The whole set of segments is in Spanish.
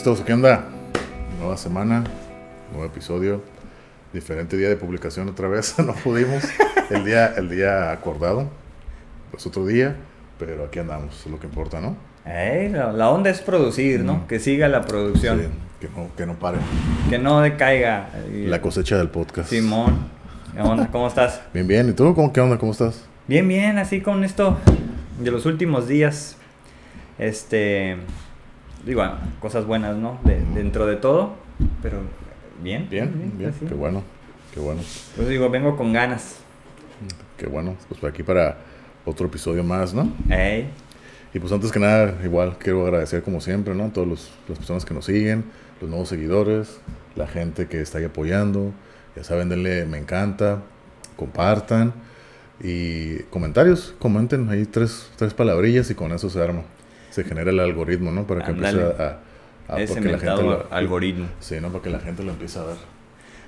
¿Listos? ¿Qué onda? Nueva semana, nuevo episodio, diferente día de publicación otra vez. no pudimos el día, el día acordado, pues otro día, pero aquí andamos, es lo que importa, ¿no? La, onda es producir, ¿no? Mm. Que siga la producción, Sí, que, no, que no pare que no decaiga. Y- la cosecha del podcast. Simón, ¿qué onda? ¿Cómo estás? Bien, bien. ¿Y tú? ¿Cómo, ¿Qué onda? ¿Cómo estás? Bien, bien, así con esto de los últimos días. Este, digo, cosas buenas, ¿no? De- dentro de todo, pero bien. Bien, bien. así. Qué bueno, qué bueno. Pues digo, vengo con ganas. Qué bueno. Pues aquí para otro episodio más, ¿no? Ey, Y pues antes que nada, igual quiero agradecer como siempre, ¿no? A todas los- las personas que nos siguen, los nuevos seguidores, la gente que está ahí apoyando. Ya saben, denle me encanta, compartan y comentarios, comenten ahí tres, tres palabrillas y con eso se arma. Se genera el algoritmo, ¿no? Para que empiece a... a, a- ese la gente lo, algoritmo. Sí, ¿no? Para que la gente lo empiece a ver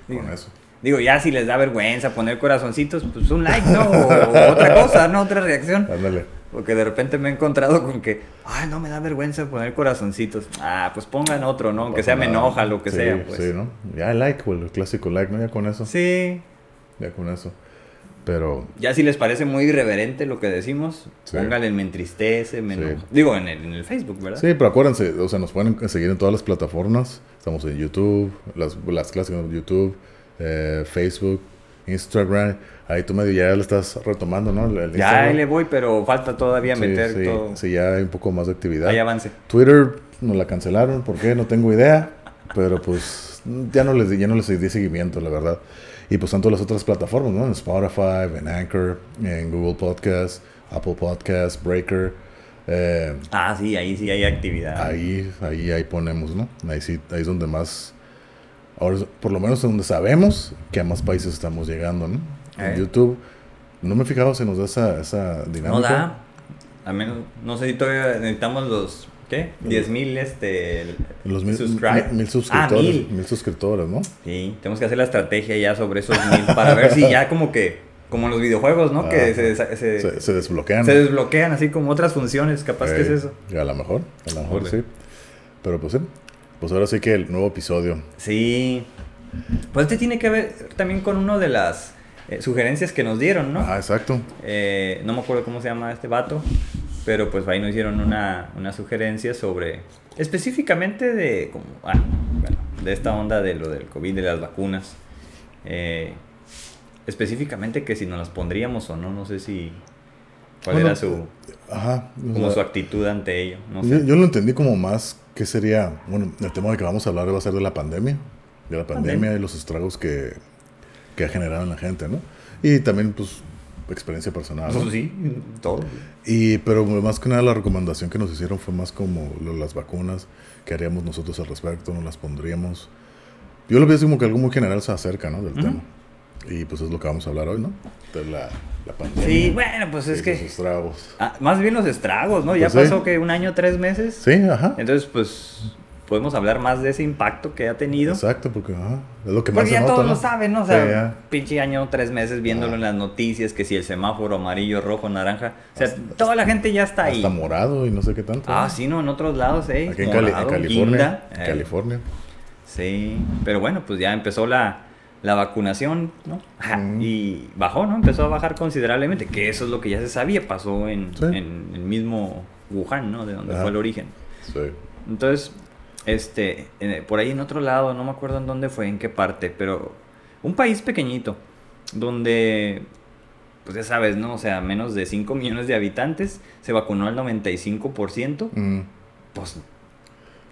Digo, con eso. Digo, ya si les da vergüenza poner corazoncitos, pues un like, ¿no? O, o otra cosa, ¿no? Otra reacción. Ándale. Porque de repente me he encontrado con que, ay, no me da vergüenza poner corazoncitos. Ah, pues pongan otro, ¿no? Aunque sea me enoja, lo que Sí, sea, pues. Sí, ¿no? Ya el like, el clásico like, ¿no? Ya con eso. Sí. Ya con eso. Pero Ya si les parece muy irreverente lo que decimos, Sí. pónganle me entristece, me Sí. Digo, en el, en el Facebook, ¿verdad? Sí, pero acuérdense, o sea, nos pueden seguir en todas las plataformas. Estamos en YouTube, las, las clásicas de YouTube, eh, Facebook, Instagram. Ahí tú medio ya le estás retomando, ¿no? El- el Ya ahí le voy, pero falta todavía Sí, meter todo. Sí, ya hay un poco más de actividad. Hay avance. Twitter nos la cancelaron, ¿por qué? No tengo idea. Pero pues ya no les, ya no les di seguimiento, la verdad. Y pues tanto las otras plataformas, ¿no? En Spotify, en Anchor, en Google Podcast, Apple Podcast, Breaker. Eh, Ah, sí, ahí sí hay actividad. Ahí, ahí, ahí ponemos, ¿no? Ahí sí, ahí es donde más, ahora por lo menos es donde sabemos que a más países estamos llegando, ¿no? En Eh. YouTube, no me he fijado si nos da esa, esa dinámica. No da. Al menos, no sé si todavía necesitamos los, ¿qué? 10 mil, este... Los mil, subscribe. mil- mil suscriptores, Ah, mil. mil suscriptores, ¿no? Sí, tenemos que hacer la estrategia ya sobre esos mil para ver si ya como que, como en los videojuegos, ¿no? que Ah, se, se, se- Se, se desbloquean. se desbloquean así como otras funciones, capaz que es eso. A lo mejor, a lo mejor sí. Pero pues sí, pues ahora sí que el nuevo episodio. Sí. Pues este tiene que ver también con una de las eh, sugerencias que nos dieron, ¿no? Ah, exacto. Eh, no me acuerdo cómo se llama este vato, pero pues ahí nos hicieron una, una sugerencia sobre, específicamente de, como, ah, bueno, de esta onda de lo del COVID, de las vacunas. Eh, específicamente que si nos las pondríamos o no, no sé si, cuál Bueno, era su, Ajá. como sea, su actitud ante ello. No yo, sé. yo lo entendí como más que sería, bueno, el tema de que vamos a hablar va a ser de la pandemia, de la pandemia Pandemia. y los estragos que, que ha generado en la gente, ¿no? Y también, pues, experiencia personal. ¿no? Sí, todo. Y, pero más que nada la recomendación que nos hicieron fue más como lo- las vacunas, que haríamos nosotros al respecto, nos las pondríamos. Yo lo veo así como que algo muy general se acerca, ¿no? Del tema. Y pues es lo que vamos a hablar hoy, ¿no? De la, la pandemia. Sí, bueno, pues es los que... estragos. ah, más bien los estragos, ¿no? Ya Pues sí. pasó que un año, tres meses. Sí, ajá. Entonces, pues podemos hablar más de ese impacto que ha tenido. Exacto, porque ajá, es lo que más Porque se ya nota, todos ¿no? lo saben, ¿no? O Sí, sea, ya. pinche año, tres meses viéndolo Ah. en las noticias, que si el semáforo amarillo, rojo, naranja. O sea, toda la gente ya está ahí. Hasta morado y no sé qué tanto. Ah, ¿no? sí, no, en otros lados, ¿eh? Aquí en, Cali- en California. guinda, en eh, California. Sí, pero bueno, pues ya empezó la, la vacunación, ¿no? Ajá, Mm. Y bajó, ¿no? Empezó a bajar considerablemente, que eso es lo que ya se sabía, pasó en, Sí. en el mismo Wuhan, ¿no? De donde Ajá. fue el origen. Sí. Entonces, este, en- por ahí en otro lado, no me acuerdo en dónde fue, en qué parte, pero un país pequeñito, donde, pues ya sabes, ¿no? O sea, menos de 5 millones de habitantes, se vacunó al 95%, Mm, pues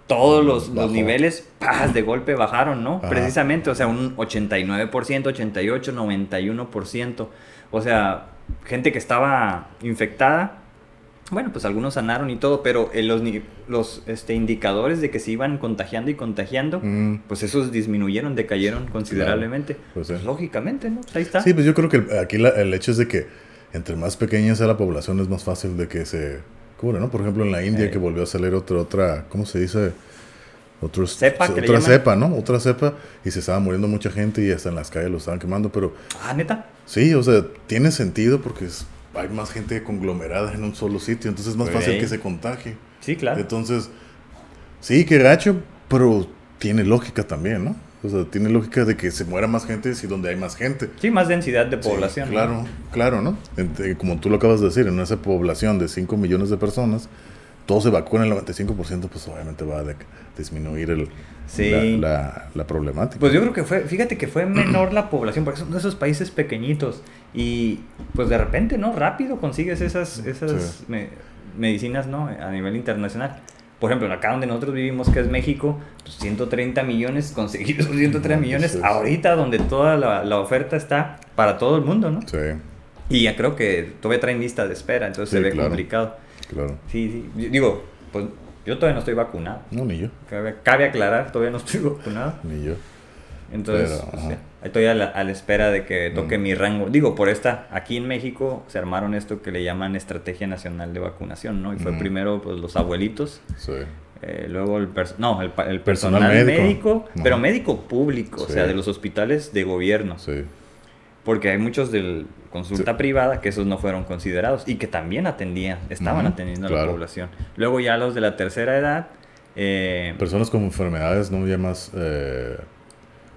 todos los, los Bajó. niveles, ¡paz! de golpe bajaron, ¿no? Ajá. Precisamente, o sea, un 89%, 88, 91%, o sea, gente que estaba infectada, bueno, pues algunos sanaron y todo, pero eh, los, los este, indicadores de que se iban contagiando y contagiando, mm. pues esos disminuyeron, decayeron considerablemente. Pues. Pues lógicamente, ¿no? Ahí está. Sí, pues yo creo que el- aquí la- el hecho es de que entre más pequeña sea la población es más fácil de que se cubra, ¿no? Por ejemplo, en la India Eh. que volvió a salir otra, otra, ¿cómo se dice? Otros, Cepa, otra llaman. cepa, ¿no? Otra cepa y se estaba muriendo mucha gente y hasta en las calles lo estaban quemando, pero Ah, neta. sí, o sea, tiene sentido porque es- hay más gente conglomerada en un solo sitio, entonces es más fácil que se contagie. Sí, claro. Entonces, sí, qué gacho, Pero tiene lógica también, ¿no? O sea, tiene lógica de que se muera más gente si donde hay más gente. Sí, más densidad de población. Sí, claro, claro, ¿no? Como tú lo acabas de decir, en esa población de 5 millones de personas, todo se vacuna el 95%, pues obviamente va a disminuir el, la, la, problemática. Pues yo creo que fue, fíjate que fue menor la población, porque son de esos países pequeñitos. Y pues de repente, ¿no? Rápido consigues esas, esas medicinas, ¿no? A nivel internacional. Por ejemplo, acá donde nosotros vivimos, que es México, pues 130 millones, conseguir 130 millones ahorita donde toda la, la, oferta está para todo el mundo, ¿no? Sí. Y ya creo que todavía traen lista de espera, entonces se ve complicado. Claro. Sí, sí. Digo, pues yo todavía no estoy vacunado. No, ni yo. Cabe, aclarar, todavía no estoy vacunado. Ni yo. Entonces, estoy a la, a la, espera de que toque mm. mi rango. Digo, por esta, aquí en México se armaron esto que le llaman Estrategia Nacional de Vacunación, ¿no? Y fue mm. primero pues, los abuelitos. Sí. Eh, luego el, no, el, el personal, médico, pero médico público, o sea, de los hospitales de gobierno. Sí. Porque hay muchos del consulta privada que esos no fueron considerados y que también atendían, estaban atendiendo a la población. Luego ya los de la tercera edad. Eh, Personas con enfermedades no ya más eh,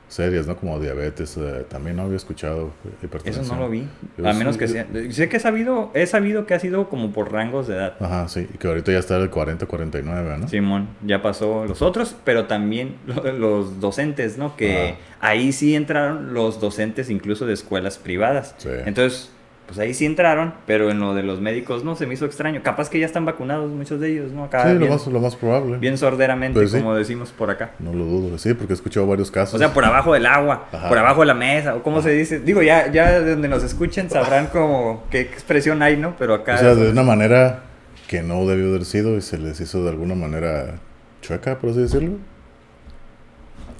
serias, ¿no? Como diabetes, eh, también no había escuchado hipertensión. Eso no lo vi. a menos que sea. Sé que he sabido, he sabido que ha sido como por rangos de edad. Ajá, sí. Y que ahorita ya está el 40-49, ¿no? Simón, ya pasó los otros, pero también los docentes, ¿no? Que ahí sí entraron los docentes incluso de escuelas privadas. Sí. Entonces pues ahí sí entraron, pero en lo de los médicos no, se me hizo extraño. Capaz que ya están vacunados muchos de ellos, ¿no? Acá sí, lo, más, lo más probable. Bien sorderamente, pues como decimos por acá. No lo dudo, sí, porque he escuchado varios casos. O sea, por abajo del agua, por abajo de la mesa, o cómo se dice. Digo, ya, ya de donde nos escuchen sabrán como qué expresión hay, ¿no? Pero acá... O sea, de una manera que no debió haber sido y se les hizo de alguna manera chueca, por así decirlo.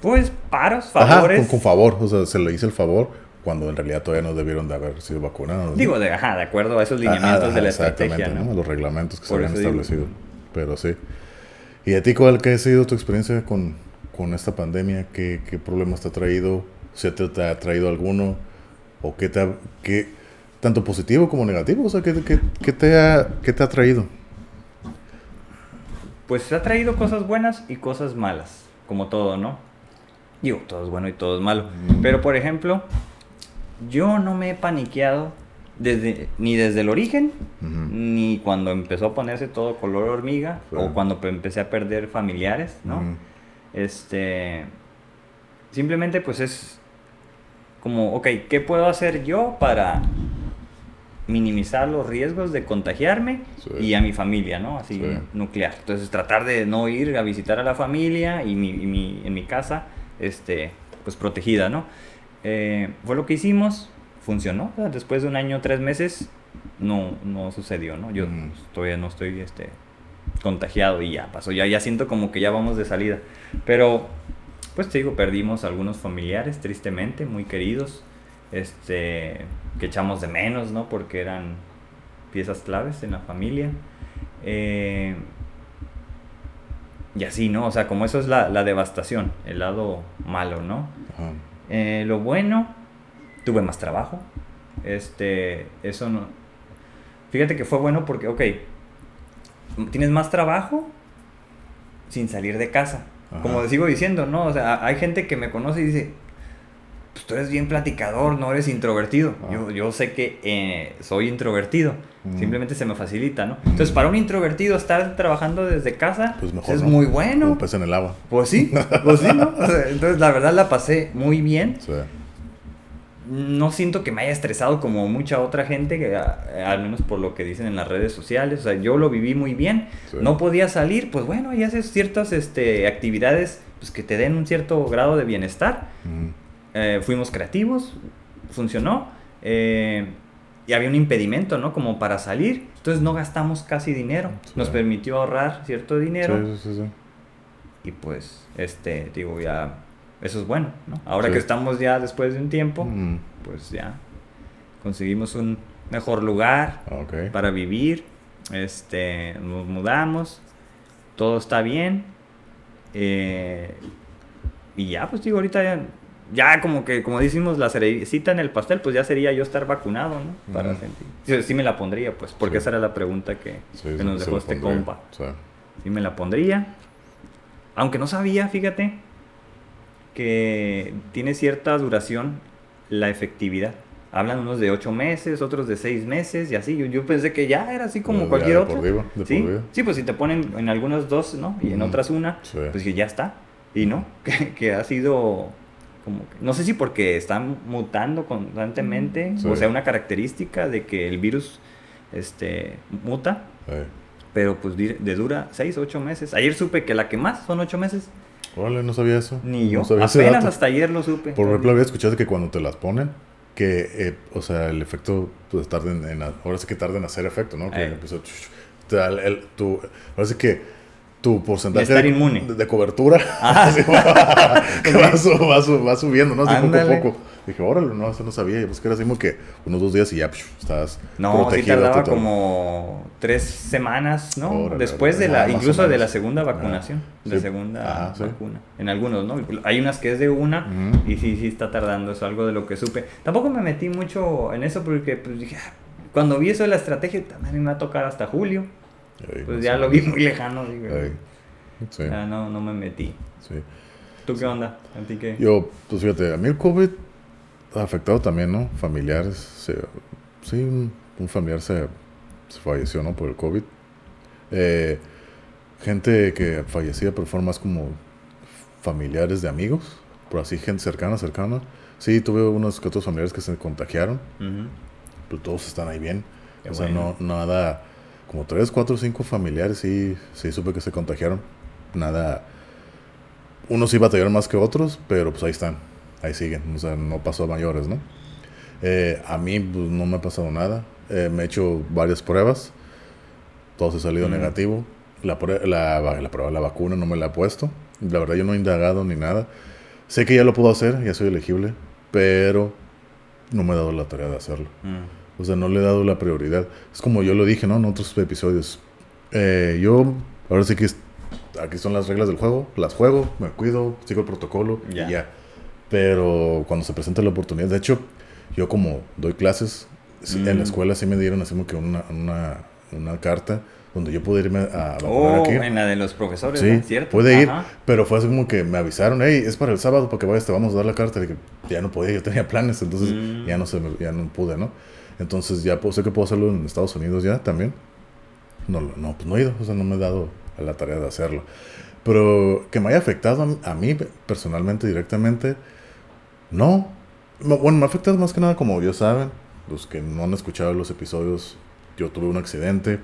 Pues paros, favores. Ajá, con, con favor, o sea, se le hizo el favor cuando en realidad todavía no debieron de haber sido vacunados. Digo, de, ajá, de acuerdo a esos lineamientos de la estrategia, ¿no? Los reglamentos que se habían establecido. Pero sí. ¿Y a ti cuál que ha sido tu experiencia con, con esta pandemia? ¿Qué, ¿Qué, problemas te ha traído? ¿Se te, ha traído alguno? ¿O qué te ha, qué, tanto positivo como negativo? O sea, ¿qué, qué, qué te, ha, qué te ha traído? Pues se ha traído cosas buenas y cosas malas, como todo, ¿no? Digo, todo es bueno y todo es malo. Mm. Pero, por ejemplo, yo no me he paniqueado desde, ni desde el origen, ni cuando empezó a ponerse todo color hormiga, o cuando empecé a perder familiares, ¿no? Este. Simplemente, pues es como, ok, ¿qué puedo hacer yo para minimizar los riesgos de contagiarme y a mi familia, ¿no? Así, nuclear. Entonces, tratar de no ir a visitar a la familia y, mi, y mi, en mi casa, este, pues protegida, ¿no? Eh, fue lo que hicimos, funcionó. Después de un año, tres meses, no, no sucedió, ¿no? Yo todavía no estoy este, contagiado y ya pasó. Ya, ya siento como que ya vamos de salida. Pero, pues te digo, perdimos algunos familiares, tristemente, muy queridos, este, que echamos de menos, ¿no? Porque eran piezas claves en la familia. Eh, y así, ¿no? O sea, como eso es la, la devastación, el lado malo, ¿no? Eh, lo bueno, tuve más trabajo. Este, eso no. Fíjate que fue bueno porque, ok, tienes más trabajo sin salir de casa. Como sigo diciendo, ¿no? O sea, hay gente que me conoce y dice, pues tú eres bien platicador, no eres introvertido. Yo, yo sé que eh, soy introvertido. Simplemente se me facilita, ¿no? Entonces, para un introvertido estar trabajando desde casa pues es muy bueno. Un pez en el agua. Pues sí, pues sí, ¿no? entonces, la verdad la pasé muy bien. Sí. No siento que me haya estresado como mucha otra gente, que, al menos por lo que dicen en las redes sociales. O sea, yo lo viví muy bien. No podía salir, pues bueno, y haces ciertas este, actividades pues, que te den un cierto grado de bienestar. Eh, fuimos creativos, funcionó. Eh, y había un impedimento, ¿no? Como para salir. Entonces no gastamos casi dinero. Nos permitió ahorrar cierto dinero. Sí, sí, sí. Y pues, este, digo, ya, eso es bueno, ¿no? Ahora que estamos ya después de un tiempo, pues ya conseguimos un mejor lugar para vivir. Este, nos mudamos. Todo está bien. Eh, y ya, pues digo, ahorita ya ya como que, como decimos, la cerecita en el pastel, pues ya sería yo estar vacunado, ¿no? Para sentir. Sí, me la pondría, pues, porque esa era la pregunta que, nos dejó este compa. Sí. me la pondría. Aunque no sabía, fíjate, que tiene cierta duración la efectividad. Hablan unos de ocho meses, otros de seis meses y así. Yo, yo pensé que ya era así como cualquier de otro. ¿Sí? sí, pues si te ponen en algunos dos, ¿no? Y en otras una, Sí. pues que ya está. Y no, que, que ha sido como que- no sé si porque están mutando constantemente, Sí. o sea, una característica de que el virus este muta, pero pues de dura seis, ocho meses. Ayer supe que la que más son ocho meses. Órale, no sabía eso. Ni yo. No sabía ese Apenas hasta ayer lo supe. Por ejemplo, había escuchado que cuando te las ponen, que, eh, o sea, el efecto, pues tarda en, ahora sí que tarda en hacer efecto, ¿no? Que Eh. el- el- tu, ahora sí que tu porcentaje De estar inmune. de, de cobertura Ah. así va, que va, su- va su- va subiendo, ¿no? Así poco a poco. Dije, órale, no, eso no sabía. Yo pues que era así como que unos dos días y ya, psh, estás No, sí protegido tardaba como tres semanas, ¿no? Órale, Después de ah, la, o incluso de la segunda vacunación, Ah, de sí. segunda Ajá, sí. vacuna. En algunos, ¿no? Hay unas que es de una y sí, sí está tardando, es algo de lo que supe. Tampoco me metí mucho en eso porque pues dije, "Ah, cuando vi eso de la estrategia, también me va a tocar hasta julio. Pues no ya sé. lo vi muy lejano, digo. Ey, sí, no, no me metí. sí. ¿Tú qué onda? ¿A ti qué? Yo, pues fíjate, a mí el COVID ha afectado también, ¿no? Familiares. se- sí, un, un familiar se, se falleció, ¿no? Por el COVID. Eh, gente que fallecía, pero fueron más como familiares de amigos, por así, gente cercana, cercana. Sí, tuve unos que otros familiares que se contagiaron, Ujú. pero todos están ahí bien. Qué o sea, bueno. no, nada, como tres, cuatro, cinco familiares, sí, sí supe que se contagiaron. Nada, unos sí batallaron más que otros, pero pues ahí están, ahí siguen, o sea, no pasó a mayores, ¿no? Eh, a mí pues, no me ha pasado nada, Eh, me he hecho varias pruebas, todos he salido Mm. negativo, la, prue- la, va- la prueba, la vacuna no me la he puesto, la verdad yo no he indagado ni nada, sé que ya lo puedo hacer, ya soy elegible, pero no me he dado la tarea de hacerlo. Mm. O sea, no le he dado la prioridad. Es como yo lo dije, ¿no? En otros episodios. Eh, yo, ahora sí que es- aquí son las reglas del juego. Las juego, me cuido, sigo el protocolo Ya. y ya. Pero cuando se presenta la oportunidad, de hecho, yo como doy clases, sí, en Mm. la escuela sí me dieron así como que una, una, una carta donde yo pude irme a vacunar Oh, aquí. en la de los profesores, Sí, ¿no? ¿cierto? puede ir, Ajá. pero fue así como que me avisaron, hey, es para el sábado para que vayas, te vamos a dar la carta. Y que ya no podía, yo tenía planes, entonces Mm. ya no se ya no pude, ¿no? Entonces ya pues, sé que puedo hacerlo en Estados Unidos ya también. No, no, pues no he ido, o sea, no me he dado a la tarea de hacerlo. Pero que me haya afectado a, a mí personalmente, directamente, no. No, Bueno, me ha afectado más que nada, como ya saben, los que no han escuchado los episodios, yo tuve un accidente.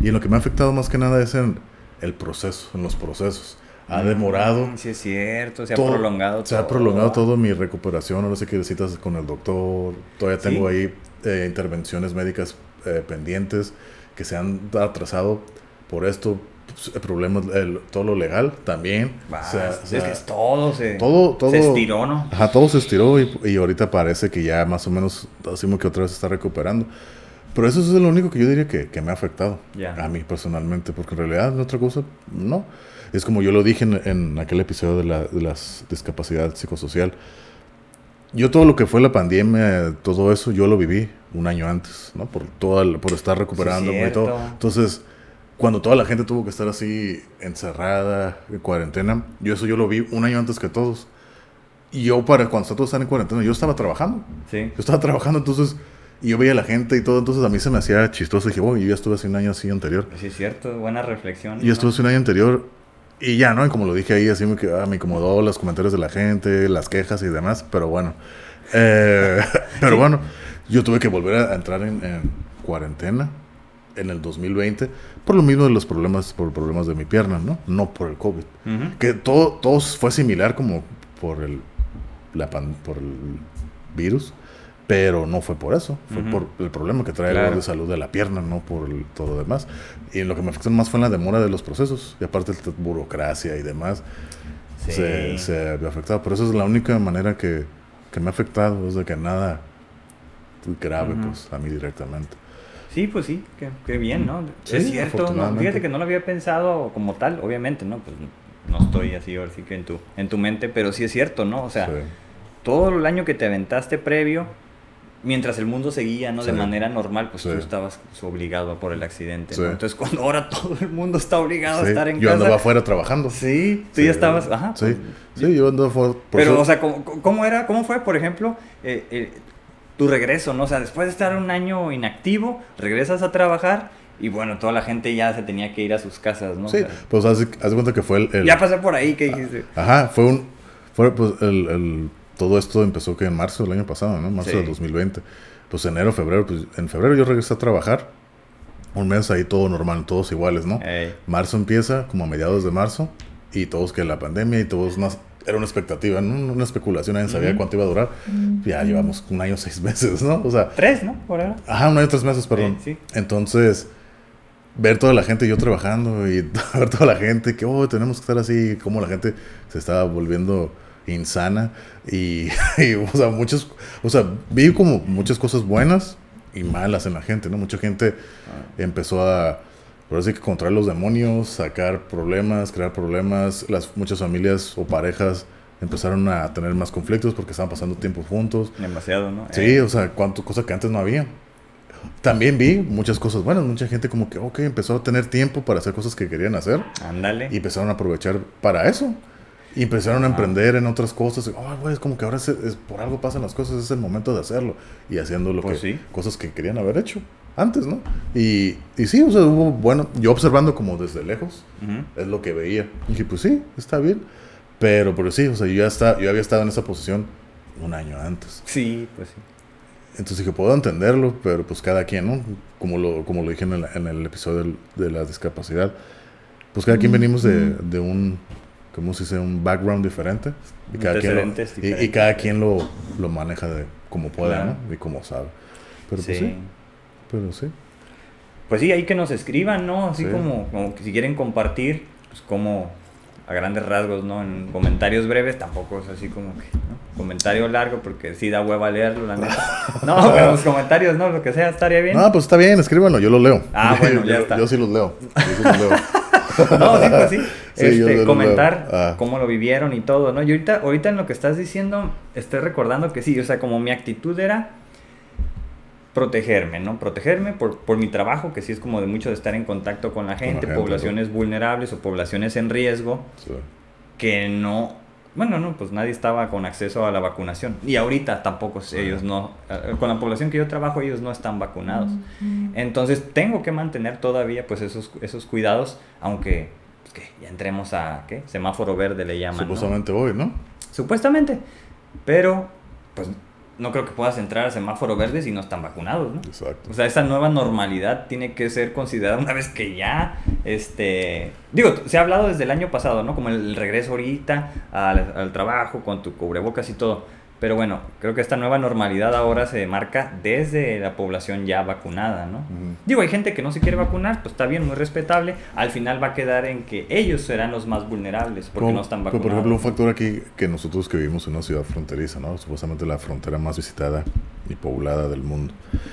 Y en lo que me ha afectado más que nada es en el proceso, en los procesos. Ha demorado. Mm, Sí, es cierto, se ha todo- prolongado Se ha todo, prolongado todo mi recuperación. Ahora sé que citas con el doctor. Todavía tengo Sí. ahí eh, intervenciones médicas eh, pendientes que se han atrasado por esto. Pues, el problema, el- todo lo legal también. Va, O sea, es o sea, que es todo se, todo, todo, se estiró, ¿no? Ajá, todo se estiró y, y ahorita parece que ya más o menos, así que otra vez se está recuperando. Pero eso es lo único que yo diría que, que me ha afectado Ya. a mí personalmente, porque en realidad en otra cosa, no. Es como yo lo dije en, en aquel episodio de la de las discapacidad psicosocial. Yo todo lo que fue la pandemia, todo eso, yo lo viví un año antes, ¿no? Por, toda, la- por estar recuperándome y todo. Entonces, cuando toda la gente tuvo que estar así encerrada, en cuarentena, yo eso yo lo vi un año antes que todos. Y yo para cuando todos están en cuarentena, yo estaba trabajando. Sí. Yo estaba trabajando, entonces, y yo veía a la gente y todo, entonces a mí se me hacía chistoso. Y dije, bueno, yo ya estuve hace un año así anterior. Sí, es cierto, buena reflexión. Y estuve hace un año anterior y ya, ¿no? Y como lo dije ahí, así me, ah, me incomodó los comentarios de la gente, las quejas y demás, pero bueno. Eh, pero bueno, yo tuve que volver a entrar en, en cuarentena en el 2020 por lo mismo de los problemas, por problemas de mi pierna, ¿no? No por el COVID. Que todo, todo fue similar como por el, la pan- por el virus, pero no fue por eso. Fue por el problema que trae Claro. algo de salud de la pierna, no por el- todo lo demás. Y lo que me afectó más fue en la demora de los procesos. Y aparte la burocracia y demás Sí. se, se vio afectado. Por eso es la única manera que, que me ha afectado, es de que nada grave, pues, a mí directamente. Sí, pues sí, qué, bien, ¿no? Sí, es cierto, no, fíjate que no lo había pensado como tal, obviamente, ¿no? Pues no estoy así ahora sí que en tu, en tu mente, pero sí es cierto, ¿no? O sea, Sí. todo el año que te aventaste previo, mientras el mundo seguía, ¿no? De manera normal, pues Sí. tú estabas obligado por el accidente, Sí. ¿no? Entonces, cuando ahora todo el mundo está obligado a estar en yo casa. andaba afuera trabajando. Sí, tú Sí. ya estabas, ajá. Sí, pues, sí, yo andaba afuera. Pero, o sea, ¿cómo, cómo era, cómo fue, por ejemplo, eh, eh, tu regreso, ¿no? O sea, después de estar un año inactivo, regresas a trabajar y bueno, toda la gente ya se tenía que ir a sus casas, ¿no? O Sí, sea, pues haz, haz cuenta que fue el... el- ya pasé por ahí, ¿qué dijiste? Ajá, fue un... Fue, pues, el, el- todo esto empezó que en marzo del año pasado, ¿no? Marzo Sí. del 2020. Pues enero, febrero, pues en febrero yo regresé a trabajar. Un mes ahí todo normal, todos iguales, ¿no? Ey, Marzo empieza, como a mediados de marzo, y todos que la pandemia y todos más... Era una expectativa, ¿no? Una especulación, nadie sabía cuánto iba a durar. Ya llevamos un año, seis meses, ¿no? O sea, Tres, ¿no? Por ahora. Ajá, un año, tres meses, perdón. Sí, sí. Entonces, ver toda la gente, yo trabajando y ver toda la gente, que, oh, tenemos que estar así, como la gente se estaba volviendo insana y, y, o sea, muchas, o sea, vi como muchas cosas buenas y malas en la gente, ¿no? Mucha gente empezó a, por así que contraer los demonios, sacar problemas, crear problemas, las muchas familias o parejas empezaron a tener más conflictos porque estaban pasando tiempo juntos. Demasiado, ¿no? Sí, Eh, o sea, cuántas cosas que antes no había. También vi muchas cosas buenas, mucha gente como que, ok, empezó a tener tiempo para hacer cosas que querían hacer ándale. y empezaron a aprovechar para eso. Y empezaron a emprender en otras cosas. Oh, güey, es como que ahora es, por algo pasan las cosas, es el momento de hacerlo. Y haciendo lo Pues que, sí. cosas que querían haber hecho antes, ¿no? Y, y sí, o sea, hubo, bueno, yo observando como desde lejos, es lo que veía. Y dije, pues sí, está bien. Pero, pero sí, o sea, yo ya, está, yo había estado en esa posición un año antes. Sí, pues sí. Entonces dije, puedo entenderlo, pero pues cada quien, ¿no? Como lo, como lo dije en el, en el episodio de la discapacidad. Pues cada quien venimos de, de un, ¿cómo se dice? Un background diferente. Y cada quien lo, y, y cada quien lo, lo maneja de como pueda, Claro. ¿no? Y como sabe. Pero pues sí. sí, pero sí. Pues sí, ahí que nos escriban, ¿no? Así Sí. como, como que si quieren compartir, pues como a grandes rasgos, ¿no? En comentarios breves tampoco es así como que, ¿no? Comentario largo porque sí da hueva leerlo, la neta. No, pero los comentarios, ¿no? Lo que sea, estaría bien. No, pues está bien, escríbanlo, yo lo leo. Ah, bueno, ya yo, está. Yo sí los leo. Yo sí los leo. No, sí, pues sí. Sí, Este, comentar. Ah. cómo lo vivieron y todo, ¿no? Y ahorita, ahorita en lo que estás diciendo, estoy recordando que sí, o sea, como mi actitud era protegerme, ¿no? Protegerme por, por mi trabajo, que sí es como de mucho de estar en contacto con la gente, gente, poblaciones vulnerables o poblaciones en riesgo, Sí. que no, bueno, no, pues nadie estaba con acceso a la vacunación. Y ahorita tampoco Sí. ellos no, eh, con la población que yo trabajo, ellos no están vacunados. Entonces tengo que mantener todavía pues esos, esos cuidados, aunque que ya entremos a, ¿qué? Semáforo verde le llaman. ¿no? Supuestamente hoy, ¿no? Supuestamente. Pero, pues no creo que puedas entrar a semáforo verde si no están vacunados, ¿no? Exacto. O sea, esa nueva normalidad tiene que ser considerada una vez que ya, este, digo, se ha hablado desde el año pasado, ¿no? Como el regreso ahorita al, al trabajo con tu cubrebocas y todo. Pero bueno, creo que esta nueva normalidad ahora se marca desde la población ya vacunada, ¿no? Digo, hay gente que no se quiere vacunar, pues está bien, muy respetable. Al final va a quedar en que ellos serán los más vulnerables porque Como- no están vacunados. Por ejemplo, un factor aquí que nosotros que vivimos en una ciudad fronteriza, ¿no? Supuestamente la frontera más visitada y poblada del mundo.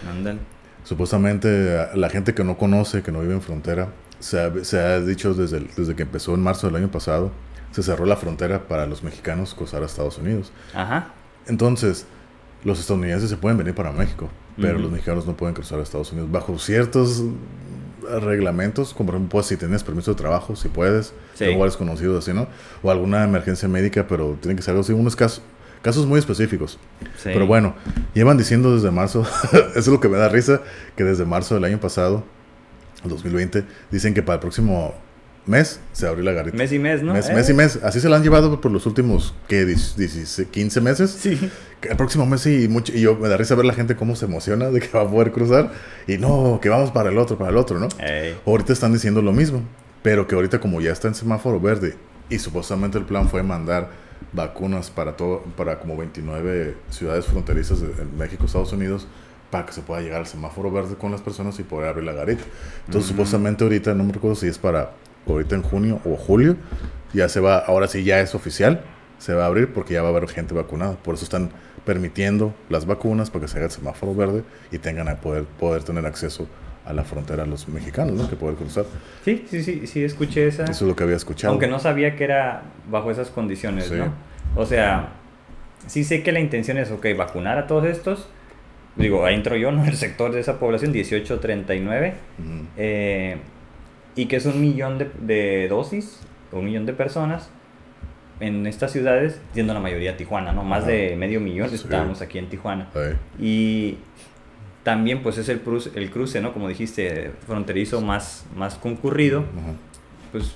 Ándale. Supuestamente a- la gente que no conoce, que no vive en frontera, se ha, se ha dicho desde, el- desde que empezó en marzo del año pasado, se cerró la frontera para los mexicanos cruzar a Estados Unidos. Ajá. Entonces, los estadounidenses se pueden venir para México, pero los mexicanos no pueden cruzar a Estados Unidos bajo ciertos mm, reglamentos, como por ejemplo, pues, si tienes permiso de trabajo, si puedes, Sí. lugares conocidos así, ¿no? O alguna emergencia médica, pero tiene que ser algo así, unos casos, casos muy específicos. Sí. Pero bueno, llevan diciendo desde marzo, eso es lo que me da risa, que desde marzo del año pasado, 2020, dicen que para el próximo mes se abrió la garita. Mes y mes, ¿no? Mes, Eh, mes y mes. Así se la han llevado por los últimos, ¿qué? 16, 15 meses. Sí. El próximo mes y, mucho, y yo me da risa ver la gente cómo se emociona de que va a poder cruzar. Y no, que vamos para el otro, para el otro, ¿no? Ey. Ahorita están diciendo lo mismo, pero que ahorita como ya está en semáforo verde y supuestamente el plan fue mandar vacunas para todo, para como 29 ciudades fronterizas de México, Estados Unidos, para que se pueda llegar al semáforo verde con las personas y poder abrir la garita. Entonces supuestamente ahorita, no me recuerdo si es para ahorita en junio o julio, ya se va, ahora sí ya es oficial, se va a abrir porque ya va a haber gente vacunada. Por eso están permitiendo las vacunas para que se haga el semáforo verde y tengan a poder, poder tener acceso a la frontera los mexicanos, ¿no? Que poder cruzar. Sí, sí, sí, sí, escuché esa. Eso es lo que había escuchado. Aunque no sabía que era bajo esas condiciones, Sí. ¿no? O sea, sí sé que la intención es, ok, vacunar a todos estos, digo, ahí entro yo, ¿no? El sector de esa población, 1839, Ujú. eh, y que es un millón de, de dosis, un millón de personas en estas ciudades, siendo la mayoría Tijuana, ¿no? Más Ajá. de medio millón Sí. estábamos aquí en Tijuana. Ahí. Y también pues es el cruce, el cruce ¿no? Como dijiste, fronterizo más, más concurrido, Ajá. pues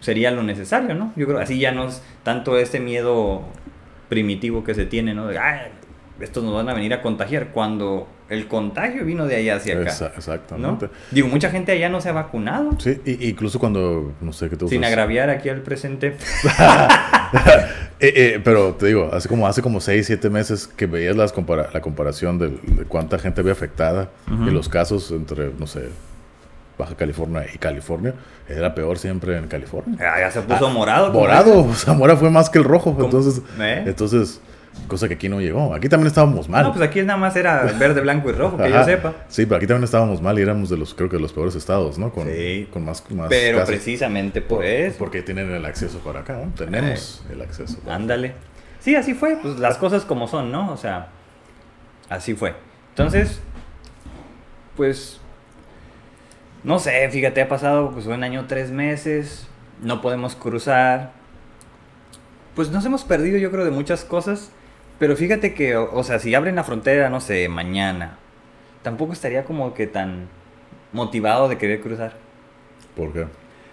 sería lo necesario, ¿no? Yo creo, así ya no es tanto este miedo primitivo que se tiene, ¿no? De, "Ay, estos nos van a venir a contagiar, cuando el contagio vino de allá hacia acá, Exa- ¿no? exactamente. Digo, mucha gente allá no se ha vacunado, Sí, y- incluso cuando, no sé qué te sin usas? agraviar aquí al presente. Eh, eh, pero te digo, hace como hace como 6, 7 meses que veías las compara- la comparación de, cuánta gente había afectada Ujú. y los casos entre, no sé, Baja California y California, era peor siempre en California. Ah, ya se puso morado. como Morado, Zamora fue más que el rojo, ¿Cómo? entonces, ¿Eh? entonces, cosa que aquí no llegó. Aquí también estábamos mal. No, pues aquí nada más era verde, blanco y rojo, que Ajá. yo sepa. Sí, pero aquí también estábamos mal y éramos de los, creo que de los peores estados, ¿no? Con, Sí. con más, más Pero casos. precisamente por eso. Porque tienen el acceso para acá, ¿no? Tenemos el acceso. para- Ándale. Sí, así fue, pues las cosas como son, ¿no? O sea, así fue. Entonces, pues, no sé, fíjate, ha pasado pues un año, tres meses, no podemos cruzar. Pues nos hemos perdido, yo creo, de muchas cosas. Pero fíjate que, o, o sea, si abren la frontera, no sé, mañana, tampoco estaría como que tan motivado de querer cruzar. ¿Por qué?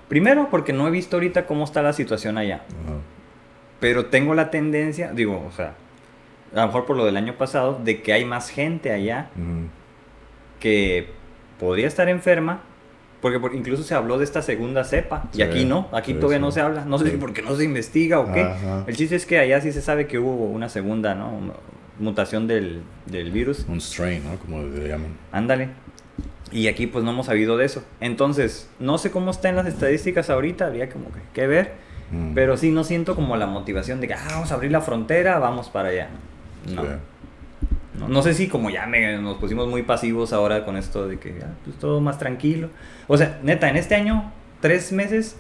Primero, porque no he visto ahorita cómo está la situación allá. Ajá. Pero tengo la tendencia, digo, o sea, a lo mejor por lo del año pasado, de que hay más gente allá que podría estar enferma, porque por- incluso se habló de esta segunda cepa, y aquí no, aquí sí, todavía sí. no se habla, no sé si porque no se investiga o qué. Ajá. El chiste es que allá sí se sabe que hubo una segunda, ¿no? Mutación del, del virus, Un strain, ¿no? Como le llaman. ándale. Y aquí pues no hemos sabido de eso. Entonces, no sé cómo están las estadísticas ahorita, habría como que, que ver. Mm. Pero sí, no siento como la motivación de que, ah, vamos a abrir la frontera, vamos para allá. No. No, no sé si como ya me- nos pusimos muy pasivos ahora con esto de que, ah, pues todo más tranquilo. O sea, neta, en este año, tres meses,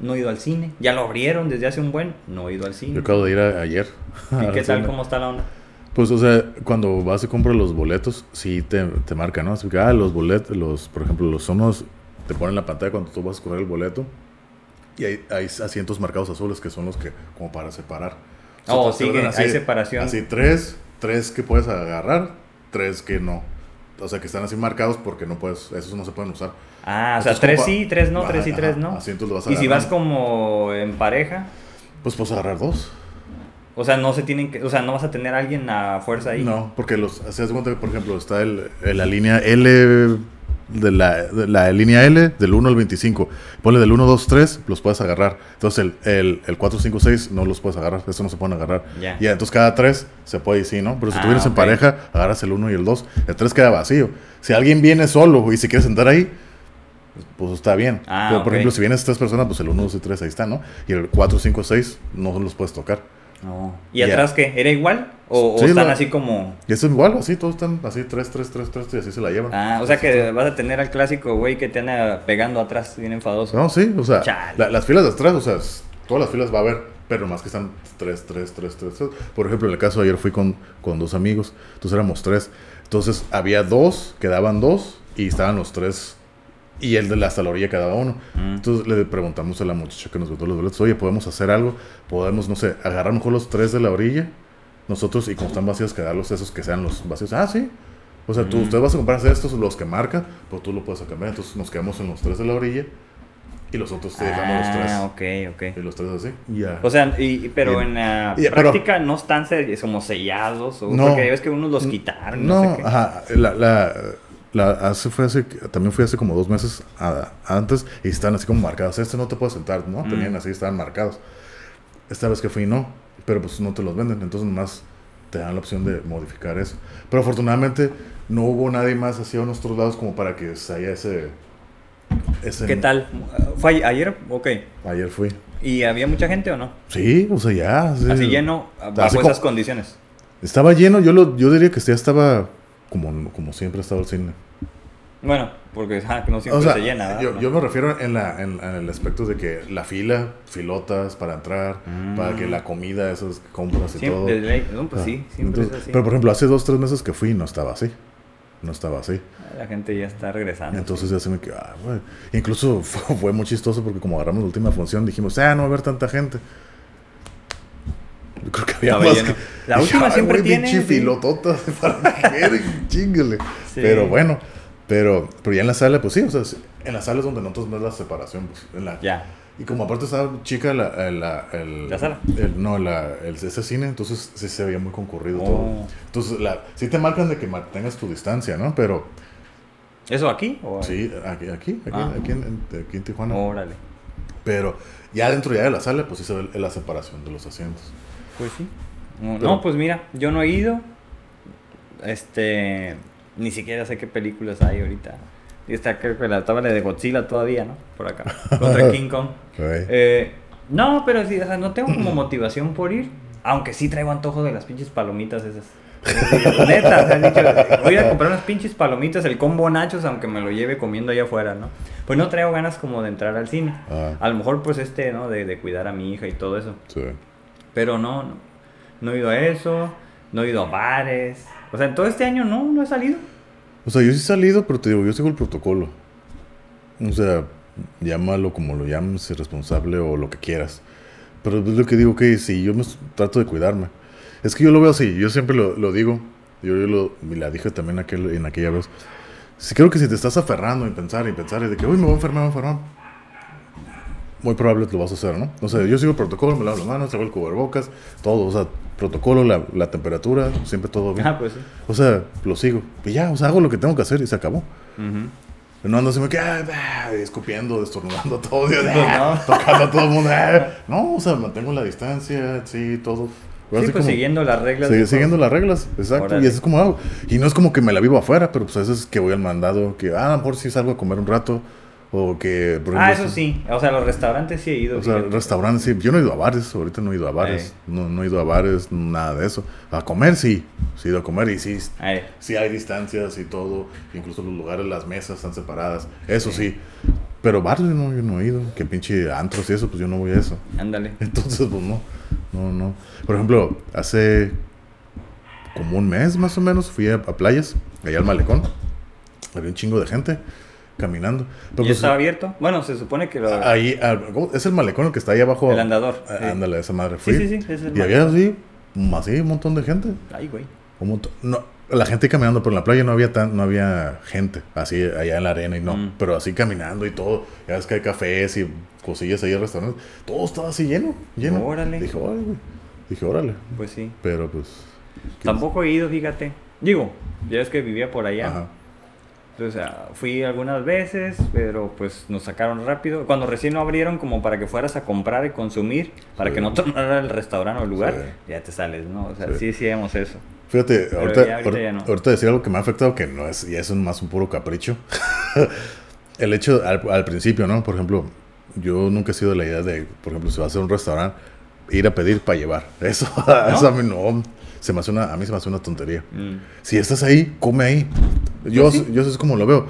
no he ido al cine. Ya lo abrieron desde hace un buen, no he ido al cine. Yo acabo de ir a- ayer. ¿Y qué tal? cine. ¿Cómo está la onda? Pues, o sea, cuando vas y compras los boletos, sí te, te marca, ¿no? Así que, ah, los boletos, los, por ejemplo, los sonos te ponen en la pantalla cuando tú vas a escoger el boleto. Y hay, hay asientos marcados azules que son los que, como para separar. O sea, Oh, orden hay separación. Así, tres, tres que puedes agarrar, tres que no. O sea, que están así marcados porque no puedes, esos no se pueden usar. Ah, o sea, tres sí, tres no, tres y tres no. asientos los vas Y si vas como en pareja, Pues puedes agarrar dos. o sea, no se tienen que, o sea, no vas a tener a alguien a fuerza ahí. No, porque los, se cuenta que, por ejemplo, está el- la línea L de la, de la línea L del 1 al 25. Ponle del 1, 2, 3, los puedes agarrar. Entonces el, el, el 4, 5, 6 no los puedes agarrar, eso no se pueden agarrar. Ya. Ya, entonces cada 3 se puede y sí, ¿no? Pero si Ah, tú vienes en ok. pareja, agarras el 1 y el 2. El 3 queda vacío. Si alguien viene solo y se quiere sentar ahí, pues está bien. Ah, Pero, por ok. ejemplo, si vienes tres personas, pues el 1, 2 y 3 ahí está, ¿no? Y el 4, 5, 6 no los puedes tocar. No. ¿Y atrás qué? ¿Era igual? ¿O, están la- así como.? Es igual, así, todos están así, 3, 3, 3, 3, y así se la llevan. Ah, o sea que vas a tener al clásico güey que te anda pegando atrás, bien enfadoso. No, sí, o sea, la- las filas de atrás, o sea, todas las filas va a haber, pero más que están 3, 3, 3, 3, 3. Por ejemplo, en el caso de ayer fui con, con dos amigos, entonces éramos tres. Entonces había dos, quedaban dos, y estaban los tres, y el de la hasta la orilla quedaba uno. Mm. Entonces le preguntamos a la muchacha que nos vendió los boletos, oye, ¿podemos hacer algo? ¿Podemos, no sé, agarrar mejor los tres de la orilla? Nosotros, y como están vacíos, quedarlos esos que sean los vacíos. Ah, sí. O sea, tú, Mm. usted vas a comprar estos, los que marca, pues tú lo puedes cambiar. Entonces nos quedamos en los tres de la orilla y los otros te dejamos los tres. Ah, ok, ok. Y los tres así. y ya. O sea, y, pero Bien. en la Y- pero- práctica no están como sellados, o No. porque ya ves que unos los quitaron, no, no, sé qué. ajá. La, la, la- hace, fue hace, también fui hace como dos meses a- antes y están así como marcados. Este no te puedes sentar, ¿no? Mm. Tenían así, estaban marcados. Esta vez que fui, no. Pero pues no te los venden. Entonces nomás te dan la opción de modificar eso. Pero afortunadamente no hubo nadie más así a nuestros lados como para que haya ese... ese ¿Qué tal? ¿Fue ayer? Ok. Ayer fui. ¿Y había mucha gente o no? Sí, o sea, ya. sí. Así lleno, bajo Así como- esas condiciones. Estaba lleno, yo lo, yo diría que ya estaba como, como siempre ha estado el cine. Bueno, porque ah, no siempre O sea, se llena. yo, No. yo me refiero en, la, en, en el aspecto de que la fila, filotas para entrar, Mm. para que la comida, esas compras y Siempre, todo. no, pues Ah, sí, siempre entonces- es así. Pero por ejemplo, hace dos, tres meses que fui no estaba así. No estaba así. La gente ya está regresando. Entonces ya se me quedó, ah. Incluso fue, fue muy chistoso porque como agarramos la última función dijimos, ah, no va a haber tanta gente. Yo creo que había Estaba más lleno. que... La última "Ay, siempre güey, tiene, pinche sí". filotota para que chingale. Sí. Pero bueno, pero, pero ya en la sala, pues sí, o sea, en la sala es donde nosotros ves la separación. Pues, en la, Ya. Y como aparte estaba chica la, la, el, ¿La sala? el- no, la, el, ese cine, entonces sí se veía muy concurrido Oh. todo. Entonces, la, sí te marcan de que mantengas tu distancia, ¿no? Pero ¿Eso aquí? O sí, aquí, aquí, aquí, Ah. aquí, en, en- aquí en Tijuana. Órale. Pero ya dentro ya de la sala, pues sí se ve la separación de los asientos. Pues sí. No, Pero- no, pues mira, yo no he ido. Este. Ni siquiera sé qué películas hay ahorita. Y está creo que la tabla de Godzilla todavía, ¿no? Por acá. Contra King Kong. Right. Eh, no, pero sí, o sea, no tengo como motivación por ir. Aunque sí traigo antojo de las pinches palomitas esas. Neta, o sea, dicho, voy a comprar unas pinches palomitas, el combo nachos, aunque me lo lleve comiendo allá afuera, ¿no? Pues no traigo ganas como de entrar al cine. Ah, A lo mejor pues este, ¿no? De, de cuidar a mi hija y todo eso. sí. Pero no, no, no he ido a eso, no he ido a bares. O sea, en todo este año no, no he salido. O sea, yo sí he salido, pero te digo, yo sigo el protocolo. O sea, llámalo como lo llames, responsable o lo que quieras. Pero es lo que digo, que si yo me trato de cuidarme. Es que yo lo veo así, yo siempre lo, lo digo. Yo, yo lo, y la dije también aquel, en aquella vez. Si creo que si te estás aferrando en pensar y pensar y de que, uy, me voy a enfermar, me voy a enfermar. Muy probable lo vas a hacer, ¿no? O sea, yo sigo el protocolo, me lavo las manos, traigo el cubrebocas, todo. O sea, protocolo, la, la temperatura, siempre todo bien. Ah, pues sí. O sea, lo sigo. Y ya, o sea, hago lo que tengo que hacer y se acabó. Ujú. No ando así, me quedo, ah, bah, escupiendo, destornudando todo, Dios, Pues ah, tocando a todo el mundo. ah. No, o sea, mantengo la distancia, sí, todo. Ahora Sí, pues como- siguiendo las reglas. sigue- siguiendo las reglas, exacto. Órale. Y eso es como hago. Y no es como que me la vivo afuera, pero pues a veces que voy al mandado, que, ah, a lo mejor sí salgo a comer un rato. O que, por Ah, eso sí. O sea, los restaurantes sí he ido. O sea, fíjate. restaurantes, sí. Yo no he ido a bares, ahorita no he ido a bares. Eh. No, no he ido a bares, nada de eso. A comer, sí. Sí he ido a comer y sí, Ay, sí hay distancias y todo. Incluso los lugares, las mesas están separadas. Eso sí. Pero bares no, yo no he ido. Que pinche antros y eso, pues yo no voy a eso. ándale. Entonces, pues no. No, no. Por ejemplo, hace como un mes más o menos fui a, a playas, allá al malecón. Había un chingo de gente caminando. Pero, ¿Y pues, estaba abierto? Bueno, se supone que lo... Ahí, ah, es el malecón el que está ahí abajo. El andador, Ah, sí. Ándale, esa madre. Sí, Fui. sí, sí. es el Y había así, así un montón de gente. Ay, güey. Un montón. No, la gente caminando por la playa no había tan, no había gente así allá en la arena y no. Mm. Pero así caminando y todo. Ya ves que hay cafés y cosillas ahí en restaurantes. Todo estaba así lleno, lleno. Órale. Dije, órale, güey. Dije, órale. Pues sí. Pero pues. Tampoco he ido, fíjate. Digo, ya es que vivía por allá. Ajá. Entonces, ah, fui algunas veces, pero pues nos sacaron rápido. Cuando recién lo abrieron como para que fueras a comprar y consumir, para Sí. que no tornara el restaurante o el lugar, Sí. ya te sales, ¿no? O sea, Sí. sí, hacemos eso. Fíjate, Pero ahorita, ya ahorita ya no. ahorita decir algo que me ha afectado, que no es, ya es un- más un puro capricho. el hecho, al, al principio, ¿no? Por ejemplo, yo nunca he sido de la idea de, por ejemplo, si vas a hacer un restaurante, ir a pedir para llevar. Eso, eso a mí no. Se me hace una, a mí se me hace una tontería. Mm. Si estás ahí, come ahí. Yo, sí. yo eso es como lo veo.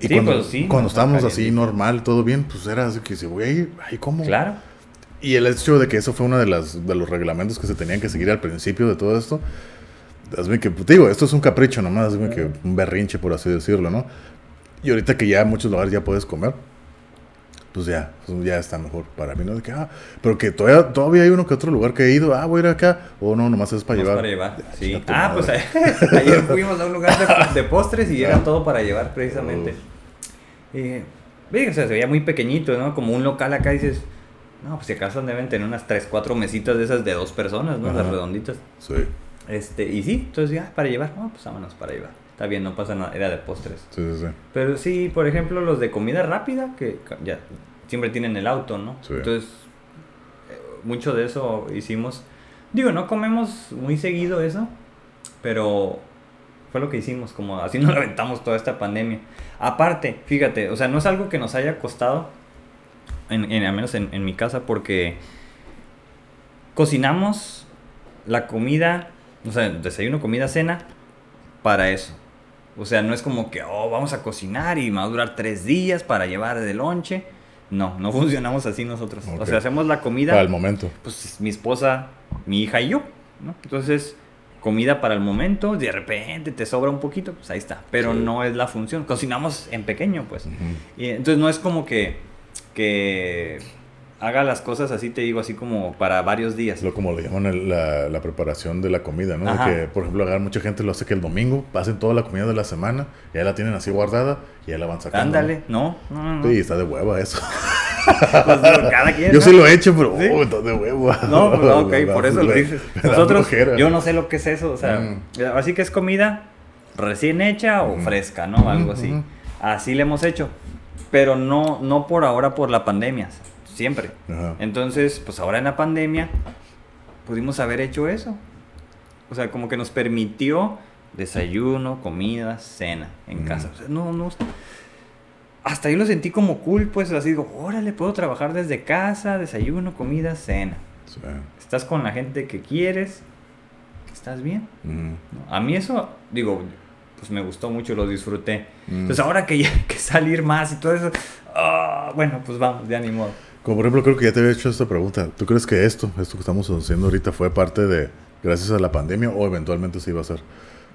Y Sí, cuando, pues sí, cuando estábamos así normal, todo bien, pues era así que si voy a ir, ahí como. Claro. Y el hecho de que eso fue uno de, las, de los reglamentos que se tenían que seguir al principio de todo esto, hazme que, pues, digo, esto es un capricho nomás, hazme que un berrinche, por así decirlo, ¿no? Y ahorita que ya en muchos lugares ya puedes comer, pues ya, pues ya está mejor para mí, ¿no? De que, ah, pero que todavía, todavía hay uno que otro lugar que he ido, ah, voy a ir acá, o no, nomás es para llevar. para llevar. Sí. chinga tu Ah, pues ayer fuimos a un lugar de, de postres y era Ah. todo para llevar precisamente. Y, ve, o sea, se veía muy pequeñito, ¿no? Como un local acá dices, no, pues si acaso deben tener unas 3, 4 mesitas de esas de dos personas, ¿no? Las redonditas. Sí, Este, y sí, entonces ya, para llevar, no, pues vámonos para llevar. Está bien, no pasa nada, era de postres. sí, sí, sí. Pero sí, por ejemplo, los de comida rápida, que ya siempre tienen el auto, ¿no? Sí. Entonces, eh, mucho de eso hicimos. Digo, no comemos muy seguido eso, pero fue lo que hicimos, como así nos aventamos toda esta pandemia. Aparte, fíjate, o sea, no es algo que nos haya costado, en, en- al menos en, en mi casa, porque cocinamos la comida, o sea, desayuno, comida, cena, para eso. O sea, no es como que, oh, vamos a cocinar y va a durar tres días para llevar de lonche. No, no funcionamos así nosotros. O sea, hacemos la comida, Para el momento. pues mi esposa, mi hija y yo, ¿no? Entonces, comida para el momento, de repente te sobra un poquito, pues ahí está. Pero Sí. no es la función. Cocinamos en pequeño, pues. Y entonces no es como que, que haga las cosas así, te digo, así como para varios días. Lo como le llaman el- la, la preparación de la comida, ¿no? De que, por ejemplo, agarrar mucha gente lo hace que el domingo pasen toda la comida de la semana, ya la tienen así guardada y ya la van sacando. Ándale, no, no, no. no. Sí, está de hueva eso. Pues cada quien. Yo sí lo he hecho, pero ¿Sí? oh, está de hueva. No, pues, ok, por eso lo dices. Nosotros, yo no sé lo que es eso, o sea, Mm. así que es comida recién hecha o Ujú. fresca, ¿no? Algo Ujú, así. Así le hemos hecho, pero no, no por ahora por la pandemia, siempre. Ajá. Entonces, pues ahora en la pandemia pudimos haber hecho eso. O sea, como que nos permitió desayuno, comida, cena en Ujú. casa. O sea, no, no. Hasta yo lo sentí como cool, pues así digo, órale, puedo trabajar desde casa, desayuno, comida, cena. Sí. Estás con la gente que quieres, estás bien. ¿no? A mí eso, digo, pues me gustó mucho, lo disfruté. Mm. Entonces ahora que ya que salir más y todo eso, ah, bueno, pues vamos, ya ni modo. Como por ejemplo, creo que ya te había hecho esta pregunta. ¿Tú crees que esto, esto que estamos haciendo ahorita, fue parte de, gracias a la pandemia o eventualmente se iba a hacer?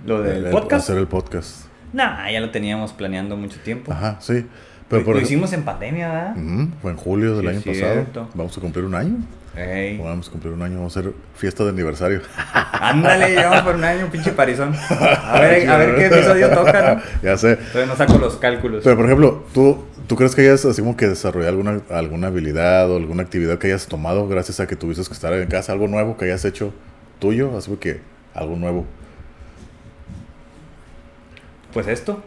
Lo del El- podcast. Hacer el podcast. Nah, ya lo teníamos planeando mucho tiempo. Ajá, sí. Pero por lo hicimos en pandemia, ¿verdad? Fue en julio del Sí, año es pasado. cierto. Vamos a cumplir un año. Vamos a cumplir un año. Vamos a hacer fiesta de aniversario. Ándale, llevamos por un año, pinche parizón. A ver, a ver qué episodio toca, ¿no? ya sé. Todavía no saco los cálculos. Pero por ejemplo, ¿tú, ¿tú crees que hayas así como que desarrollado alguna, alguna habilidad o alguna actividad que hayas tomado gracias a que tuviste que estar en casa? ¿Algo nuevo que hayas hecho tuyo? Así que algo nuevo. Pues esto.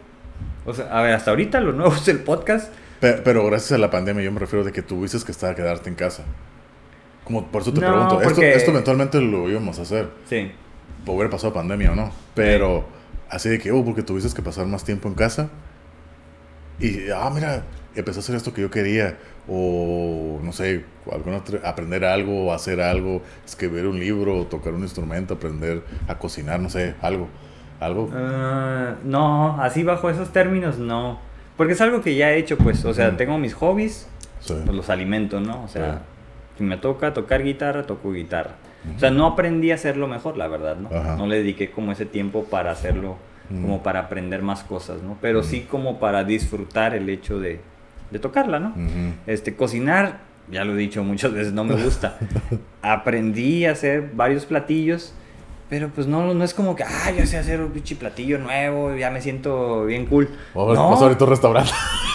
O sea, a ver, hasta ahorita lo nuevo es el podcast. Pe- Pero, gracias a la pandemia yo me refiero de que tuviste que estar a quedarte en casa. Como por eso te No, pregunto, porque- esto eventualmente lo íbamos a hacer. Sí. Por haber pasado pandemia o no. Pero así de que, oh, porque tuviste que pasar más tiempo en casa. Y, ah, mira, empecé a hacer esto que yo quería. O, no sé, alguna aprender algo, hacer algo, escribir un libro, tocar un instrumento, aprender a cocinar, no sé, algo. Algo. Ah, no, así bajo esos términos no. Porque es algo que ya he hecho, pues. O sea, Ujú. tengo mis hobbies, Sí. pues los alimento, ¿no? O sea, Claro. si me toca tocar guitarra, toco guitarra. O sea, no aprendí a hacerlo mejor, la verdad, ¿no? Ajá. No le dediqué como ese tiempo para hacerlo, Mm. como para aprender más cosas, ¿no? Pero Mm. sí como para disfrutar el hecho de, de tocarla, ¿no? Ujú. Este, cocinar, ya lo he dicho muchas veces, no me gusta. Aprendí a hacer varios platillos, pero pues no, no es como que, ah, ya sé hacer un pinche platillo nuevo, ya me siento bien cool. Vamos, no, ahorita a un restaurante.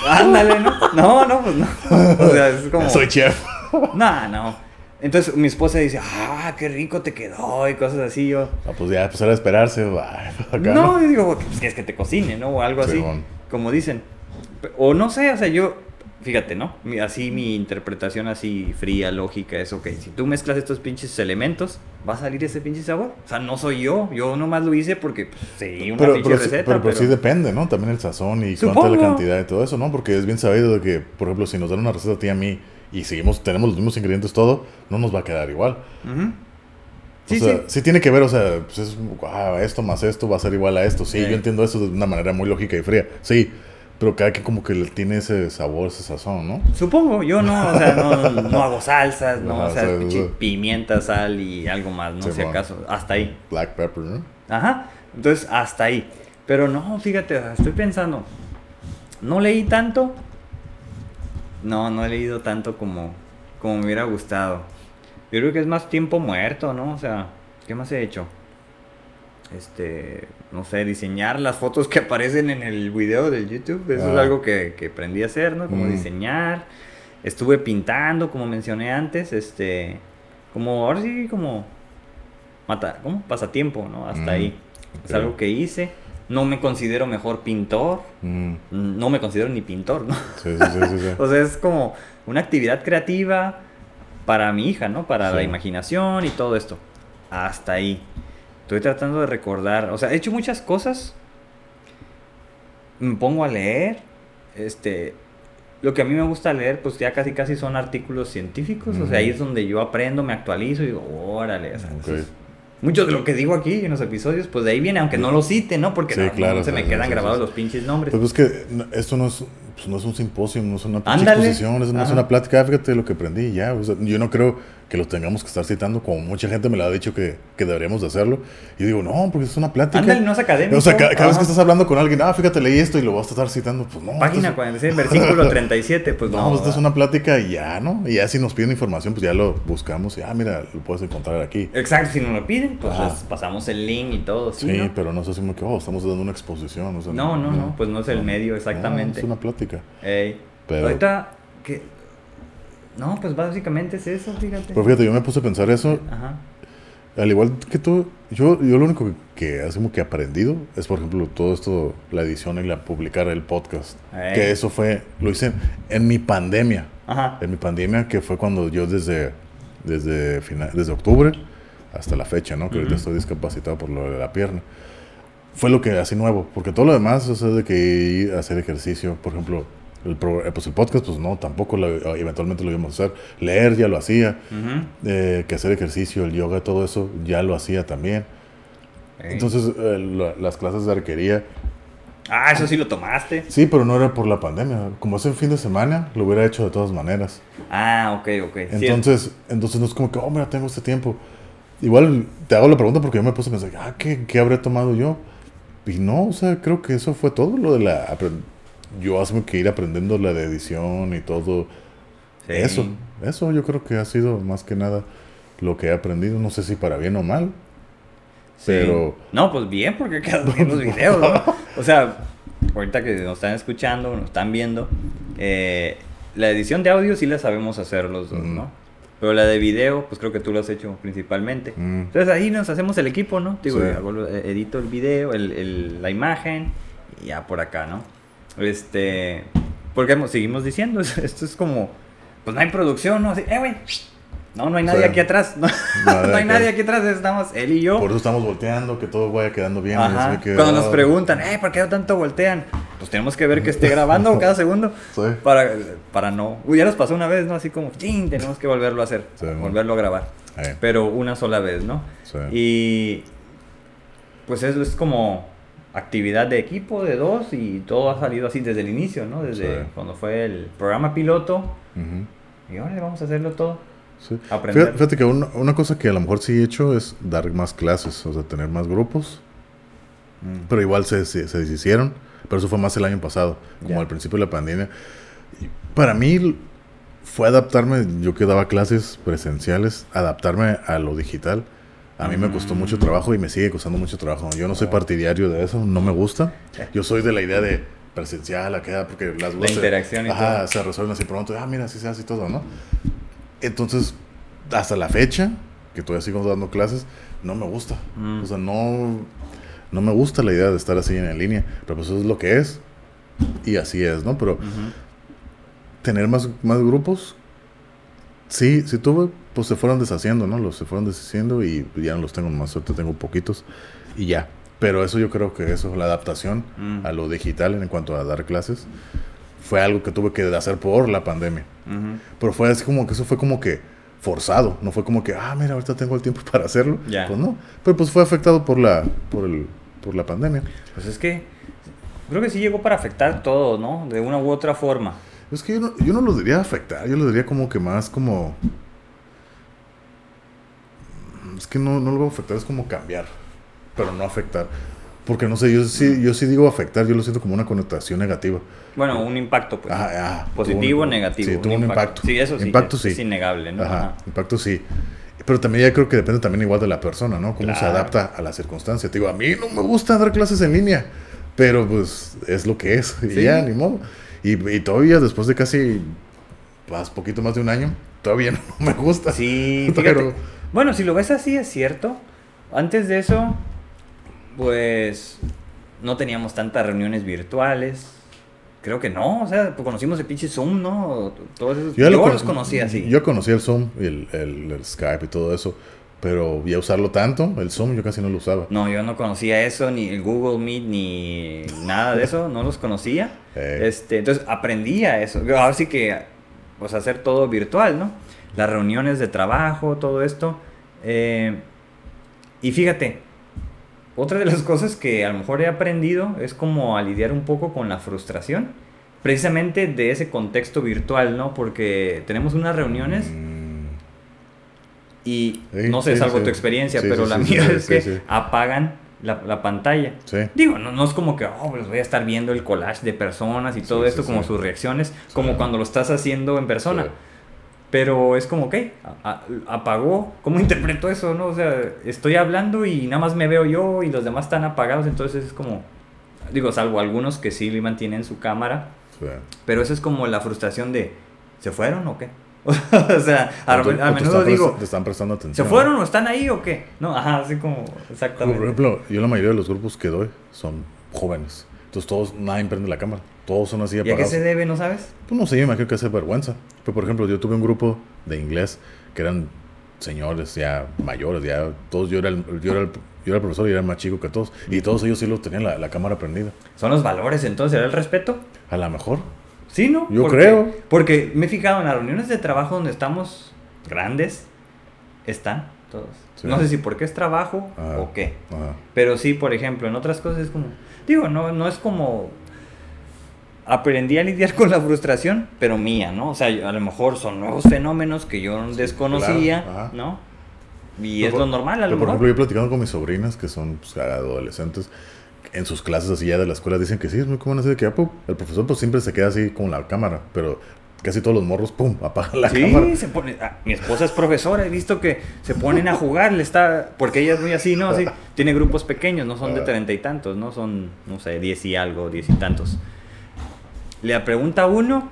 ándale, ¿no? No, no, pues no. O sea, es como... Soy chef. No, no. Entonces mi esposa dice, ah, qué rico te quedó y cosas así. Yo, Ah, pues ya, pues era esperarse. ay, acá, no, y digo, pues que es que te cocine, ¿no? O algo así, como dicen. O no sé, o sea, yo, fíjate, ¿no? Así mi interpretación así fría, lógica, es, ok, si tú mezclas estos pinches elementos, va a salir ese pinche sabor. O sea, no soy yo, yo nomás lo hice porque, pues, sí, una Pero, pinche pero, receta. pero, pero pero- sí depende, ¿no? También el sazón y cuánta la cantidad y todo eso, ¿no? Porque es bien sabido de que, por ejemplo, si nos dan una receta a ti y a mí y seguimos, tenemos los mismos ingredientes, todo, no nos va a quedar igual. O Sí, sea, sí. sí tiene que ver, o sea, pues es, ah, esto más esto va a ser igual a esto. Sí, Sí. yo entiendo eso de una manera muy lógica y fría. Sí, pero cada que como que le tiene ese sabor, ese sazón, ¿no? Supongo, yo no, o sea, no, no hago salsas, no, Ajá, o sea, pinche sí. pimienta, sal y algo más, no sé bueno. acaso, hasta ahí. Black pepper, ¿no? Ajá, entonces hasta ahí. Pero no, fíjate, o sea, estoy pensando, no leí tanto, no, no he leído tanto como, como me hubiera gustado. Yo creo que es más tiempo muerto, ¿no? O sea, ¿qué más he hecho? Este, no sé, diseñar las fotos que aparecen en el video del YouTube. Eso es Ah. algo que, que aprendí a hacer, ¿no? Como Mm. diseñar. Estuve pintando, como mencioné antes, este, como, ahora sí, como, mata, ¿cómo? Pasatiempo, ¿no? Hasta Mm, ahí. Es ok. algo que hice. No me considero mejor pintor. Mm, No me considero ni pintor, ¿no? sí, sí, sí. O sea, es como una actividad creativa para mi hija, ¿no? Para la imaginación y todo esto. Hasta ahí. Estoy tratando de recordar. O sea, he hecho muchas cosas. Me pongo a leer. Este. Lo que a mí me gusta leer, pues ya casi casi son artículos científicos. O sea, ahí Ujú. es donde yo aprendo, me actualizo y digo, órale. O sea, Ok. Mucho de lo que digo aquí en los episodios, pues de ahí viene, aunque no lo cite, ¿no? Porque Sí, no, claro, no se me quedan sí, grabados sí. los pinches nombres. Pues es que esto no es, pues no es un simposio, no es una exposición, es, no es una plática. Fíjate lo que aprendí ya. o sea, yo no creo que lo tengamos que estar citando, como mucha gente me lo ha dicho que, que deberíamos de hacerlo. Y digo, no, porque es una plática. Ándale, no es académico. O sea, ca- cada, vez que estás hablando con alguien, ah, fíjate, leí esto y lo vas a estar citando, pues no. Página esto 46, versículo 37, pues es, no. no, pues esto es una plática y ya, ¿no? Y ya si nos piden información, pues ya lo buscamos y, ah, mira, lo puedes encontrar aquí. Exacto, si nos lo piden, pues les pasamos el link y todo, ¿sí? Sí, ¿no? pero no es así como que, oh, estamos dando una exposición. o sea, No, no, no, pues no es el medio No, exactamente. es una plática. Ey, Pero- Ahorita, que... No, pues básicamente es eso, fíjate. Pero fíjate, yo me puse a pensar eso Ajá. Al igual que tú, yo, yo lo único que, que como que he aprendido es, por ejemplo, todo esto, la edición y la publicar el podcast. Ey. Que eso fue, lo hice en mi pandemia. Ajá. En mi pandemia, que fue cuando yo desde, desde, final, desde octubre hasta la fecha, ¿no? Que ahorita Ujú. estoy discapacitado por lo de la pierna. Fue lo que así nuevo, porque todo lo demás, o sea, de que ir a hacer ejercicio, por ejemplo, el, pro- eh, pues el podcast, pues no, tampoco lo- eventualmente lo íbamos a hacer. Leer ya lo hacía, eh, que hacer ejercicio, el yoga, todo eso ya lo hacía también. Entonces, eh, la- las clases de arquería, Ah, eso sí lo tomaste. sí, pero no era por la pandemia. Como es el fin de semana, lo hubiera hecho de todas maneras. Ah, ok, ok. sí, Entonces, entonces no es como que, oh, mira, tengo este tiempo. Igual te hago la pregunta porque yo me puse a pensar, ah, ¿qué, qué habré tomado yo? Y no, o sea, creo que eso fue todo lo de la... Yo hace que ir aprendiendo la de edición y todo. sí. Eso, eso yo creo que ha sido más que nada lo que he aprendido. No sé si para bien o mal. Sí. Pero- No, pues bien, porque quedan bien los videos, ¿no? O sea, ahorita que nos están escuchando, nos están viendo, eh, la edición de audio sí la sabemos hacer los dos, Mm. ¿no? Pero la de video, pues creo que tú lo has hecho principalmente. Mm, Entonces ahí nos hacemos el equipo, ¿no? Digo, Sí. eh, edito el video, el, el- la imagen, y ya por acá, ¿no? Este, porque seguimos diciendo, esto es como, pues no hay producción, ¿no? Así, eh, güey, no, no hay nadie aquí atrás, no, no hay nadie aquí atrás, estamos él y yo. Por eso estamos volteando, que todo vaya quedando bien. Ajá. que, Cuando nos preguntan, eh, ¿por qué tanto voltean? Pues tenemos que ver que esté grabando cada segundo Sí. para, para no. Uy, ya nos pasó una vez, ¿no? Así como, ¡chin! Tenemos que volverlo a hacer, volverlo a grabar. Eh, Pero una sola vez, ¿no? sí. Y pues eso es como actividad de equipo de dos y todo ha salido así desde el inicio, ¿no? Desde Sí. cuando fue el programa piloto y ahora vamos a hacerlo todo. sí. Aprender. Fíjate, que una, una cosa que a lo mejor sí he hecho es dar más clases, o sea, tener más grupos. Mm. Pero igual se, se, se deshicieron. Pero eso fue más el año pasado, como Ya. al principio de la pandemia. Y para mí fue adaptarme, yo que daba clases presenciales, adaptarme a lo digital. A mí me costó mucho trabajo y me sigue costando mucho trabajo. Yo no soy partidario de eso, no me gusta. Yo soy de la idea de presencial, acá, porque las dudas se- interacción y ajá, todo. se resuelven así pronto. Ah, mira, así se hace y todo, ¿no? Entonces, hasta la fecha, que todavía sigo dando clases, no me gusta. Mm. O sea, no, no me gusta la idea de estar así en línea. Pero pues eso es lo que es. Y así es, ¿no? Pero tener más, más grupos, sí, sí tuve, pues se fueron deshaciendo, ¿no? Los se fueron deshaciendo y ya no los tengo más suerte, tengo poquitos y ya. Pero eso yo creo que eso, la adaptación Mm. a lo digital en cuanto a dar clases, fue algo que tuve que hacer por la pandemia. Pero fue así como que eso fue como que forzado, no fue como que, ah, mira, ahorita tengo el tiempo para hacerlo. Pues no, pero pues fue afectado por la, por el, por la pandemia. Pues es que creo que sí llegó para afectar todo, ¿no? De una u otra forma. Es que yo no, yo no lo diría afectar, yo lo diría como que más como... Es que no, no lo voy a afectar, es como cambiar, pero no afectar. Porque no sé, yo sí, yo sí digo afectar, yo lo siento como una connotación negativa. Bueno, un impacto, pues. Ajá, ajá, Positivo o negativo. Sí, tuvo un impacto. Sí, eso sí. Impacto es, sí. es innegable, ¿no? Ajá, Ajá. impacto sí. Pero también ya creo que depende también igual de la persona, ¿no? Cómo se Claro. adapta a la circunstancia. Te digo, a mí no me gusta dar clases en línea, pero pues es lo que es. Y Sí. ya, ni modo. Y, y todavía después de casi, pues, poquito más de un año, todavía no me gusta. Sí, fíjate. Pero- Bueno, si lo ves así, es cierto. Antes de eso, pues no teníamos tantas reuniones virtuales. Creo que no, o sea, pues conocimos el pinche Zoom, ¿no? Todos esos. Yo, lo los cono- conocí así. Yo conocí el Zoom, y el, el- el Skype y todo eso, pero ya usarlo tanto, el Zoom yo casi no lo usaba. No, yo no conocía eso, ni el Google Meet, ni nada de eso, no los conocía. Eh. Este, entonces aprendía eso. Ahora sí que, pues hacer todo virtual, ¿no? Las reuniones de trabajo, todo esto. eh, Y fíjate, otra de las cosas que a lo mejor he aprendido es como a lidiar un poco con la frustración, precisamente de ese contexto virtual, ¿no? Porque tenemos unas reuniones y Sí, no sé, sí, salvo sí. tu experiencia, pero la mía es que apagan la, la pantalla. sí. Digo, no, no es como que, oh, pues voy a estar viendo el collage de personas y todo Sí, esto, sí, como sus reacciones, como cuando lo estás haciendo en persona. Pero es como, ok, a- a- apagó. ¿Cómo interpreto eso, no? O sea, estoy hablando y nada más me veo yo y los demás están apagados, entonces es como, digo, salvo algunos que sí mantienen su cámara, sí. pero eso es como la frustración de, ¿se fueron o qué? o sea, a, O te- a te menudo están digo, Te están prestando ¿se atención. fueron o están ahí o qué? No, ajá, así como, Por exactamente. ejemplo, yo la mayoría de los grupos que doy son jóvenes. Entonces todos, nadie prende la cámara. Todos son así ¿Y a qué apagados. se debe, no sabes? Pues no sé, yo me imagino que hace vergüenza. Pero por ejemplo, yo tuve un grupo de inglés que eran señores ya mayores, ya todos, yo era el, yo era el, yo era el profesor y era más chico que todos. Y todos ellos sí lo tenían la, la cámara prendida. ¿Son los valores entonces? ¿Era el respeto? A lo mejor. Sí, ¿no? Yo Porque- creo. Porque me he fijado en las reuniones de trabajo donde estamos grandes, están todos. Sí. No sé si porque es trabajo Ajá. o qué. Ajá. Pero sí, por ejemplo, en otras cosas es como... Digo, no, no es como... Aprendí a lidiar con la frustración, pero mía, ¿no? O sea, yo- a lo mejor son nuevos fenómenos que yo desconocía, claro. ¿no? Y Pero es por- lo normal, a lo por mejor. ejemplo, yo platicando con mis sobrinas, que son pues, adolescentes, en sus clases así ya de la escuela, dicen que sí, es muy común así de que ah, el profesor pues siempre se queda así con la cámara, pero casi todos los morros, pum, apagan la sí, cámara. se pone. ah, mi esposa es profesora, he visto que se ponen a jugar, le está. Porque ella es muy así, ¿no? Así, tiene grupos pequeños, no son de Ah. treinta y tantos, ¿no? Son, no sé, diez y algo, diez y tantos. Le pregunta a uno,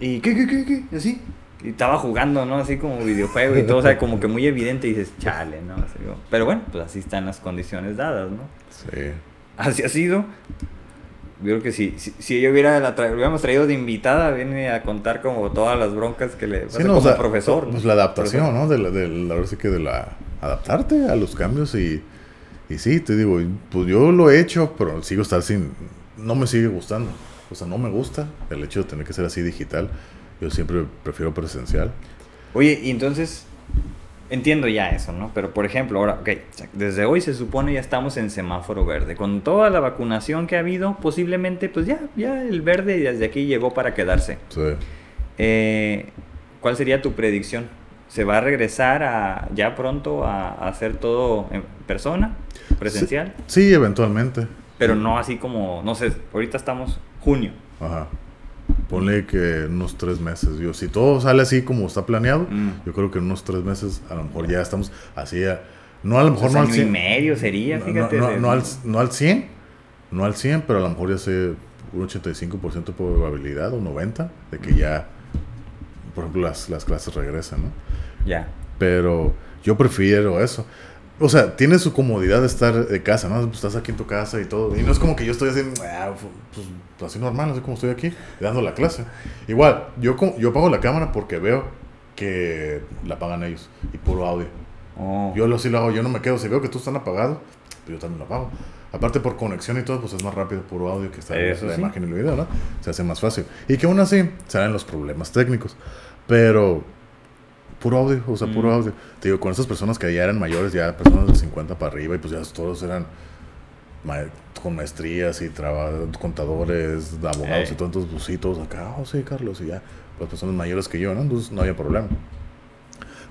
¿y qué, qué, qué, qué? Así. Y estaba jugando, ¿no? Así como videojuego y todo, o sea, como que muy evidente y dices, chale, ¿no? Así pero bueno, pues así están las condiciones dadas, ¿no? Sí. Así ha sido. Yo creo que si, si, si ella hubiera la tra- hubiéramos traído de invitada, viene a contar como todas las broncas que le pasa Sí, no, como o sea, profesor. Pues ¿no? la adaptación. ¿no? De la, de la, ahora sí que de la adaptarte a los cambios y, y sí, te digo, pues yo lo he hecho, pero sigo estar sin, no me sigue gustando. O sea, no me gusta el hecho de tener que ser así digital. Yo siempre prefiero presencial. Oye, y entonces entiendo ya eso, ¿no? Pero por ejemplo, ahora, ok, desde hoy se supone ya estamos en semáforo verde. Con toda la vacunación que ha habido, posiblemente, pues ya, ya el verde desde aquí llegó para quedarse. Sí. Eh, ¿Cuál sería tu predicción? ¿Se va a regresar a, ya pronto a, a hacer todo en persona, presencial? Sí, eventualmente. Pero no así como, no sé, ahorita estamos junio. Ajá. Ponle que unos tres meses. Yo, si todo sale así como está planeado, Mm. yo creo que en unos tres meses a lo mejor ya estamos así. a- no a lo mejor Pues no al año y 100. medio sería, No, fíjate. no, no al, no al 100, no al 100, pero a lo mejor ya sé un 85% de probabilidad o 90% de que ya, por ejemplo, las, las clases regresen, ¿no? Ya. Pero yo prefiero eso. O sea, tiene su comodidad de estar de casa, ¿no? Pues estás aquí en tu casa y todo. Y no es como que yo estoy así, ah, pues, pues, así normal, así como estoy aquí, dando la clase. Igual, yo, yo apago la cámara porque veo que la apagan ellos y puro audio. Oh. Yo lo sí lo hago, yo no me quedo. Si veo que tú están apagados, pues yo también lo apago. Aparte por conexión y todo, pues es más rápido puro audio que está Eso la sí. imagen y el video, ¿no? Se hace más fácil. Y que aún así salen los problemas técnicos. Pero puro audio, o sea, puro Mm. audio. Te digo, con esas personas que ya eran mayores, ya personas de 50 para arriba, y pues ya todos eran ma- con maestrías y contadores, abogados y todo, entonces pues sí, todos acá, oh sí, Carlos, y ya, las personas mayores que yo, ¿no? Entonces no había problema.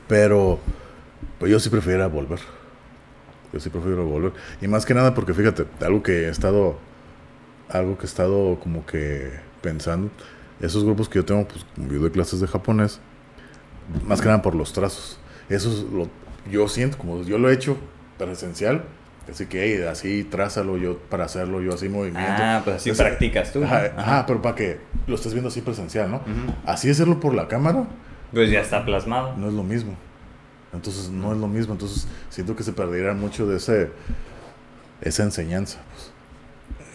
Pero pues yo sí prefiero volver. Yo sí prefiero volver. Y más que nada porque fíjate, algo que he estado, algo que he estado como que pensando, esos grupos que yo tengo, pues como yo doy clases de japonés, más que nada por los trazos. Eso es lo, yo siento, como yo lo he hecho presencial, así que hey, así trázalo yo para hacerlo, yo así movimiento. Ah, pues así practicas tú. Ajá, Ajá. ajá, pero para que lo estés viendo así presencial, ¿no? Ujú. Así hacerlo por la cámara, Pues ya está plasmado. no es lo mismo. Entonces no es lo mismo. Entonces siento que se perderá mucho de ese esa enseñanza.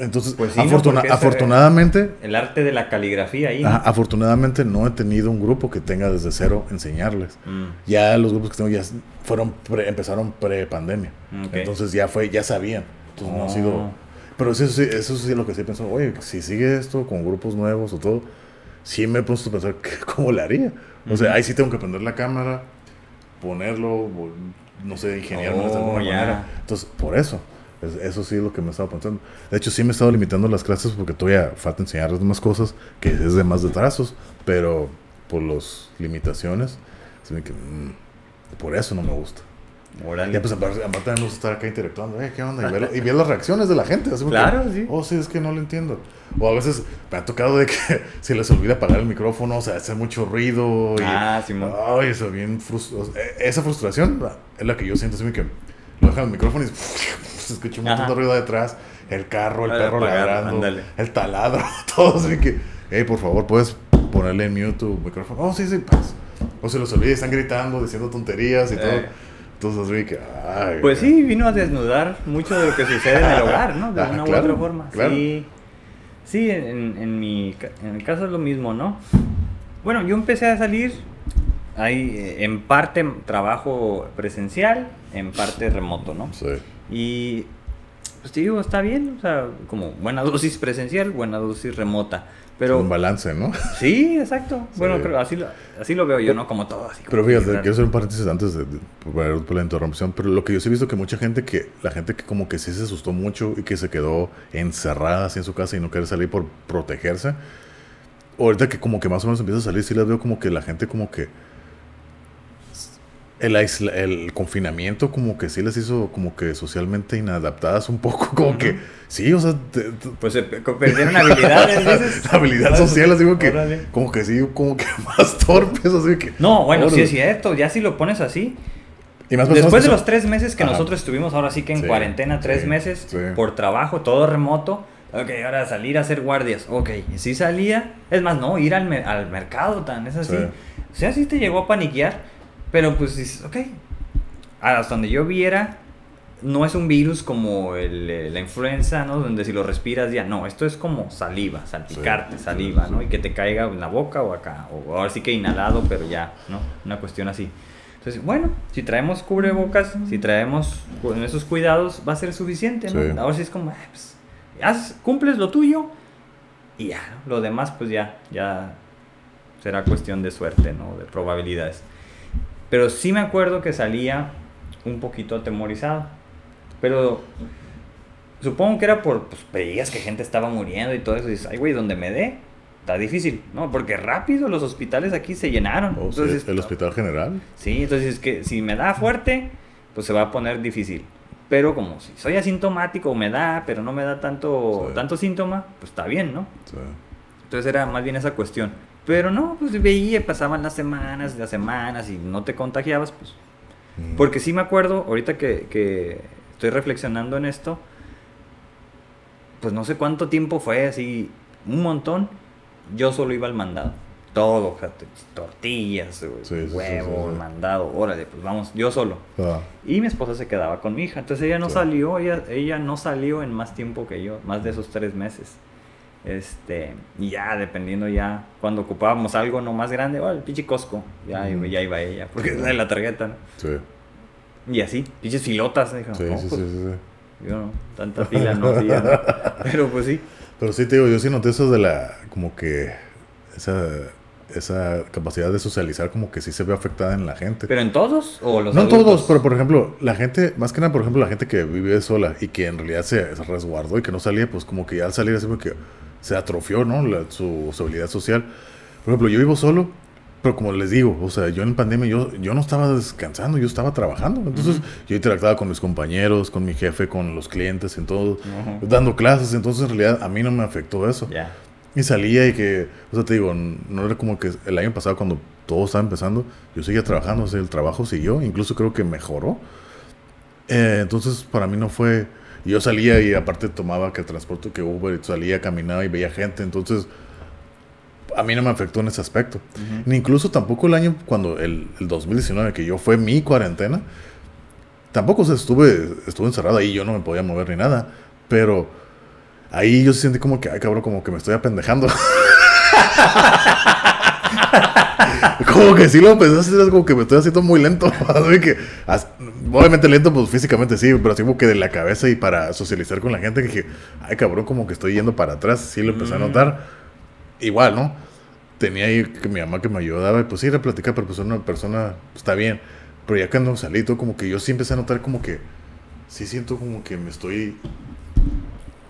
Entonces, Pues sí, ¿no? afortuna- Porque ese- afortunadamente, El arte de la caligrafía ahí. ¿no? afortunadamente no he tenido un grupo que tenga desde cero enseñarles. Mm, Ya los grupos que tengo ya fueron pre- empezaron pre pandemia. ok. Entonces ya fue, ya sabían. Entonces no ha Oh. sido. Pero eso, sí- eso sí es lo que sí pensó, oye, si sigue esto con grupos nuevos o todo, sí me he puesto a pensar cómo le haría. O sea, Ujú. ahí sí tengo que prender la cámara, ponerlo, no sé, ingeniármelas de alguna Oh, manera. Entonces, por eso. Es- eso sí es lo que me estaba pensando. De hecho, sí me he estado limitando las clases porque todavía falta enseñarles más cosas que es de más de trazos, pero por las limitaciones, que, mm, por eso no me gusta. Ya pues aparte, aparte gusta estar acá interactuando, eh, ¿qué onda? Y ver, y ver las reacciones de la gente. así Claro, que, sí. Oh, sí, es que no lo entiendo. O a veces me ha tocado de que se les olvida apagar el micrófono, o sea, hace mucho ruido. Y, Ah, Simón. Ay, eso bien frustro- Esa frustración es la que yo siento, así que lo dejan el micrófono y se escucha un montón de ruido detrás. El carro, el perro apagar, ladrando, ándale. el taladro, todo así que, hey, por favor, puedes ponerle en mute tu micrófono. Oh, sí, sí, pues. O se los olvida, están gritando, diciendo tonterías y Eh. todo. Entonces, así que, ay. Pues sí, vino a desnudar mucho de lo que sucede en el hogar, ¿no? De Ah, una claro, u otra forma. claro. Sí, sí en, en mi en el caso es lo mismo, ¿no? Bueno, yo empecé a salir, hay eh, en parte trabajo presencial, en parte remoto, ¿no? Sí. Y pues te digo, está bien, o sea, como buena dosis presencial, buena dosis remota. Pero un balance, ¿no? sí, exacto. Sí. Bueno, creo, así, lo, así lo veo yo, ¿no? Como todo, así como Pero fíjate, quiero hacer un paréntesis antes de, de- por la interrupción, pero lo que yo sí he visto que mucha gente que, la gente que como que sí se asustó mucho y que se quedó encerrada así en su casa y no quiere salir por protegerse, ahorita que como que más o menos empieza a salir, sí las veo como que la gente como que el, aisla- el confinamiento como que sí les hizo como que socialmente inadaptadas un poco, como que sí, o sea, te- te- Pues se pe- perdieron habilidades, la habilidad social, así como que, Órale. como que sí, como que más torpes, así que... No, bueno, sí Órale. es cierto, ya si lo pones así. Y más Después de son- los tres meses que Ajá. nosotros estuvimos ahora sí que en Sí, cuarentena, tres sí, meses, sí. por trabajo, todo remoto. Ok, ahora salir a hacer guardias. Ok, sí salía. Es más, no, ir al, mer- al mercado tan, es así. Sí. O sea, sí te llegó a paniquear. Pero pues, dices, ok. Hasta donde yo viera, no es un virus como el, eh, la influenza, ¿no? Donde si lo respiras ya. No, esto es como saliva, salpicarte, Sí, saliva, sí, ¿no? sí. Y que te caiga en la boca o acá. O ahora sí que inhalado, pero ya, ¿no? Una cuestión así. Entonces, bueno, si traemos cubrebocas, si traemos esos cuidados, va a ser suficiente, ¿no? Ahora sí es como, ah, pues, haz- cumples lo tuyo y ya, ¿no? lo demás pues ya, ya será cuestión de suerte, ¿no? De probabilidades. Pero sí me acuerdo que salía un poquito atemorizado. Pero supongo que era por, pues veías que gente estaba muriendo y todo eso. Y dices, ay, güey, donde me dé, está difícil, ¿no? Porque rápido los hospitales aquí se llenaron. Oh, entonces, el hospital general. Sí, entonces es que si me da fuerte, pues se va a poner difícil. Pero como si soy asintomático, me da, pero no me da tanto, Sí. tanto síntoma, pues está bien, ¿no? Sí. Entonces era más bien esa cuestión. Pero no, pues veía, pasaban las semanas, las semanas y no te contagiabas, pues. Mm. Porque sí me acuerdo, ahorita que, que estoy reflexionando en esto, pues no sé cuánto tiempo fue, así, un montón, yo solo iba al mandado. Todo, tortillas, Sí, huevo, sí, sí. mandado, órale, pues vamos, yo solo. Ah, Y mi esposa se quedaba con mi hija. Entonces ella no salió, ella, ella no salió en más tiempo que yo, más de esos tres meses. Este, y ya dependiendo ya, cuando ocupábamos algo no más grande, oh, el pinche Costco, ya, ya iba ella, porque es de la tarjeta, ¿no? sí. Y así, pinches filotas, dijo, Sí, no, sí, pues, sí, sí, sí. yo no, tanta fila no hacía, ¿no? Pero pues sí. Pero sí te digo, yo sí noté eso de la, como que, esa, esa capacidad de socializar como que sí se ve afectada en la gente. ¿Pero en todos o los no adultos? todos, pero por ejemplo, la gente, más que nada, por ejemplo, la gente que vive sola y que en realidad se resguardó y que no salía, pues como que ya al salir así como que se atrofió, ¿no? La- su, su habilidad social. Por ejemplo, yo vivo solo, pero como les digo, o sea, yo en pandemia yo, yo no estaba descansando, yo estaba trabajando. Entonces, yo interactuaba con mis compañeros, con mi jefe, con los clientes, en todo, Ujú. dando clases. Entonces, en realidad, a mí no me afectó eso. Ya. Y salía y que, o sea, te digo, no era como que el año pasado cuando todo estaba empezando, yo seguía trabajando, o sea, el trabajo siguió, incluso creo que mejoró. Eh, entonces, para mí no fue, yo salía y aparte tomaba que transporte, que Uber, y salía, caminaba y veía gente, entonces, a mí no me afectó en ese aspecto. Ujú. Ni incluso tampoco el año, cuando el, el 2019, que yo fue mi cuarentena, tampoco o sea, estuve, estuve encerrado ahí, yo no me podía mover ni nada, pero ahí yo sentí como que, ay cabrón, como que me estoy apendejando. como que sí lo pensé, así, es como que me estoy haciendo muy lento. que, obviamente lento, pues físicamente sí, pero así como que de la cabeza y para socializar con la gente, que dije, ay cabrón, como que estoy yendo para atrás, sí lo empecé a Mm. notar. Igual, ¿no? Tenía ahí que mi mamá que me ayudaba, y pues sí, era platicar, pero pues una persona, pues, está bien. pero ya cuando salí, todo como que yo sí empecé a notar como que, sí siento como que me estoy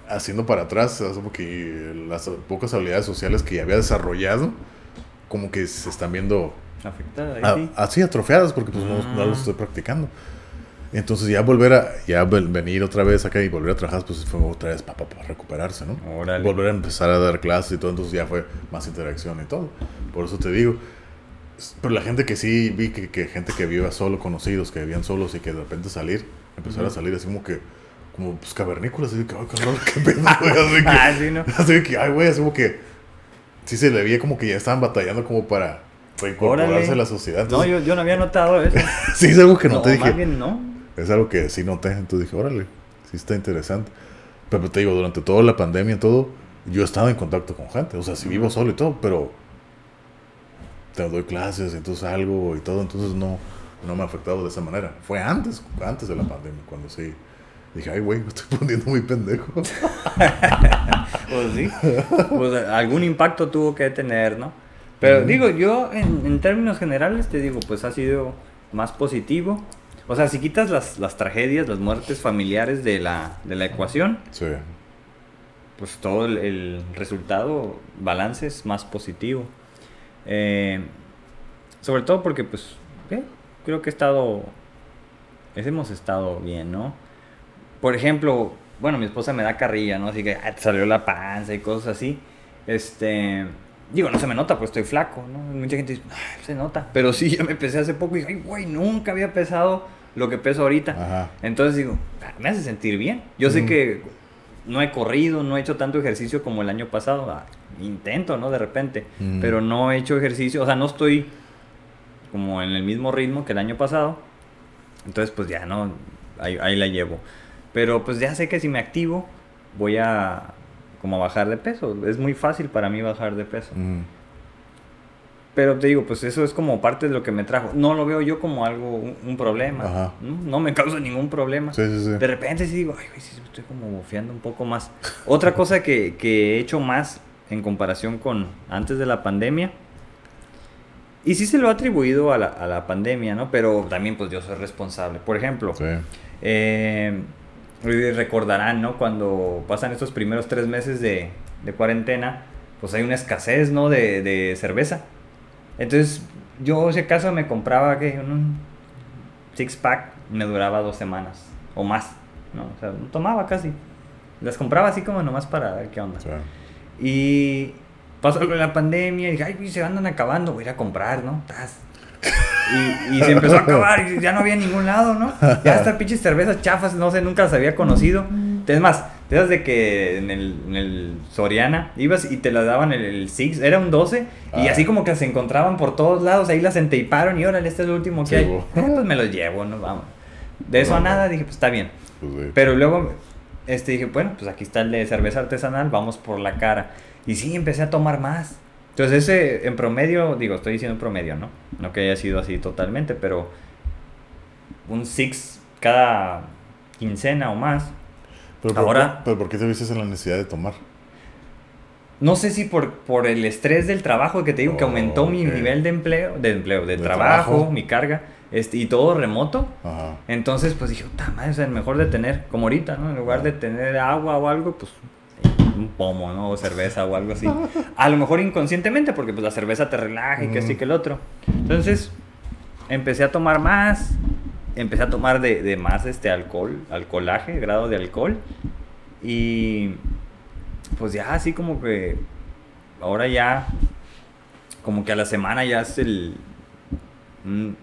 haciendo para atrás, como que las pocas habilidades sociales que ya había desarrollado, como que se están viendo afectadas. sí. Así atrofiadas porque pues no, no ah. estoy practicando. Entonces ya volver a, ya venir otra vez acá y volver a trabajar, pues fue otra vez para, para recuperarse, ¿no? Volver a empezar a dar clases y todo, entonces ya fue más interacción y todo. Por eso te digo, pero la gente que sí, vi que, que gente que vivía solo, conocidos, que vivían solos y que de repente salir, empezar a salir así como que, como pues cavernícolas, así que, ay, cabrón, qué pedo, güey, así que, ah, sí, ¿no? así que, ay, güey, así como que, sí se le veía como que ya estaban batallando como para, incorporarse a la sociedad. no, yo, yo no había notado eso. sí, es algo que no, te dije. Más bien no es algo que sí noté, entonces dije, órale, sí está interesante. Pero te digo, durante toda la pandemia y todo, yo estaba en contacto con gente, o sea, si vivo solo y todo, pero te doy clases, entonces algo y todo, entonces no, no me ha afectado de esa manera. Fue antes, antes de la pandemia, cuando sí dije, ay, güey, me estoy poniendo muy pendejo. pues sí, pues algún impacto tuvo que tener, ¿no? Pero digo, yo en, en términos generales te digo, pues ha sido más positivo. O sea, si quitas las, las tragedias, las muertes familiares de la, de la ecuación, pues todo el, resultado, balance es más positivo. Eh, sobre todo porque, pues, creo que he estado, hemos estado bien, ¿no? Por ejemplo, bueno, mi esposa me da carrilla, ¿no? Así que te salió la panza y cosas así. Este, digo, no se me nota, pues estoy flaco, ¿no? Mucha gente dice, se nota. Pero sí, yo me pesé hace poco y dije, ay, güey, nunca había pesado lo que peso ahorita. Entonces digo, ah, me hace sentir bien. Yo sé que no he corrido, no he hecho tanto ejercicio como el año pasado. Ah, intento, ¿no? De repente. Pero no he hecho ejercicio, o sea, no estoy como en el mismo ritmo que el año pasado. Entonces, pues ya no, ahí, ahí la llevo. Pero pues ya sé que si me activo, voy a como a bajar de peso. Es muy fácil para mí bajar de peso. Pero te digo, pues eso es como parte de lo que me trajo. No lo veo yo como algo, un, problema. ¿no? me causa ningún problema. De repente sí digo, ay, sí, estoy como bofeando un poco más. Otra cosa que, que, he hecho más en comparación con antes de la pandemia, y sí se lo ha atribuido a la, a la pandemia, ¿no? Pero también pues yo soy responsable. Por ejemplo, eh, recordarán, ¿no? Cuando pasan estos primeros tres meses de, de cuarentena, pues hay una escasez, ¿no? De, de cerveza. Entonces, yo si acaso me compraba que un six pack me duraba dos semanas o más, ¿no? O sea, no tomaba casi. Las compraba así como nomás para ver qué onda. Y pasó la pandemia y dije, ay, se andan acabando, voy a ir a comprar, ¿no? Y, y, se empezó a acabar y ya no había ningún lado, ¿no? Ya hasta pinches cervezas chafas, no sé, nunca las había conocido. Es más, te de que en el, en el, Soriana ibas y te la daban el, el Six, era un 12, y ah. así como que se encontraban por todos lados, ahí las enteiparon y órale, este es el último que hay. Eh, pues me los llevo, ¿no? Vamos. De eso a nada dije, pues está bien. Pues Pero luego este, dije, bueno, pues aquí está el de cerveza artesanal, vamos por la cara. Y sí, empecé a tomar más. Entonces ese, en promedio, digo, estoy diciendo promedio, ¿no? No que haya sido así totalmente, pero un Six cada quincena o más pero Ahora, ¿Pero por qué te viste en la necesidad de tomar? No sé si por, por el estrés del trabajo que te digo que aumentó mi nivel de empleo, de empleo, de, trabajo, mi carga, este, y todo remoto. Ajá. Entonces, pues dije, puta madre, es el mejor de tener, como ahorita, ¿no? En lugar de tener agua o algo, pues un pomo, ¿no? O cerveza o algo así. A lo mejor inconscientemente, porque pues la cerveza te relaja y que así que el otro. Entonces, empecé a tomar más, empecé a tomar de, de, más este alcohol, alcoholaje, grado de alcohol. Y pues ya así como que ahora ya, como que a la semana ya es el un,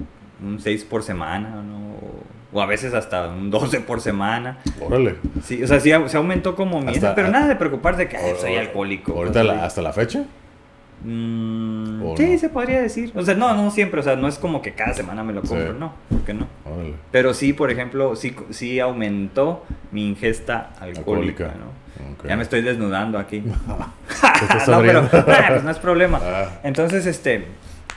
6 por semana, ¿no? O a veces hasta un 12 por semana. Órale. Sí, o sea, sí se aumentó como mi pero nada de preocuparse de que soy alcohólico. ¿Ahorita hasta la fecha? Mm, sí, se podría decir. O sea, no, no siempre. O sea, no es como que cada semana me lo compro. No, porque no? Pero sí, por ejemplo, sí, sí aumentó mi ingesta alcohólica, ¿no? Ya me estoy desnudando aquí. no, pero pues no es problema. Ah. Entonces, este,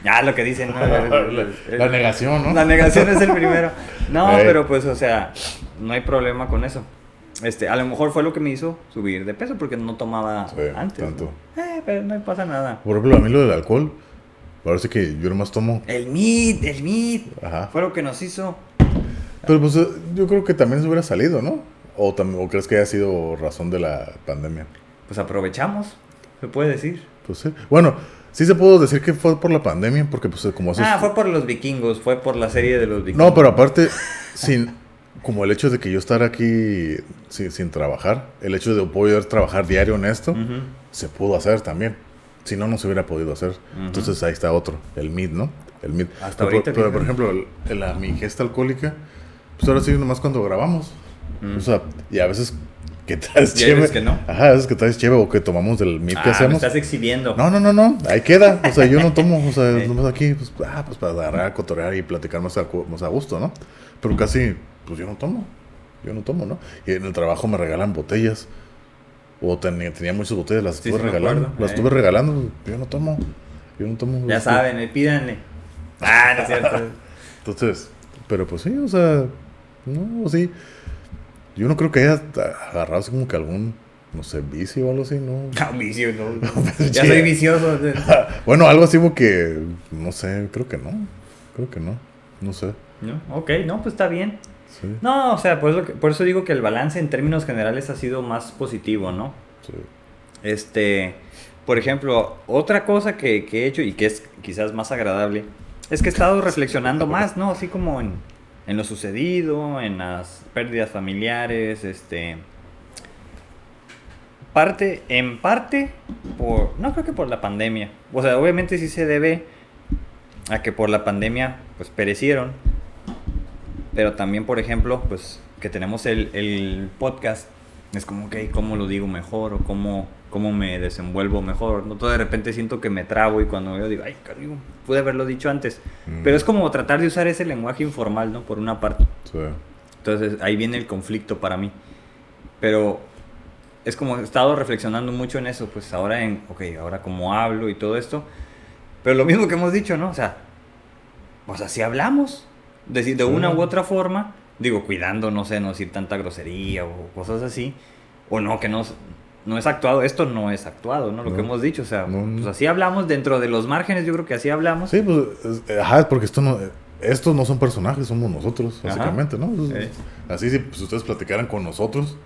ya lo que dicen. la, negación, ¿no? La negación es el primero. No, pero pues, o sea, no hay problema con eso. Este, a lo mejor fue lo que me hizo subir de peso porque no tomaba antes. Tanto. Eh, pero no pasa nada. Por ejemplo, a mí lo del alcohol, Parece que yo nomás tomo. El meat, el meat. Ajá. Fue lo que nos hizo. Pero pues eh, yo creo que también se hubiera salido, ¿no? O, o crees que haya sido razón de la pandemia. Pues aprovechamos, se puede decir. Pues sí. Bueno, sí se pudo decir que fue por la pandemia, porque pues como eso. Ah, fue por los vikingos, fue por la serie de los vikingos. No, pero aparte, sin, como el hecho de que yo estar aquí sin, sin trabajar, el hecho de poder trabajar diario en esto, se pudo hacer también. Si no, no se hubiera podido hacer. Entonces ahí está otro, el MID, ¿no? El MID. Hasta pero, ahorita, pero, por ejemplo, el- la, mi ingesta alcohólica, pues ahora sí, nomás cuando grabamos. O sea, y a veces que traes chévere. que no. Ajá, veces que traes chévere o que tomamos del Ah, que me hacemos. estás exhibiendo. No, no, no, no, ahí queda. O sea, yo no tomo, o sea, nomás aquí, pues, ah, pues para agarrar, cotorear y platicar más a, cu- más a gusto, ¿no? Pero casi, pues yo no tomo. Yo no tomo, ¿no? Y en el trabajo me regalan botellas. O tenía, tenía muchas botellas, las Sí, estuve sí regalando. acuerdo, Las eh. estuve regalando, yo no tomo. Yo no tomo. Ya este, saben, eh, pídanle. Ah, no es cierto. Entonces, pero pues sí, o sea, no, sí. Yo no creo que haya agarrado así como que algún, no sé, vicio o algo así, ¿no? No, vicio, no. pues, Ya soy vicioso. Bueno, algo así como que, no sé, creo que no. Creo que no. No sé. ¿No? Ok, no, pues está bien. Sí, No, o sea, por eso, por eso digo que el balance en términos generales ha sido más positivo, ¿no? sí. Este, por ejemplo, otra cosa que, que he hecho y que es quizás más agradable es que he estado reflexionando más, ¿no? Así como en, en lo sucedido, en las pérdidas familiares, este... Parte, en parte, por, no creo que por la pandemia. O sea, obviamente sí se debe a que por la pandemia, pues perecieron. Pero también, por ejemplo, pues que tenemos el, el podcast. Es como, ok, ¿cómo lo digo mejor? O cómo, cómo me desenvuelvo mejor. No todo de repente siento que me trabo y cuando yo digo, ay, cariño, pude haberlo dicho antes. Mm. Pero es como tratar de usar ese lenguaje informal, ¿no? Por una parte. Sí. Entonces ahí viene el conflicto para mí. Pero es como he estado reflexionando mucho en eso, pues ahora en, ok, ahora cómo hablo y todo esto. Pero lo mismo que hemos dicho, ¿no? O sea, o sea, si hablamos, decir de Sí. una u otra forma, digo, cuidando, no sé, no decir tanta grosería o cosas así, o no, que no, no es actuado, esto no es actuado, ¿no? Lo que hemos dicho, o sea, No, pues así hablamos dentro de los márgenes, yo creo que así hablamos. Sí, pues, es- ajá, porque esto no, estos no son personajes, somos nosotros, Ajá. básicamente, ¿no? Eh. Así, si pues, ustedes platicaran con nosotros,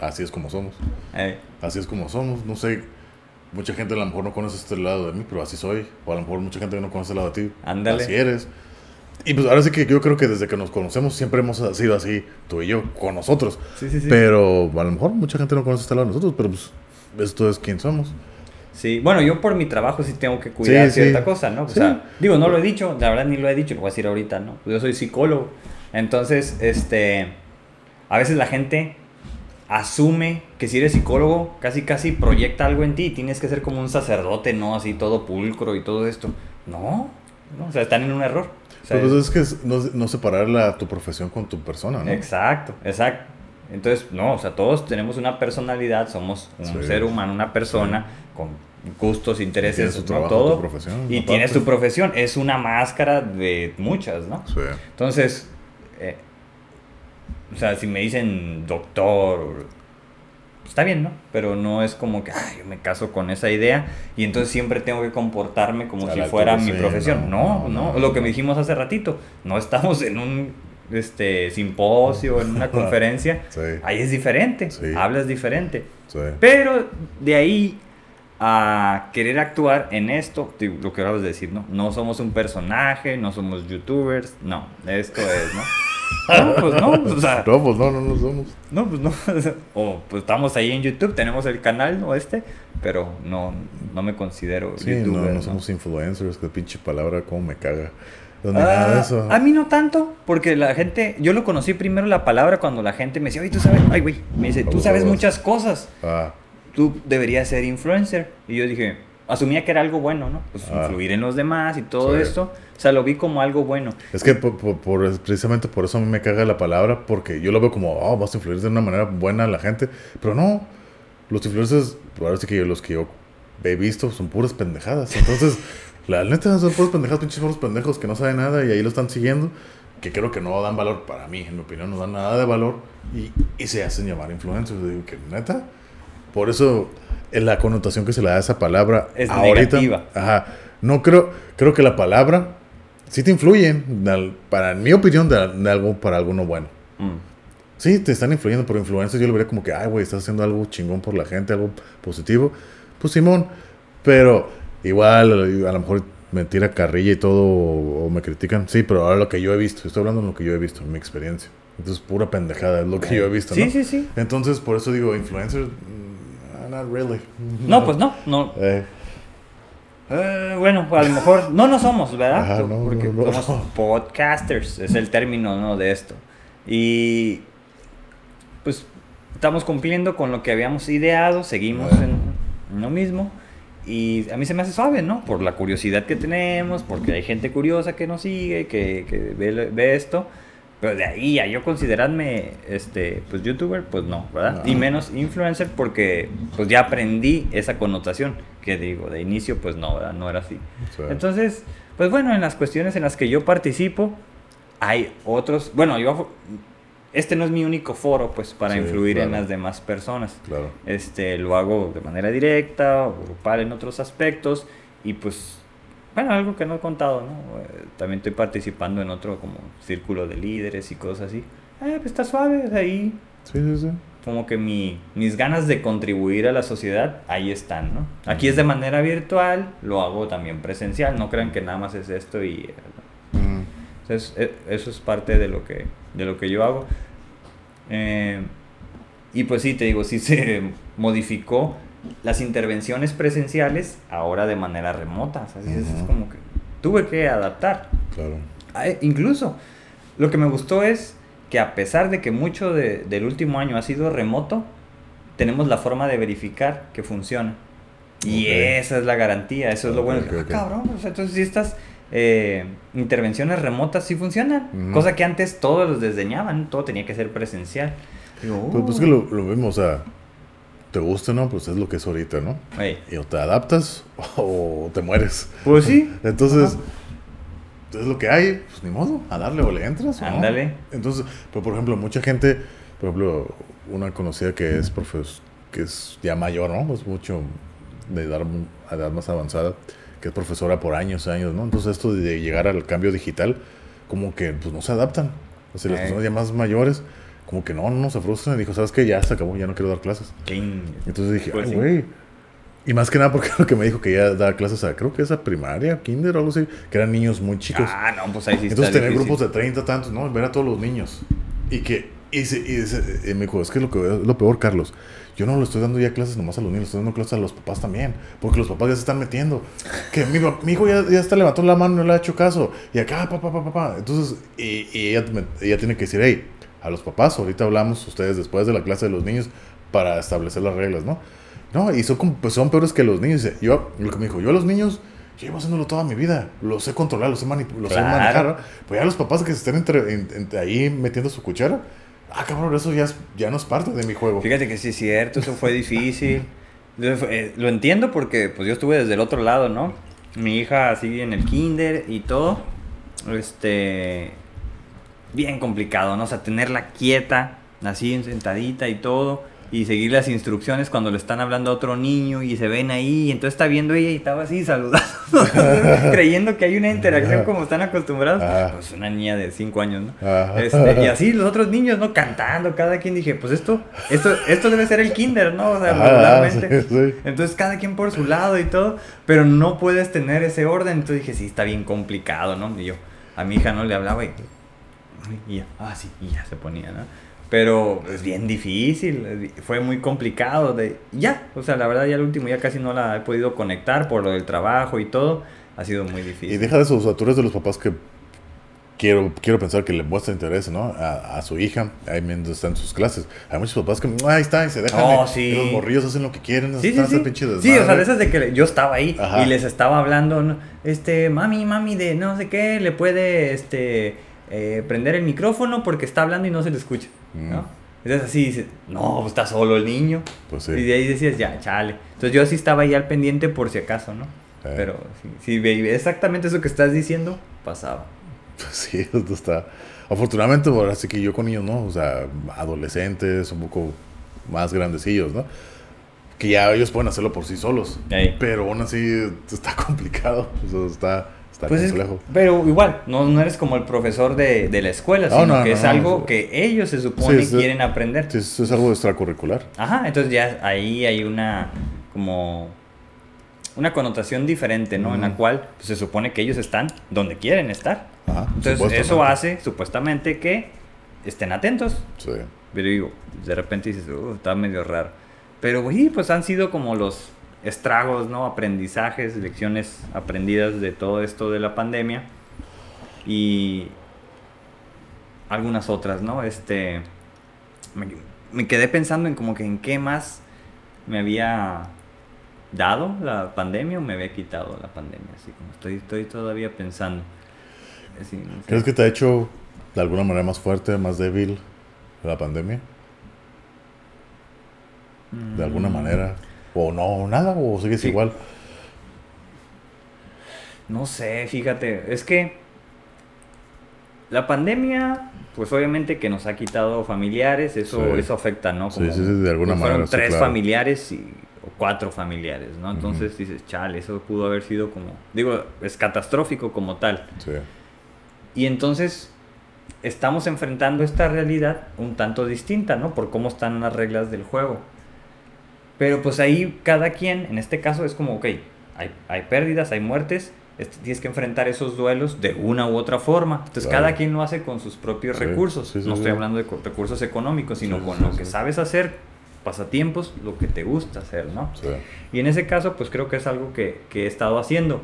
así es como somos. Eh, Así es como somos. No sé, mucha gente a lo mejor no conoce este lado de mí, pero así soy. O a lo mejor mucha gente no conoce el lado de ti. Ándale. Así eres. Y pues ahora sí que yo creo que desde que nos conocemos siempre hemos sido así, tú y yo, con nosotros. sí, sí, sí. Pero a lo mejor mucha gente no conoce este lado de nosotros, pero pues esto es quién somos. Sí, bueno, yo por mi trabajo sí tengo que cuidar Sí, cierta sí. cosa, ¿no? O Sí. sea, digo, no lo he dicho, la verdad ni lo he dicho, lo voy a decir ahorita, ¿no? Yo soy psicólogo. Entonces, este, a veces la gente asume que si eres psicólogo, casi casi proyecta algo en ti y tienes que ser como un sacerdote, ¿no? Así todo pulcro y todo esto. No, no, o sea, están en un error. Sea, pues es que no, no separar la, tu profesión con tu persona, ¿no? Exacto, exacto. Entonces, no, o sea, todos tenemos una personalidad, somos un Sí. ser humano, una persona con gustos, intereses, Tienes trabajo, todo. tu profesión, y aparte. tienes tu profesión, es una máscara de muchas, ¿no? Sí. Entonces, eh, o sea, si me dicen doctor, está bien, ¿no? Pero no es como que, ay, yo me caso con esa idea y entonces siempre tengo que comportarme como si fuera mi sí, profesión. no, No, no, no, lo no. que me dijimos hace ratito, no estamos en un este simposio, en una conferencia, Sí. ahí es diferente, Sí. hablas diferente. Sí. Pero de ahí a querer actuar en esto, lo que acabas de decir, ¿no? No somos un personaje, no somos youtubers, no, esto es, ¿no? No, pues no, o sea, No, pues no, no, no somos. no, pues no. O pues estamos ahí en YouTube, tenemos el canal, ¿no? Este, pero no, no me considero Sí, youtuber. no, no ¿no? somos influencers, que pinche palabra, cómo me caga. Ah, eso. a mí no tanto, porque la gente, yo lo conocí primero la palabra cuando la gente me decía, oye, tú sabes, ay, güey, me dice, tú sabes muchas cosas, Ah, tú deberías ser influencer. Y yo dije, asumía que era algo bueno, ¿no? Pues Ah. influir en los demás y todo Sí. esto, o sea, lo vi como algo bueno. es que por, por- por- precisamente por eso a mí me caga la palabra, porque yo lo veo como, oh, vas a influir de una manera buena a la gente, pero no, los influencers, ahora sí que los que yo he visto son puras pendejadas, entonces, la neta son puras pendejadas, pinches puros pendejos que no saben nada y ahí lo están siguiendo, que creo que no dan valor para mí, en mi opinión, no dan nada de valor y, y se hacen llamar influencers, digo que neta, por eso en la connotación que se le da a esa palabra Es ahorita, negativa. ajá, No creo, creo que la palabra sí te influye, para en mi opinión, de, algo para algo no bueno. Mm. Sí, te están influyendo, pero influencers yo lo vería como que, ay, güey, estás haciendo algo chingón por la gente, algo positivo. Pues Simón, pero igual, a lo mejor me tira carrilla y todo, o, me critican. Sí, pero ahora lo que yo he visto, estoy hablando de lo que yo he visto, en mi experiencia. Entonces, pura pendejada, es lo que yo he visto, ¿no? Sí, sí, sí. Entonces, por eso digo, influencers, mm, not really. No, pues no, no. Eh. Eh, bueno, a lo mejor no no somos, ¿verdad? Porque somos podcasters, es el término ¿no? de esto. Y pues estamos cumpliendo con lo que habíamos ideado, seguimos en lo mismo. Y a mí se me hace suave, ¿no? Por la curiosidad que tenemos, porque hay gente curiosa que nos sigue, que, que ve, ve, esto. Pero de ahí a yo considerarme, este, pues, youtuber, pues no, ¿verdad? Y menos influencer porque, pues, ya aprendí esa connotación. Que digo, de inicio, pues no, ¿verdad? No era así. Entonces, pues bueno, en las cuestiones en las que yo participo, hay otros, bueno, yo este no es mi único foro pues para influir en las demás personas. Claro. Este lo hago de manera directa o grupal en otros aspectos y pues bueno, algo que no he contado, ¿no? Eh, también estoy participando en otro como círculo de líderes y cosas así. Eh, pues está suave, ahí. Sí, sí, sí. Como que mi, mis ganas de contribuir a la sociedad ahí están, ¿no? Aquí es de manera virtual, lo hago también presencial, no crean que nada más es esto y... Entonces, e, eso es parte de lo que, de lo que yo hago. Eh, y pues sí, te digo, sí se modificó las intervenciones presenciales ahora de manera remota. Así es, como que tuve que adaptar. Claro. incluso, lo que me gustó es que a pesar de que mucho del último año ha sido remoto, tenemos la forma de verificar que funciona. Y esa es la garantía, eso es lo bueno. Ah, cabrón, entonces si estás eh, intervenciones remotas sí funcionan. Cosa que antes todos los desdeñaban, todo tenía que ser presencial. pues, pues, que lo, lo mismo, o sea, te gusta, ¿no? Pues es lo que es ahorita, ¿no? Y o te adaptas o te mueres. Pues sí. Entonces, es lo que hay, pues ni modo, a darle o le entras. Ándale. Entonces, pues, por ejemplo, mucha gente, por ejemplo, una conocida que es profesor, que es ya mayor, ¿no? Pues mucho de edad, edad más avanzada que es profesora por años, años, ¿no? Entonces esto de llegar al cambio digital, como que pues no se adaptan. O sea, las personas ya más mayores, como que no, no se frustran. Y dijo, ¿sabes qué? Ya se acabó, ya no quiero dar clases. Entonces dije, pues ay, güey. Y más que nada porque lo que me dijo que ya da clases a, creo que es a primaria, kinder o algo así, que eran niños muy chicos. Ah, no, pues ahí sí Entonces tener grupos de 30 tantos, ¿no? Ver a todos los niños. Y que, y, y, me dijo, es que lo, que, lo peor, Carlos yo no le estoy dando ya clases nomás a los niños, estoy dando clases a los papás también, porque los papás ya se están metiendo. Que mi, mi hijo ya, ya, está levantando la mano, no le ha hecho caso, y acá, papá, papá, papá. Entonces, y, ella, ella, tiene que decir, hey, a los papás, ahorita hablamos ustedes después de la clase de los niños para establecer las reglas, ¿no? No, y son, pues son peores que los niños. Yo, lo que me dijo, yo a los niños, yo llevo haciéndolo toda mi vida, los sé controlar, los sé, los sé manejar, Pues ya los papás que se estén entre, ahí metiendo su cuchara, ah, cabrón, eso ya, ya no es parte de mi juego. Fíjate que sí es cierto, eso fue difícil. Eh, lo entiendo porque pues yo estuve desde el otro lado, ¿no? Mi hija así en el kinder y todo. Este. Bien complicado, ¿no? O sea, tenerla quieta, así sentadita y todo y seguir las instrucciones cuando le están hablando a otro niño y se ven ahí y entonces está viendo ella y estaba así saludando creyendo que hay una interacción como están acostumbrados. Ah. pues una niña de 5 años no este, y así los otros niños no cantando cada quien dije pues esto esto esto debe ser el kinder no o sea regularmente. entonces cada quien por su lado y todo pero no puedes tener ese orden. Entonces dije sí está bien complicado no y yo a mi hija no le hablaba y, y ya ah sí y ya se ponía no pero es bien difícil, fue muy complicado. De, ya, o sea, la verdad ya el último ya casi no la he podido conectar por lo del trabajo y todo. Ha sido muy difícil. Y deja de eso, o sea, tú eres de los papás que quiero, quiero pensar que le muestra interés, ¿no? A, su hija, ahí mientras está en sus clases. Hay muchos papás que, ahí está, y se dejan. Oh, sí. los morrillos hacen lo que quieren. Sí, sí, sí. sí, o sea, de esas de que yo estaba ahí y les estaba hablando, este, mami, mami, de no sé qué, le puede, este, eh, prender el micrófono porque está hablando y no se le escucha. ¿no? Mm. Entonces así dices, no, pues está solo el niño. Pues y de ahí decías, ya, chale. Entonces yo así estaba ahí al pendiente por si acaso, ¿no? Eh. Pero si, si exactamente eso que estás diciendo, pasaba. Pues sí, esto está... Afortunadamente, ahora sí que yo con niños, ¿no? O sea, adolescentes, un poco más grandecillos, ¿no? que ya ellos pueden hacerlo por sí solos. Ey. Pero aún así está complicado. O sea, está, está Pues es- complejo. pero igual, no, no eres como el profesor de, de la escuela, No, sino no, que es algo que ellos se supone Sí, quieren aprender. Sí, eso es algo extracurricular. Ajá, entonces ya ahí hay una como una connotación diferente, ¿no? En la cual pues, se supone que ellos están donde quieren estar. Ajá, Entonces eso hace supuestamente que estén atentos. Sí. Pero digo, de repente dices, "Uh, está medio raro. Pero güey, pues han sido como los estragos, ¿no? Aprendizajes, lecciones aprendidas de todo esto de la pandemia. Y algunas otras, ¿no? Este. Me, me quedé pensando en como que en qué más me había dado la pandemia o me había quitado la pandemia. Así como estoy, estoy todavía pensando. Así, no sé. ¿Crees que te ha hecho de alguna manera más fuerte, más débil la pandemia? De alguna Mm. manera. O no, nada, o sigues Sí. igual. No sé, fíjate, es que la pandemia, pues obviamente que nos ha quitado familiares, eso, Sí. eso afecta, ¿no? Sí, sí, sí, de alguna pues, manera, Fueron tres claro. familiares y, o cuatro familiares, ¿no? Entonces dices, chale, eso pudo haber sido como, digo, es catastrófico como tal. Sí. Y entonces estamos enfrentando esta realidad un tanto distinta, ¿no? Por cómo están las reglas del juego. Pero pues ahí cada quien, en este caso, es como, ok, hay, hay pérdidas, hay muertes, tienes que enfrentar esos duelos de una u otra forma. Entonces Claro. cada quien lo hace con sus propios Sí, recursos. sí, sí, no estoy hablando de recursos económicos, sino con lo que sabes hacer, pasatiempos, lo que te gusta hacer, ¿no? Y en ese caso, pues creo que es algo que, que he estado haciendo.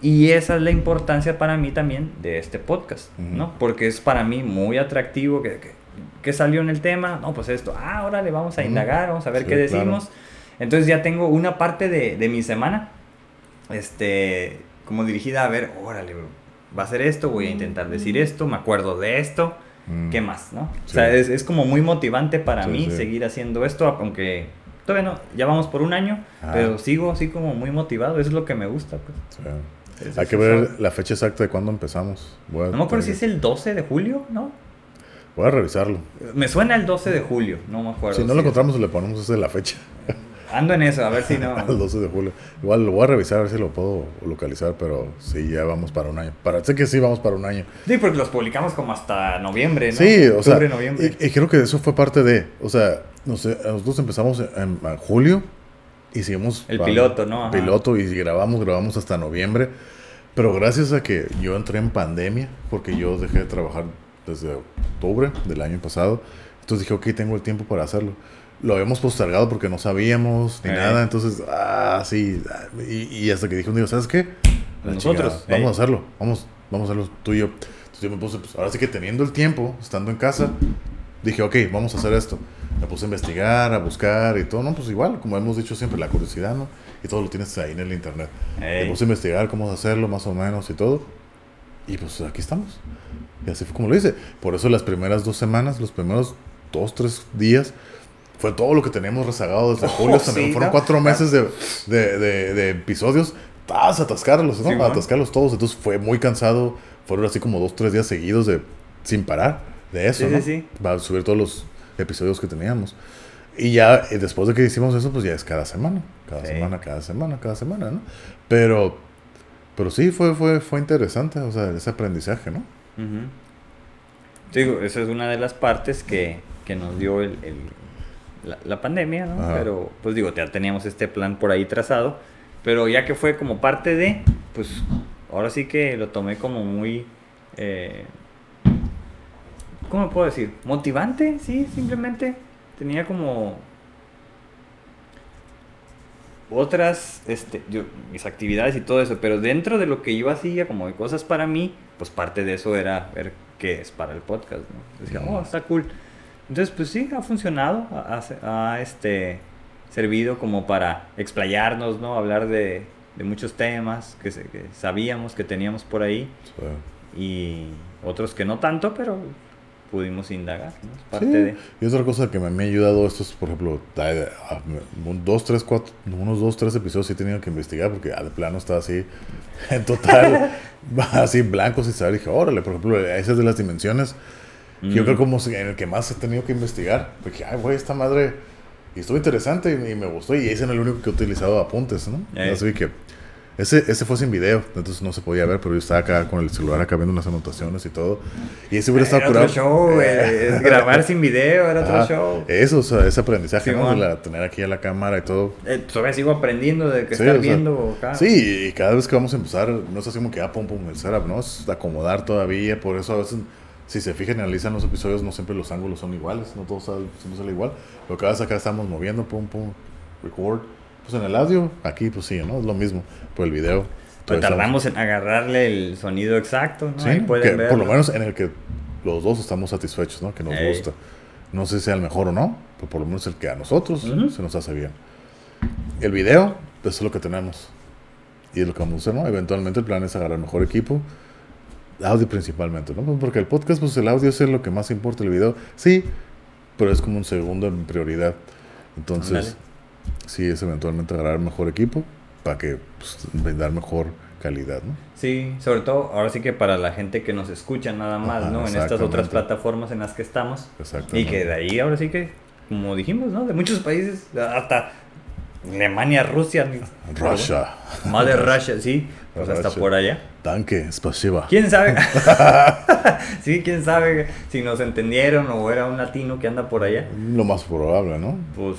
Y esa es la importancia para mí también de este podcast, Ujú. ¿no? Porque es para mí muy atractivo que, que, que salió en el tema, no, pues esto, ah, ahora le vamos a indagar, vamos a ver qué claro. Entonces ya tengo una parte de, de mi semana, este, como dirigida a ver, órale, va a ser esto, voy a intentar decir esto, me acuerdo de esto, Mm. ¿qué más, no? O sea, es, es como muy motivante para Sí, mí sí. seguir haciendo esto, aunque todavía no, ya vamos por un año, Ah. pero sigo así como muy motivado, eso es lo que me gusta, pues. Hay que ver la fecha exacta de cuándo empezamos. No me acuerdo si es el 12 de julio, ¿no? Voy a revisarlo. Me suena el 12 de julio, no me acuerdo. Si no lo encontramos, le ponemos esa de la fecha. Ando en eso, a ver si no. Al 12 de julio. Igual lo voy a revisar a ver si lo puedo localizar, pero sí, ya vamos para un año. Para, sé que sí vamos para un año. Sí, porque los publicamos como hasta noviembre, ¿no? Sí, o sea, Octubre, noviembre. y, y creo que eso fue parte de, o sea, no sé, nosotros empezamos en, en julio y seguimos El piloto, ¿no? Ajá. Piloto y grabamos, grabamos hasta noviembre, pero gracias a que yo entré en pandemia, porque yo dejé de trabajar desde octubre del año pasado, entonces dije, ok, tengo el tiempo para hacerlo. Lo habíamos postergado porque no sabíamos ni Eh. nada, entonces, ah, sí, y, y hasta que dije un día, ¿sabes qué? La Nosotros, chingada, vamos eh. a hacerlo, vamos, vamos a hacerlo tú y yo. Entonces yo me puse, pues ahora sí que teniendo el tiempo, estando en casa, dije, ok, vamos a hacer esto. Me puse a investigar, a buscar y todo, no, pues igual, como hemos dicho siempre, la curiosidad, ¿no? Y todo lo tienes ahí en el internet. Ey. Me puse a investigar cómo hacerlo, más o menos, y todo. Y pues aquí estamos. Y así fue como lo hice. Por eso las primeras dos semanas, los primeros dos, tres días, fue todo lo que teníamos rezagado desde Oh, julio hasta sí, Fueron cuatro meses de, de, de, de episodios. ¡Tas! Atascarlos, ¿no? Sí, atascarlos todos. Entonces fue muy cansado. Fueron así como dos, tres días seguidos de sin parar de eso, Sí, ¿no? sí, sí. Va a subir todos los episodios que teníamos. Y ya eh, después de que hicimos eso, pues ya es cada semana. Cada semana, cada semana, cada semana, ¿no? Pero, pero sí, fue, fue, fue interesante, o sea, ese aprendizaje, ¿no? Sí, Digo, esa es una de las partes que, que nos dio el, el- la, la pandemia, ¿no? Ajá. Pero, pues digo, ya teníamos este plan por ahí trazado, pero ya que fue como parte de, pues ahora sí que lo tomé como muy, eh, ¿cómo puedo decir? Motivante, sí, simplemente tenía como otras, este, yo, mis actividades y todo eso, pero dentro de lo que yo hacía como de cosas para mí, pues parte de eso era ver qué es para el podcast, ¿no? Decía, oh, está cool. Entonces, pues sí, ha funcionado, ha, este, servido como para explayarnos, ¿no? Hablar de, de muchos temas que, se- que sabíamos que teníamos por ahí y otros que no tanto, pero pudimos indagar, ¿no? Es parte sí. de... Y otra cosa que me, me ha ayudado esto es, por ejemplo, ah, dos, tres, cuatro, unos dos, tres episodios sí he tenido que investigar porque ah, de plano estaba así, en total, así blanco sin saber. Dije, órale, por ejemplo, esas de las dimensiones, yo Mm. creo como si- en el que más he tenido que investigar. Porque, ay, güey, esta madre, Y estuvo interesante y, me gustó. Y ese no es el único que he utilizado apuntes, ¿no? Eh. Así que ese, ese fue sin video, entonces no se podía ver, pero yo estaba acá con el celular acá viendo unas anotaciones y todo. Y ese hubiera estado Era curado. otro show, güey. Es grabar sin video era otro show. Eso, o sea, ese aprendizaje, ¿no? De Simón. la- tener aquí a la cámara y todo. Eh, todavía sigo aprendiendo de que Sí, estar o sea, viendo acá. Sí, y cada vez que vamos a empezar, no es así como que, ah, pum, pum, el setup, ¿no? Es acomodar todavía, por eso a veces, si se fijan y analizan los episodios, no siempre los ángulos son iguales, no todos sale- siempre sale igual. Cada vez acá estamos moviendo, pum, pum, record. Pues en el audio, aquí pues sí, ¿no? Es lo mismo, por el video. Pues tardamos en agarrarle el sonido exacto, ¿no? Sí, Ahí pueden que por lo menos en el que los dos estamos satisfechos, ¿no? Que nos Ey. gusta. No sé si sea el mejor o no, pero por lo menos el que a nosotros Ujú. se nos hace bien. El video, pues es lo que tenemos. Y es lo que vamos a hacer, ¿no? Eventualmente el plan es agarrar mejor equipo. Audio principalmente, ¿no? Pues Porque el podcast, pues el audio es lo que más importa. El video, sí, pero es como un segundo en prioridad. Entonces, sí, es eventualmente agarrar mejor equipo para que pues, brindar mejor calidad, ¿no? Sí, sobre todo ahora sí que para la gente que nos escucha nada más, Ajá, ¿no? En estas otras plataformas en las que estamos. Exactamente. Y que de ahí ahora sí que, como dijimos, ¿no? De muchos países, hasta Alemania, Rusia, Russia. Madre Russia, sí, pues hasta Russia. por allá. Tanque, spasiba. ¿Quién sabe? sí, quién sabe si nos entendieron o era un latino que anda por allá. Lo más probable, ¿no? Pues,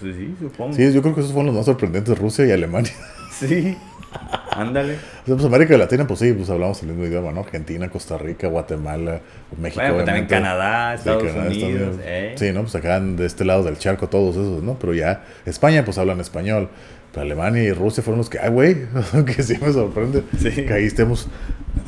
pues sí, supongo. Sí, yo creo que esos fueron los más sorprendentes, Rusia y Alemania. Sí. Ándale. O sea, pues América Latina, pues sí, pues hablamos el mismo idioma, ¿no? Argentina, Costa Rica, Guatemala, México, Bueno, pues también. Canadá, Sí, Estados Canadá, Estados Unidos. Unidos. ¿eh? Sí, ¿no? Pues acá de este lado del charco todos esos, ¿no? Pero ya España, pues hablan español. Pero Alemania y Rusia fueron los que, ay, güey, que sí me sorprende Sí. que ahí estemos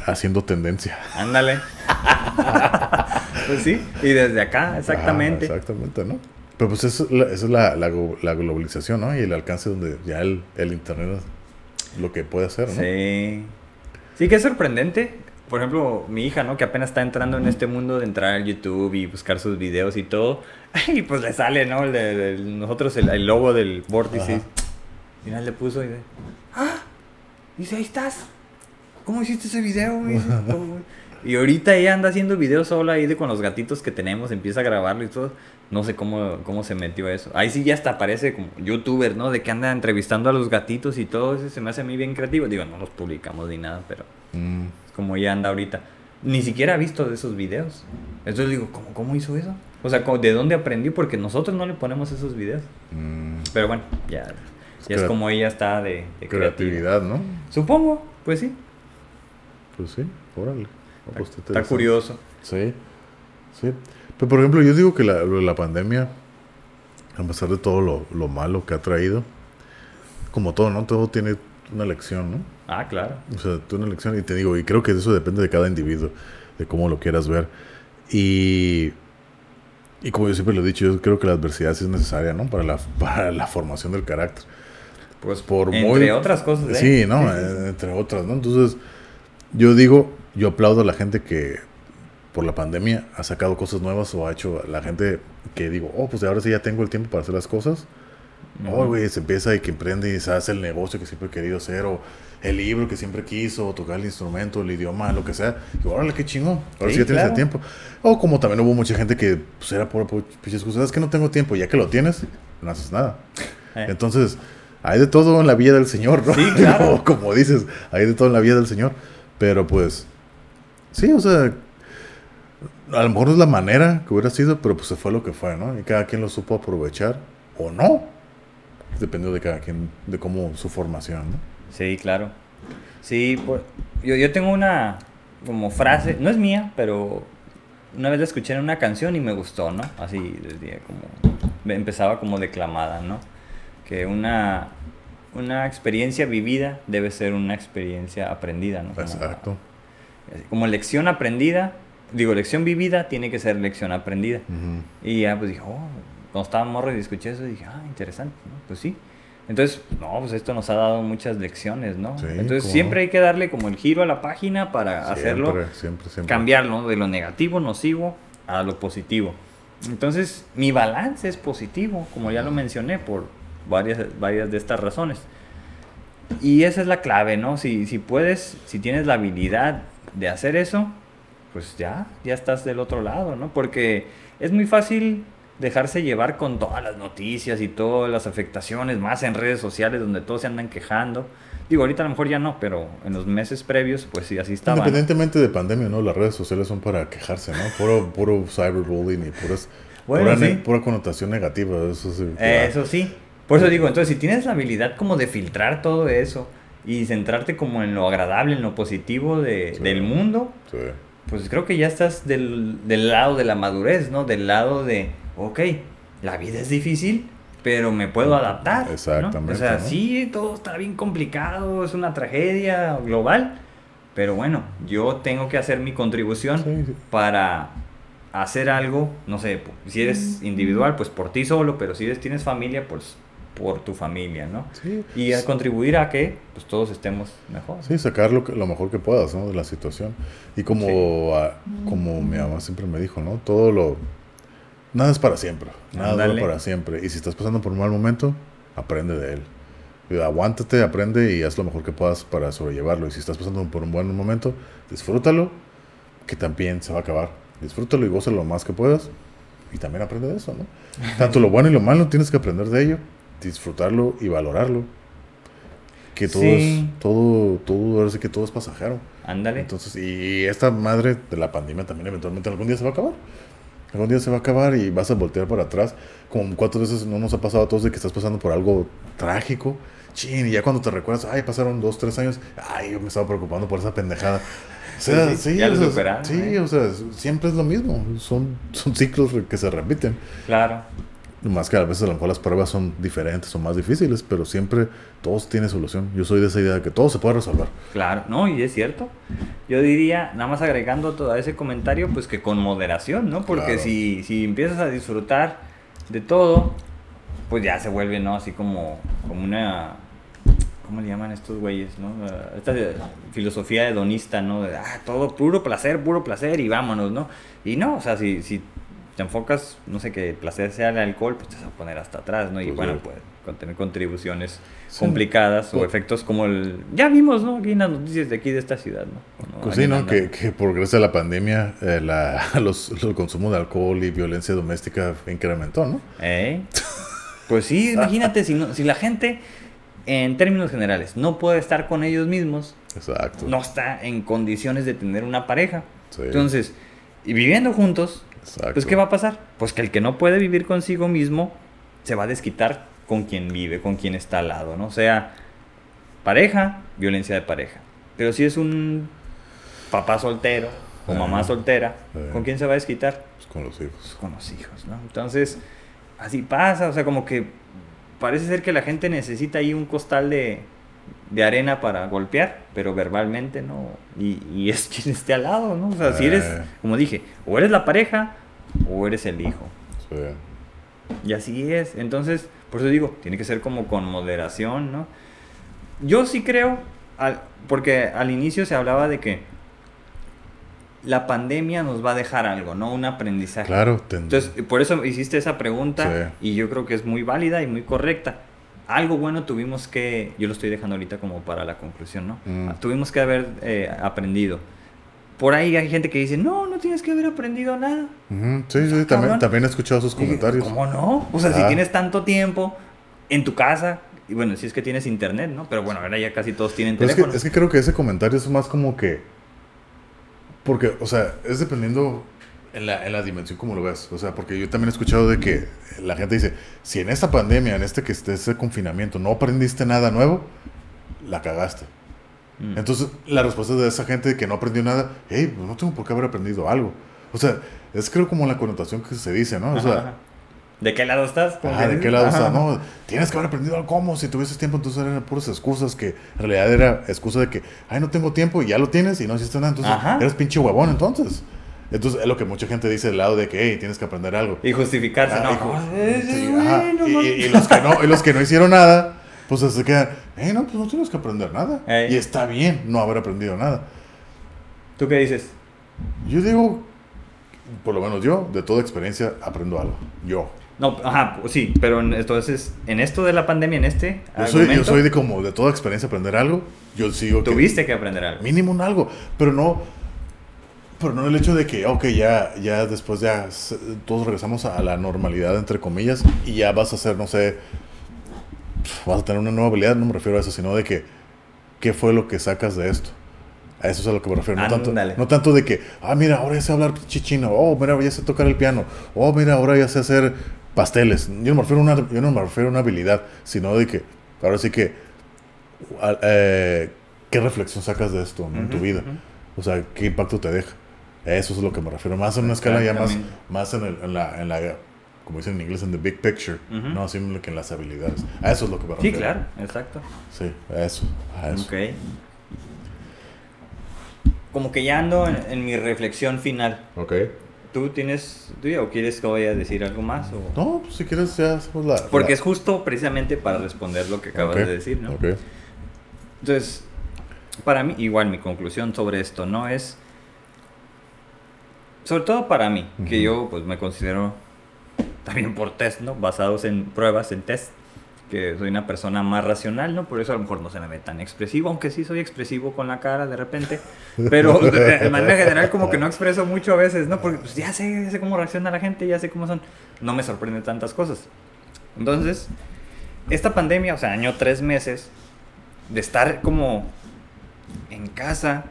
haciendo tendencia. Ándale. pues sí, y desde acá, exactamente. Ah, exactamente, ¿no? Pero pues eso, eso es la, la, la globalización, ¿no? Y el alcance donde ya el, el Internet lo que puede hacer, ¿no? Sí. Sí, que es sorprendente. Por ejemplo, mi hija, ¿no? Que apenas está entrando en este mundo de entrar al YouTube y buscar sus videos y todo. Y pues le sale, ¿no? El de, de- nosotros el, el logo del vórtice. Ajá. Y nada, le puso y de... ¡Ah! Dice, ahí estás. ¿Cómo hiciste ese video? Y ahorita ella anda haciendo videos sola ahí de con los gatitos que tenemos, empieza a grabarlo y todo. No sé cómo, cómo se metió eso. Ahí sí ya hasta aparece como youtuber, ¿no? De que anda entrevistando a los gatitos y todo eso. Se me hace a mí bien creativo. Digo, no los publicamos ni nada, pero Mm, es como ella anda ahorita. Ni siquiera ha visto de esos videos. Entonces digo, ¿cómo, cómo hizo eso? O sea, ¿cómo- ¿de dónde aprendió? Porque nosotros no le ponemos esos videos. mm, Pero bueno, ya, ya es como ella está de, creatividad, ¿no? Supongo, pues sí. Pues sí, órale. No, pues, Está curioso. Sí, sí. Pero por ejemplo, yo digo que la, la pandemia, a pesar de todo lo, lo malo que ha traído, como todo, ¿no? Todo tiene una lección, ¿no? Ah, claro. O sea, tiene una lección y te digo, y creo que eso depende de cada individuo, de cómo lo quieras ver. Y, y como yo siempre lo he dicho, yo creo que la adversidad sí es necesaria, ¿no? Para la, para la formación del carácter. Pues Por entre muy- otras cosas. ¿eh? Sí, ¿no? Sí, sí, sí. Entre otras, ¿no? Entonces, yo digo, yo aplaudo a la gente que por la pandemia ha sacado cosas nuevas o ha hecho la gente que digo, oh, pues ahora sí ya tengo el tiempo para hacer las cosas. Oh, güey, se empieza y que emprende y se hace el negocio que siempre he querido hacer, o el libro que siempre quiso, o tocar el instrumento, el idioma, lo que sea. Y órale, qué chingón. Ahora sí, Sí, ya tienes claro. el tiempo. O como también hubo mucha gente que pues, era por pinches cosas, es que no tengo tiempo, ya que lo tienes, no haces nada. Eh. Entonces, hay de todo en la vida del Señor, ¿no? Sí, claro. O como dices, hay de todo en la vida del Señor. Pero pues, sí, o sea, a lo mejor es la manera que hubiera sido, pero pues se fue lo que fue, ¿no? Y cada quien lo supo aprovechar o no. Dependió de cada quien, de cómo su formación, ¿no? Sí, claro. Sí, pues, yo, yo tengo una como frase, no es mía, pero una vez la escuché en una canción y me gustó, ¿no? Así desde como empezaba como declamada, ¿no? Que una una experiencia vivida debe ser una experiencia aprendida, ¿no? Como- Exacto. Como lección aprendida, digo, lección vivida tiene que ser lección aprendida. Ujú. Y ya pues dije, oh, cuando estaba morro y escuché eso, dije, ah, interesante, ¿no? Pues sí. Entonces, no, pues esto nos ha dado muchas lecciones, ¿no? Sí, Entonces cómo siempre hay que darle como el giro a la página para hacerlo, Siempre, siempre, siempre. cambiarlo de lo negativo, nocivo, a lo positivo. Entonces, mi balance es positivo, como ya lo mencioné, por varias, varias de estas razones. Y esa es la clave, ¿no? Si, si puedes, si tienes la habilidad de hacer eso, pues ya, ya estás del otro lado, ¿no? Porque es muy fácil dejarse llevar con todas las noticias y todas las afectaciones, más en redes sociales donde todos se andan quejando. Digo, ahorita a lo mejor ya no, pero en los meses previos, pues sí, así estaba. Independientemente de pandemia, ¿no? Las redes sociales son para quejarse, ¿no? Puro, puro cyberbullying y puras, Bueno, pura, sí. pura connotación negativa. Eso sí. Eso sí. Por eso digo, entonces si tienes la habilidad como de filtrar todo eso y centrarte como en lo agradable, en lo positivo de- Sí. del mundo, Sí. Pues creo que ya estás del, del lado de la madurez, ¿no? Del lado de, ok, la vida es difícil, pero me puedo adaptar. ¿no? Exactamente, O sea, ¿no? sí, todo está bien complicado, es una tragedia global, pero bueno, yo tengo que hacer mi contribución Sí, sí. para hacer algo, no sé, si eres individual, pues por ti solo, pero si eres, tienes familia, pues por tu familia, ¿no? Sí. Y a contribuir a que pues todos estemos mejor. Sí, sacar lo, que- lo mejor que puedas, ¿no? De la situación. Y como, ah, como mi mamá siempre me dijo, ¿no? Todo lo... Nada es para siempre. Nada Ándale. para siempre. Y si estás pasando por un mal momento, aprende de él. Aguántate, aprende y haz lo mejor que puedas para sobrellevarlo. Y si estás pasando por un buen momento, disfrútalo, que también se va a acabar. Disfrútalo y gózalo lo más que puedas. Y también aprende de eso, ¿no? Tanto lo bueno y lo malo tienes que aprender de ello, disfrutarlo y valorarlo. Que todo Sí. es, todo, todo, ahora sí que todo es pasajero. Ándale. Entonces, y esta madre de la pandemia también eventualmente algún día se va a acabar. Algún día se va a acabar y vas a voltear para atrás. Como cuatro veces no nos ha pasado a todos de que estás pasando por algo trágico. Chin, y ya cuando te recuerdas, ay, pasaron dos, tres años. Ay, yo me estaba preocupando por esa pendejada. O sea, Sí, sí, sí, ya lo sea, Sí, ¿eh? o sea, siempre es lo mismo. Son, son ciclos que se repiten. Claro. Más que a veces a lo mejor las pruebas son diferentes o más difíciles, pero siempre todos tienen solución. Yo soy de esa idea de que todo se puede resolver. Claro, no, y es cierto. Yo diría, nada más agregando todo ese comentario, pues que con moderación, ¿no? Porque Claro. si, si empiezas a disfrutar de todo, pues ya se vuelve, ¿no? Así como, como una... ¿Cómo le llaman estos güeyes, no? Eh, Esta filosofía hedonista, ¿no? De, ah, todo puro placer, puro placer y vámonos, ¿no? Y no, o sea, si, si te enfocas, no sé, que el placer sea el alcohol, pues te vas a poner hasta atrás, ¿no? Y Pues bueno, sí. pues tener contribuciones Sí. complicadas o Pues- efectos como el... Ya vimos, ¿no? Aquí en las noticias de aquí de esta ciudad, ¿no? ¿no? Pues sí, ¿no? Que, que por gracias a la pandemia eh, la, los, el consumo de alcohol y violencia doméstica incrementó, ¿no? ¿Eh? Pues sí, imagínate, si, no, si la gente, en términos generales, no puede estar con ellos mismos, Exacto. no está en condiciones de tener una pareja. Sí, Entonces, y viviendo juntos, exacto. pues ¿qué va a pasar? Pues que el que no puede vivir consigo mismo se va a desquitar con quien vive, con quien está al lado, ¿no? O sea, pareja, violencia de pareja. Pero si es un papá soltero o mamá soltera. ¿con quién se va a desquitar? Pues con los hijos. Pues con los hijos, ¿no? Entonces, así pasa, o sea, como que parece ser que la gente necesita ahí un costal de, de arena para golpear, pero verbalmente no. Y, y es quien esté al lado, ¿no? O sea, si eres, Eh. como dije, o eres la pareja o eres el hijo. Sí. Y así es. Entonces, por eso digo, tiene que ser como con moderación, ¿no? Yo sí creo, al- porque al inicio se hablaba de que la pandemia nos va a dejar algo, ¿no? Un aprendizaje. Claro, ten- Entonces, por eso hiciste esa pregunta Sí. y yo creo que es muy válida y muy correcta. Algo bueno tuvimos que, yo lo estoy dejando ahorita como para la conclusión, ¿no? Mm. Tuvimos que haber eh, aprendido. Por ahí hay gente que dice, no, no tienes que haber aprendido nada. Sí, sí, Ah, también, también he escuchado sus comentarios. ¿Cómo no? O sea, si Ah. tienes tanto tiempo en tu casa, y bueno, si es que tienes internet, ¿no? Pero bueno, ahora ya casi todos tienen Pero es teléfono. que, es que creo que ese comentario es más como que. Porque, o sea, es dependiendo en la, en la dimensión como lo ves. O sea, porque yo también he escuchado de que la gente dice: si en esta pandemia, en este que esté ese confinamiento, no aprendiste nada nuevo, la cagaste. Mm. Entonces, la respuesta de esa gente que no aprendió nada, hey, pues no tengo por qué haber aprendido algo. O sea, es creo como la connotación que se dice, ¿no? O sea, Ajá. ¿De qué lado estás? Ah, ¿de qué lado ajá. está? No, tienes que haber aprendido algo. ¿Cómo? Si tuvieses tiempo, entonces eran puras excusas que en realidad era excusa de que, ay, no tengo tiempo y ya lo tienes y no hiciste nada. Entonces, Ajá. eres pinche huevón, entonces. Entonces, es lo que mucha gente dice del lado de que, hey, tienes que aprender algo. Y justificarse, Ah, ¿no? hijo, Eh, sí, bueno, y, y- y los que no, y los que no hicieron nada, pues se quedan, hey, no, pues no tienes que aprender nada. Ey. Y está bien no haber aprendido nada. ¿Tú qué dices? Yo digo, por lo menos yo, de toda experiencia, aprendo algo. Yo. No, ajá, sí, pero en- entonces, en esto de la pandemia, en este Yo soy, yo soy de como de toda experiencia aprender algo. Yo sigo que- tuviste que aprender algo. Mínimo un algo, pero no. Pero no el hecho de que, ok, ya, ya después ya todos regresamos a la normalidad, entre comillas, y ya vas a hacer, no sé, vas a tener una nueva habilidad, no me refiero a eso, sino de que, ¿qué fue lo que sacas de esto? A eso es a lo que me refiero. No, tanto, Ándale. no tanto de que, ah, mira, ahora ya sé hablar chichino, oh, mira, ya sé tocar el piano, oh, mira, ahora ya sé hacer pasteles. Yo no me refiero a una, yo no me refiero a una habilidad, sino de que, ahora sí que, eh, ¿qué reflexión sacas de esto ¿no? en tu vida? O sea, ¿qué impacto te deja? Eso es lo que me refiero. Más en una escala ya más, más en, el- en la, en la, como dicen en inglés, en the big picture. Ujú. No así que en las habilidades. A eso es lo que me Sí, refiero. claro, exacto. Sí, a eso. A eso. Ok. Como que ya ando en, en mi reflexión final. Ok. ¿Tú tienes, tú ya- o quieres que vaya a decir algo más? O... No, pues si quieres ya hacemos la... Porque la- es justo precisamente para responder lo que acabas de decir, ¿no? Ok. Entonces, para mí, igual mi conclusión sobre esto, ¿no? Es, sobre todo para mí, que Ujú. yo pues me considero también por test, ¿no? Basados en pruebas, en test, que soy una persona más racional, ¿no? Por eso a lo mejor no se me ve tan expresivo, aunque sí soy expresivo con la cara de repente, pero de, de manera general como que no expreso mucho a veces, ¿no? Porque pues, ya sé, ya sé cómo reacciona la gente, ya sé cómo son, no me sorprende tantas cosas. Entonces, esta pandemia, o sea, año tres meses, de estar como en casa,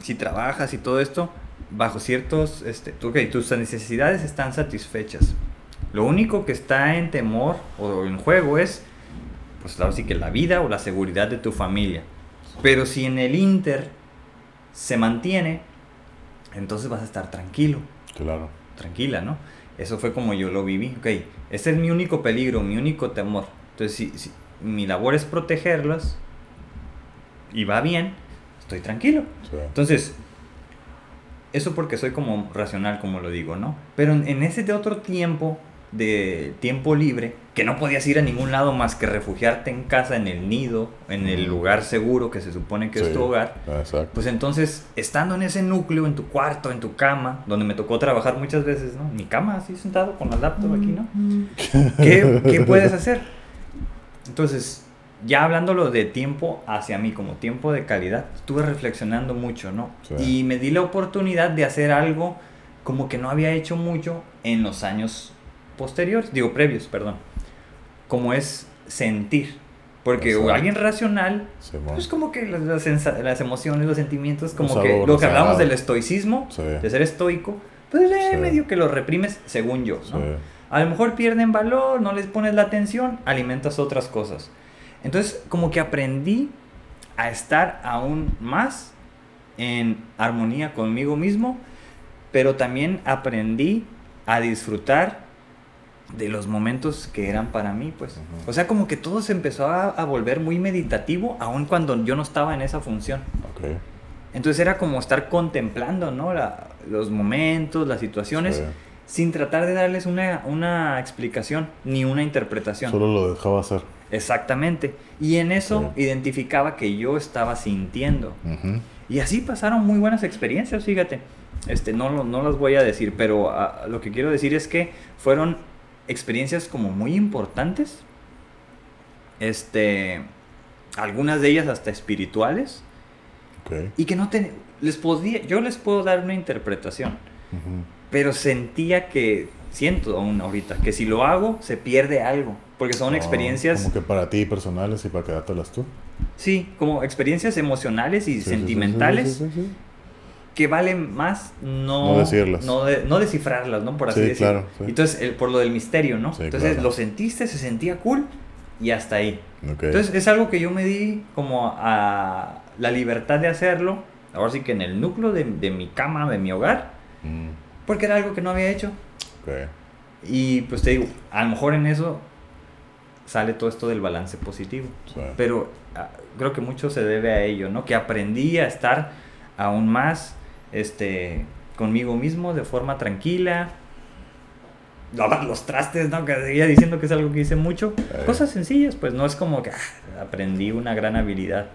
si trabajas y todo esto, bajo ciertos, este, tú, ok, tus necesidades están satisfechas. Lo único que está en temor o en juego es, pues claro, sí que la vida o la seguridad de tu familia. Pero si en el Inter se mantiene, entonces vas a estar tranquilo Claro. tranquila, ¿no? Eso fue como yo lo viví. Ok, ese es mi único peligro, mi único temor. Entonces, si, si mi labor es protegerlas y va bien, estoy tranquilo. Sí. Entonces, eso porque soy como racional, como lo digo, ¿no? Pero en, en ese de otro tiempo, de tiempo libre, que no podías ir a ningún lado más que refugiarte en casa, en el nido, en el lugar seguro que se supone que es Sí. tu hogar, Exacto. pues entonces, estando en ese núcleo, en tu cuarto, en tu cama, donde me tocó trabajar muchas veces, ¿no? En mi cama, así sentado con la laptop aquí, ¿no? ¿Qué, qué puedes hacer? Entonces, ya hablándolo de tiempo hacia mí, como tiempo de calidad, estuve reflexionando mucho, ¿no? Sí. Y me di la oportunidad de hacer algo como que no había hecho mucho en los años posteriores, digo previos, perdón, como es sentir. Porque alguien racional Simón. pues como que las, las emociones, los sentimientos, como que lo que hablamos del estoicismo, Sí. de ser estoico, pues eh, Sí. medio que lo reprimes según yo, ¿no? Sí. A lo mejor pierden valor, no les pones la atención, alimentas otras cosas. Entonces, como que aprendí a estar aún más en armonía conmigo mismo, pero también aprendí a disfrutar de los momentos que eran para mí, pues. O sea, como que todo se empezó a, a volver muy meditativo, aun cuando yo no estaba en esa función. Entonces era como estar contemplando, ¿no? La- los momentos, las situaciones, Sí. sin tratar de darles una, una explicación ni una interpretación. Solo lo dejaba hacer. Exactamente. Y en eso identificaba que yo estaba sintiendo. Y así pasaron muy buenas experiencias, fíjate. Este, no, lo- no las voy a decir, pero ah, lo que quiero decir es que fueron experiencias como muy importantes. Este, algunas de ellas hasta espirituales. Y que no te, les podía, yo les puedo dar una interpretación. Pero sentía que, siento aún ahorita, que si lo hago, se pierde algo. Porque son experiencias, Como que para ti personales y para quedártelas tú. sí, como experiencias emocionales y Sí, sentimentales sí, sí, que valen más no, No decirlas. No, de- no descifrarlas, ¿no? Por así Sí, decirlo. claro. Entonces, el- por lo del misterio, ¿no? Sí, Entonces, claro. lo sentiste, se sentía cool y hasta ahí. Ok. Entonces, es algo que yo me di como a la libertad de hacerlo. Ahora sí que en el núcleo de, de mi cama, de mi hogar, Mm, porque era algo que no había hecho. ok. Y pues te digo, a lo mejor en eso sale todo esto del balance positivo. Sí. Pero ah, creo que mucho se debe a ello, ¿no? Que aprendí a estar aún más este, conmigo mismo de forma tranquila. Lavar los trastes, ¿no? Que seguía diciendo que es algo que hice mucho. Cosas sencillas, pues no es como que ah, aprendí una gran habilidad.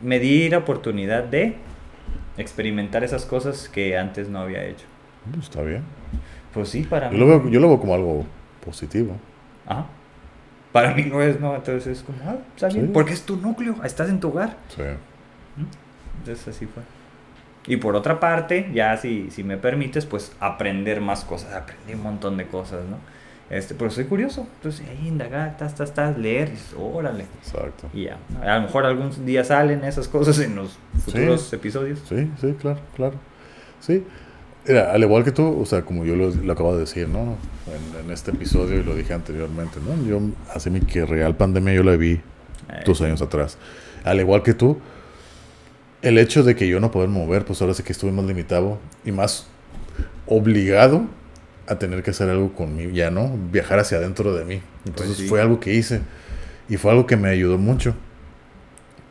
Me di la oportunidad de experimentar esas cosas que antes no había hecho. Está bien. Pues sí, para Yo mí. lo, veo, yo lo veo como algo positivo. Ajá. Para mí no es, ¿no? Entonces es como, ah, está bien. Sí. Porque es tu núcleo, estás en tu hogar. Sí. Entonces así fue. Y por otra parte, ya si, si me permites, pues aprender más cosas. Aprendí un montón de cosas, ¿no? Este, pero soy curioso. Entonces, ahí indagar, estás, estás, estás, leer, órale. Exacto. Y ya. A lo mejor algún día salen esas cosas en los futuros episodios. Sí, sí, claro, claro. Sí. Mira, al igual que tú, o sea, como yo lo, lo acabo de decir, ¿no? En, este episodio y lo dije anteriormente, ¿no? Yo, hace mi que real pandemia yo la vi dos años atrás. Al igual que tú, el hecho de que yo no poder mover, pues ahora sí que estuve más limitado y más obligado a tener que hacer algo conmigo, ya no, viajar hacia adentro de mí. Entonces pues fue algo que hice y fue algo que me ayudó mucho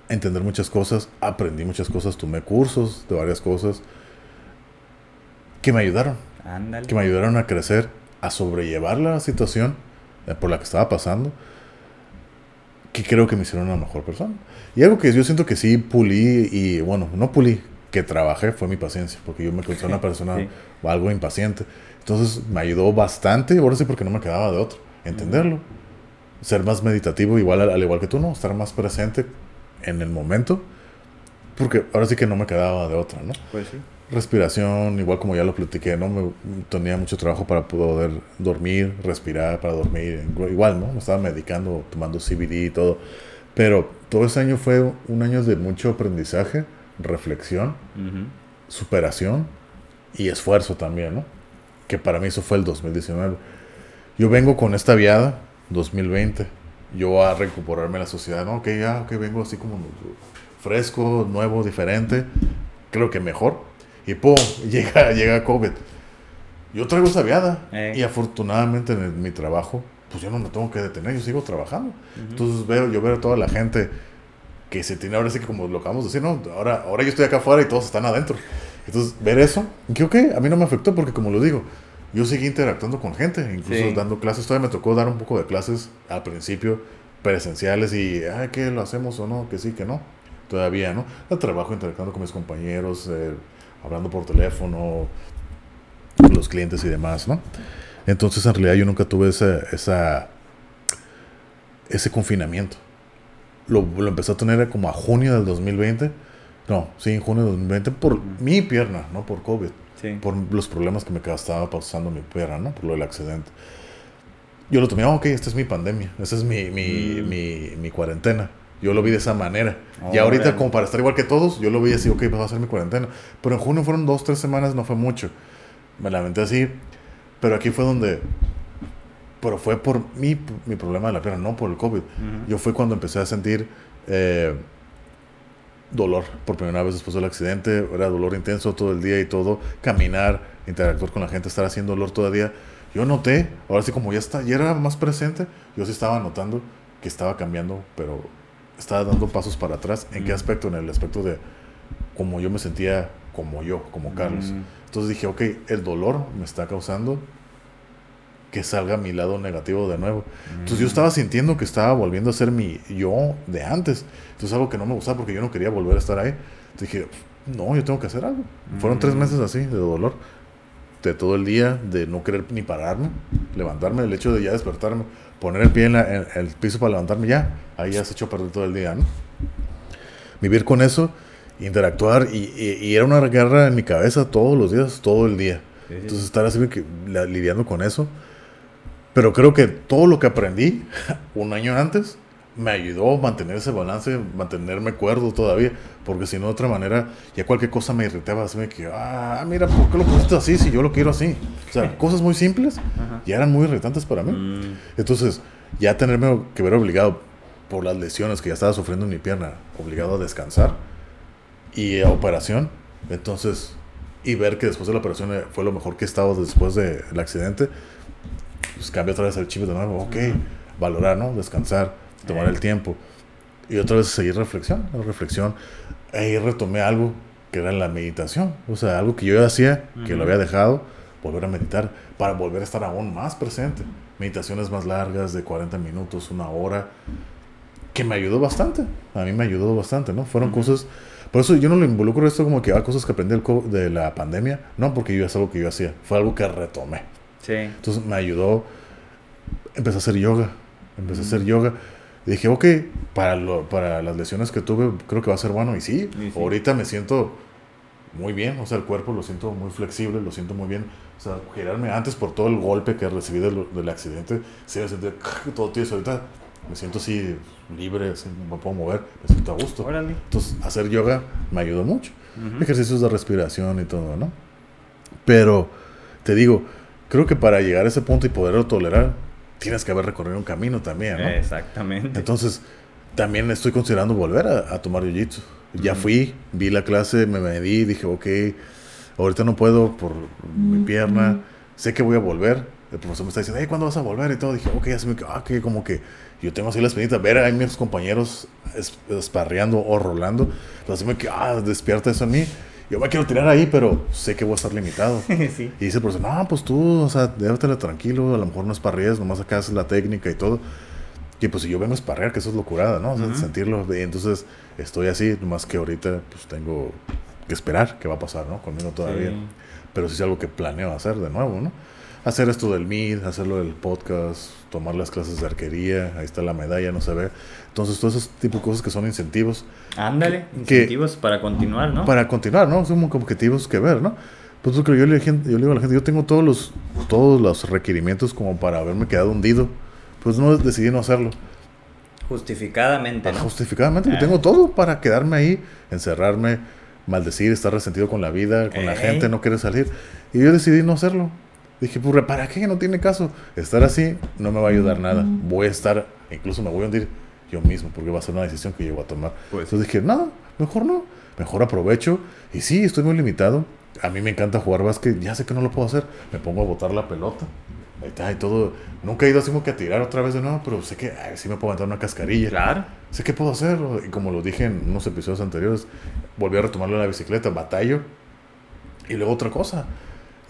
a entender muchas cosas, aprendí muchas cosas, tomé cursos de varias cosas que me ayudaron, que me ayudaron a crecer, a sobrellevar la situación eh, por la que estaba pasando, que creo que me hicieron una mejor persona. Y algo que yo siento que sí pulí y bueno, no pulí, que trabajé fue mi paciencia, porque yo me considero una persona algo impaciente. Entonces me ayudó bastante, ahora sí porque no me quedaba de otro, entenderlo. Ser más meditativo, igual al, igual que tú, ¿no? Estar más presente en el momento, porque ahora sí que no me quedaba de otra, ¿no? Pues sí. Respiración, igual como ya lo platiqué, ¿no? Me, tenía mucho trabajo para poder dormir, respirar, para dormir, igual, ¿no? Me estaba medicando, tomando CBD y todo. Pero todo ese año fue un año de mucho aprendizaje, reflexión, superación y esfuerzo también, ¿no? que para mí eso fue el 2019. Yo vengo con esta viada, 2020, yo a recuperarme la sociedad, ¿no? Que ya, que vengo así como fresco, nuevo, diferente, creo que mejor. Y pum, llega, llega COVID. Yo traigo esa viada eh. y afortunadamente en mi trabajo, pues yo no me tengo que detener, yo sigo trabajando. Entonces veo, yo veo a toda la gente que se tiene ahora sí que como lo acabamos de decir, ¿no? Ahora, ahora yo estoy acá afuera y todos están adentro. Entonces, ver eso, que ok, a mí no me afectó porque como lo digo, yo seguí interactuando con gente, incluso dando clases, todavía me tocó dar un poco de clases al principio, presenciales y, ay, ¿qué lo hacemos o no? Que sí, que no. Todavía, ¿no? El trabajo interactuando con mis compañeros, eh, hablando por teléfono, los clientes y demás, ¿no? Entonces, en realidad yo nunca tuve esa, esa ese confinamiento. Lo, lo empecé a tener como a junio del 2020 no, sí, en junio de 2020 por mi pierna, no por COVID. Por los problemas que me estaba pasando mi pierna, ¿no? Por lo del accidente. Yo lo tomé, ah, ok, esta es mi pandemia, esta es mi, mi, mm. mi, mi cuarentena. Yo lo vi de esa manera. y ahorita, como para estar igual que todos, yo lo vi así, ok, pues va a ser mi cuarentena. Pero en junio fueron dos, tres semanas, no fue mucho. Me lamenté así. Pero aquí fue donde. Pero fue por mi, mi problema de la pierna, no por el COVID. Yo fue cuando empecé a sentir. Eh, dolor por primera vez después del accidente, era dolor intenso todo el día y todo, caminar, interactuar con la gente, estar haciendo dolor todavía. Yo noté, ahora sí como ya está, ya era más presente, yo sí estaba notando que estaba cambiando, pero estaba dando pasos para atrás. ¿En qué mm. aspecto? En el aspecto de como yo me sentía como yo, como Carlos. Mm. Entonces dije, ok, el dolor me está causando que salga mi lado negativo de nuevo. Entonces yo mm. estaba sintiendo que estaba volviendo a ser mi yo de antes. Entonces algo que no me gustaba porque yo no quería volver a estar ahí. Entonces dije, no, yo tengo que hacer algo. Fueron tres mm. meses así de dolor. De todo el día, de no querer ni pararme, levantarme, el hecho de ya despertarme, poner el pie en, el piso para levantarme, ya, ahí ya se echó a perder todo el día, ¿no? Vivir con eso, interactuar, y, y, era una guerra en mi cabeza todos los días, todo el día. Entonces estar así lidiando con eso, pero creo que todo lo que aprendí un año antes me ayudó a mantener ese balance, mantenerme cuerdo todavía, porque si no de otra manera ya cualquier cosa me irritaba, así que, ah, mira, ¿por qué lo pusiste así si yo lo quiero así? O sea, cosas muy simples ya eran muy irritantes para mí. Mm. Entonces, ya tenerme que ver obligado por las lesiones que ya estaba sufriendo en mi pierna, obligado a descansar y a operación, entonces, y ver que después de la operación fue lo mejor que he estado después del accidente, pues cambia otra vez el chip de nuevo, ok, valorar, ¿no? Descansar, tomar el tiempo. Y otra vez seguir reflexión, reflexión. Ahí retomé algo que era la meditación, o sea, algo que yo hacía, que lo había dejado, volver a meditar, para volver a estar aún más presente. Meditaciones más largas, de 40 minutos, una hora, que me ayudó bastante. A mí me ayudó bastante, ¿no? Fueron cosas... Por eso yo no lo involucro esto como que a ah, cosas que aprendí de la pandemia, no porque yo es algo que yo hacía, fue algo que retomé. Entonces me ayudó, empecé a hacer yoga, empecé a hacer yoga. Y dije, ok, para, lo, para las lesiones que tuve, creo que va a ser bueno. Y sí, ahorita me siento muy bien, o sea, el cuerpo lo siento muy flexible, lo siento muy bien. O sea, girarme antes por todo el golpe que recibí del, del accidente, sí me sentí todo tieso. Ahorita me siento así libre, así, me puedo mover, me siento a gusto. Órale. Entonces, hacer yoga me ayudó mucho. Ejercicios de respiración y todo, ¿no? Pero, te digo, creo que para llegar a ese punto y poderlo tolerar, tienes que haber recorrido un camino también, ¿no? Exactamente. Entonces, también estoy considerando volver a, a tomar jiu-jitsu. Ya fui, vi la clase, me medí, dije, ok, ahorita no puedo por mi pierna, sé que voy a volver. El profesor me está diciendo, hey, ¿cuándo vas a volver? Y todo, dije, ok, así me quedo, ah, que como que yo tengo así la espinita, ver a mis compañeros es- esparreando o rolando, entonces me quedo, ah, despierta eso en mí. Yo me quiero tirar ahí, pero sé que voy a estar limitado. sí. Y dice el profesor, no, pues tú, o sea, déjatela tranquilo, a lo mejor no esparrías, nomás acá haces la técnica y todo. Y pues si yo vengo a esparrear, que eso es locurada, ¿no? O sea, Ujú. sentirlo. y entonces estoy así, nomás que ahorita pues tengo que esperar qué va a pasar, ¿no? Conmigo todavía. Sí. Pero sí es algo que planeo hacer de nuevo, ¿no? Hacer esto del MID, hacerlo del podcast, tomar las clases de arquería, ahí está la medalla, no se ve. Entonces, todos esos tipos de cosas que son incentivos Ándale, Que- incentivos para continuar, ¿no? para continuar, ¿no? Son como objetivos que ver, ¿no? Pues yo le, yo le digo a la gente, yo tengo todos los, todos los requerimientos como para haberme quedado hundido. Pues no decidí no hacerlo. Justificadamente, ¿no? Justificadamente, yo Ah. tengo todo para quedarme ahí, encerrarme, maldecir, estar resentido con la vida, con la gente, no querer salir. Y yo decidí no hacerlo. Dije, pues, ¿para qué? No tiene caso. Estar así no me va a ayudar nada. Voy a estar, incluso me voy a hundir yo mismo, porque va a ser una decisión que yo voy a tomar. Pues, Entonces dije, no, mejor no. Mejor aprovecho. Y sí, estoy muy limitado. A mí me encanta jugar básquet. Ya sé que no lo puedo hacer. Me pongo a botar la pelota. Ahí está, y todo. Nunca he ido así como que a tirar otra vez de nuevo, pero sé que ay, sí me puedo aventar una cascarilla. claro. Sé que puedo hacer. Y como lo dije en unos episodios anteriores, volví a retomarlo en la bicicleta, batallo. Y luego otra cosa.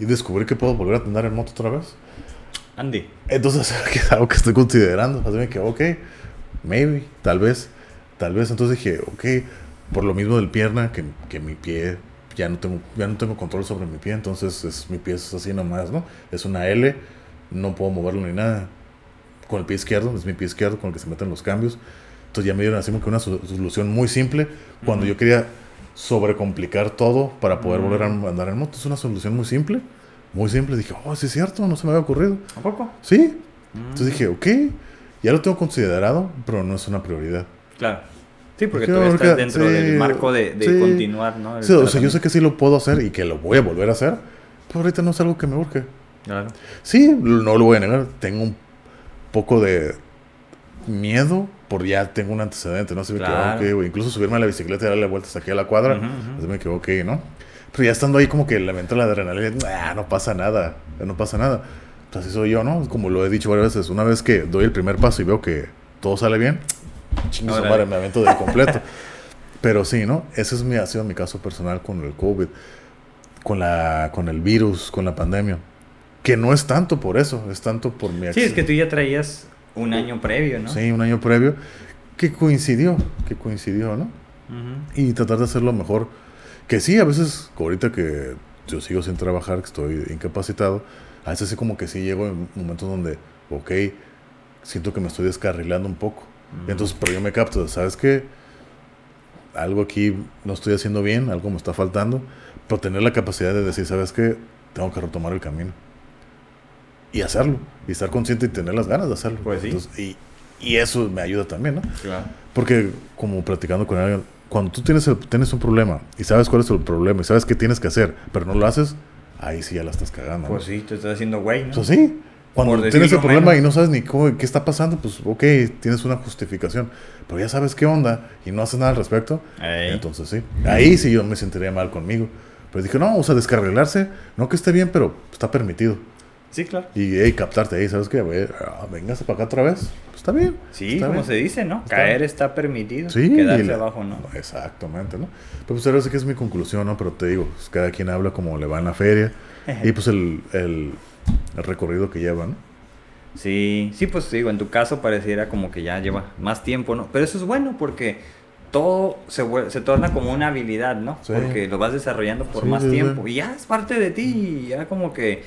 Y descubrí que puedo volver a andar en moto otra vez. Andy. Entonces, es algo que estoy considerando. Así que, ok, maybe, tal vez, tal vez. Entonces dije, ok, por lo mismo del pierna, que, que mi pie, ya no, tengo, ya no tengo control sobre mi pie, entonces es, mi pie es así nomás, ¿no? Es una L, no puedo moverlo ni nada. Con el pie izquierdo, es mi pie izquierdo con el que se meten los cambios. Entonces ya me dieron así como que una so- solución muy simple cuando Ujú. yo quería sobrecomplicar todo para poder Mm. volver a andar en moto. Es una solución muy simple, muy simple. Dije, oh, sí es cierto, no se me había ocurrido. ¿A poco? Sí, Mm, entonces dije, ok, ya lo tengo considerado, pero no es una prioridad. Claro. Sí, porque tú estás dentro sí, del marco de, de sí. continuar, ¿no? El Sí, o sea, yo sé que sí lo puedo hacer y que lo voy a volver a hacer, pero ahorita no es algo que me urge. Claro. Sí, no lo voy a negar, tengo un poco de miedo por ya tengo un antecedente, ¿no? Así me Claro. güey, incluso subirme a la bicicleta y darle vueltas aquí a la cuadra, me quedo, ok, ¿no? Pero ya estando ahí como que le entra la adrenalina, "Nah, no pasa nada, no pasa nada. Pues así soy yo, ¿no? Como lo he dicho varias veces, una vez que doy el primer paso y veo que todo sale bien, Órale. madre, me avento de completo. Pero sí, ¿no? Ese es mi, ha sido mi caso personal con el COVID, con, la, con el virus, con la pandemia. Que no es tanto por eso, es tanto por mi Sí, es que tú ya traías un año previo, ¿no? Sí, un año previo, que coincidió, que coincidió, ¿no? Y tratar de hacerlo mejor. Que sí, a veces, ahorita que yo sigo sin trabajar, que estoy incapacitado, a veces sí como que sí llego en momentos donde, ok, siento que me estoy descarrilando un poco. Ujú. Entonces, pero yo me capto, ¿sabes qué? Algo aquí no estoy haciendo bien, algo me está faltando, pero tener la capacidad de decir, ¿sabes qué? Tengo que retomar el camino. Y hacerlo, y estar consciente y tener las ganas de hacerlo. Pues sí. Entonces, y, y eso me ayuda también, ¿no? Claro. Porque, como platicando con alguien, cuando tú tienes, el- tienes un problema y sabes cuál es el problema y sabes qué tienes que hacer, pero no lo haces, ahí sí ya la estás cagando. ¿no? Pues sí, te estás haciendo güey, ¿no? Pues sí. Cuando tienes el problema menos. y no sabes ni cómo, qué está pasando, pues ok, tienes una justificación. Pero ya sabes qué onda y no haces nada al respecto, Ey. entonces sí. Ahí sí yo me sentiría mal conmigo. Pero dije, no, o sea, descarrilarse, no que esté bien, pero está permitido. Sí, claro. Y hey, captarte ahí, ¿sabes qué? Ver, ah, véngase para acá otra vez. Pues está bien. Sí, está como bien. se dice, ¿no? Está Caer bien. está permitido. Sí, Quedarse la- abajo, ¿no? Exactamente, ¿no? Pero pues ahora sí que es mi conclusión, ¿no? Pero te digo, pues, cada quien habla como le va en la feria y pues el, el, el recorrido que lleva, ¿no? Sí, sí, pues digo, en tu caso pareciera como que ya lleva más tiempo, ¿no? Pero eso es bueno porque todo se, se torna como una habilidad, ¿no? Sí. Porque lo vas desarrollando por Sí, más sí. tiempo y ya es parte de ti y ya como que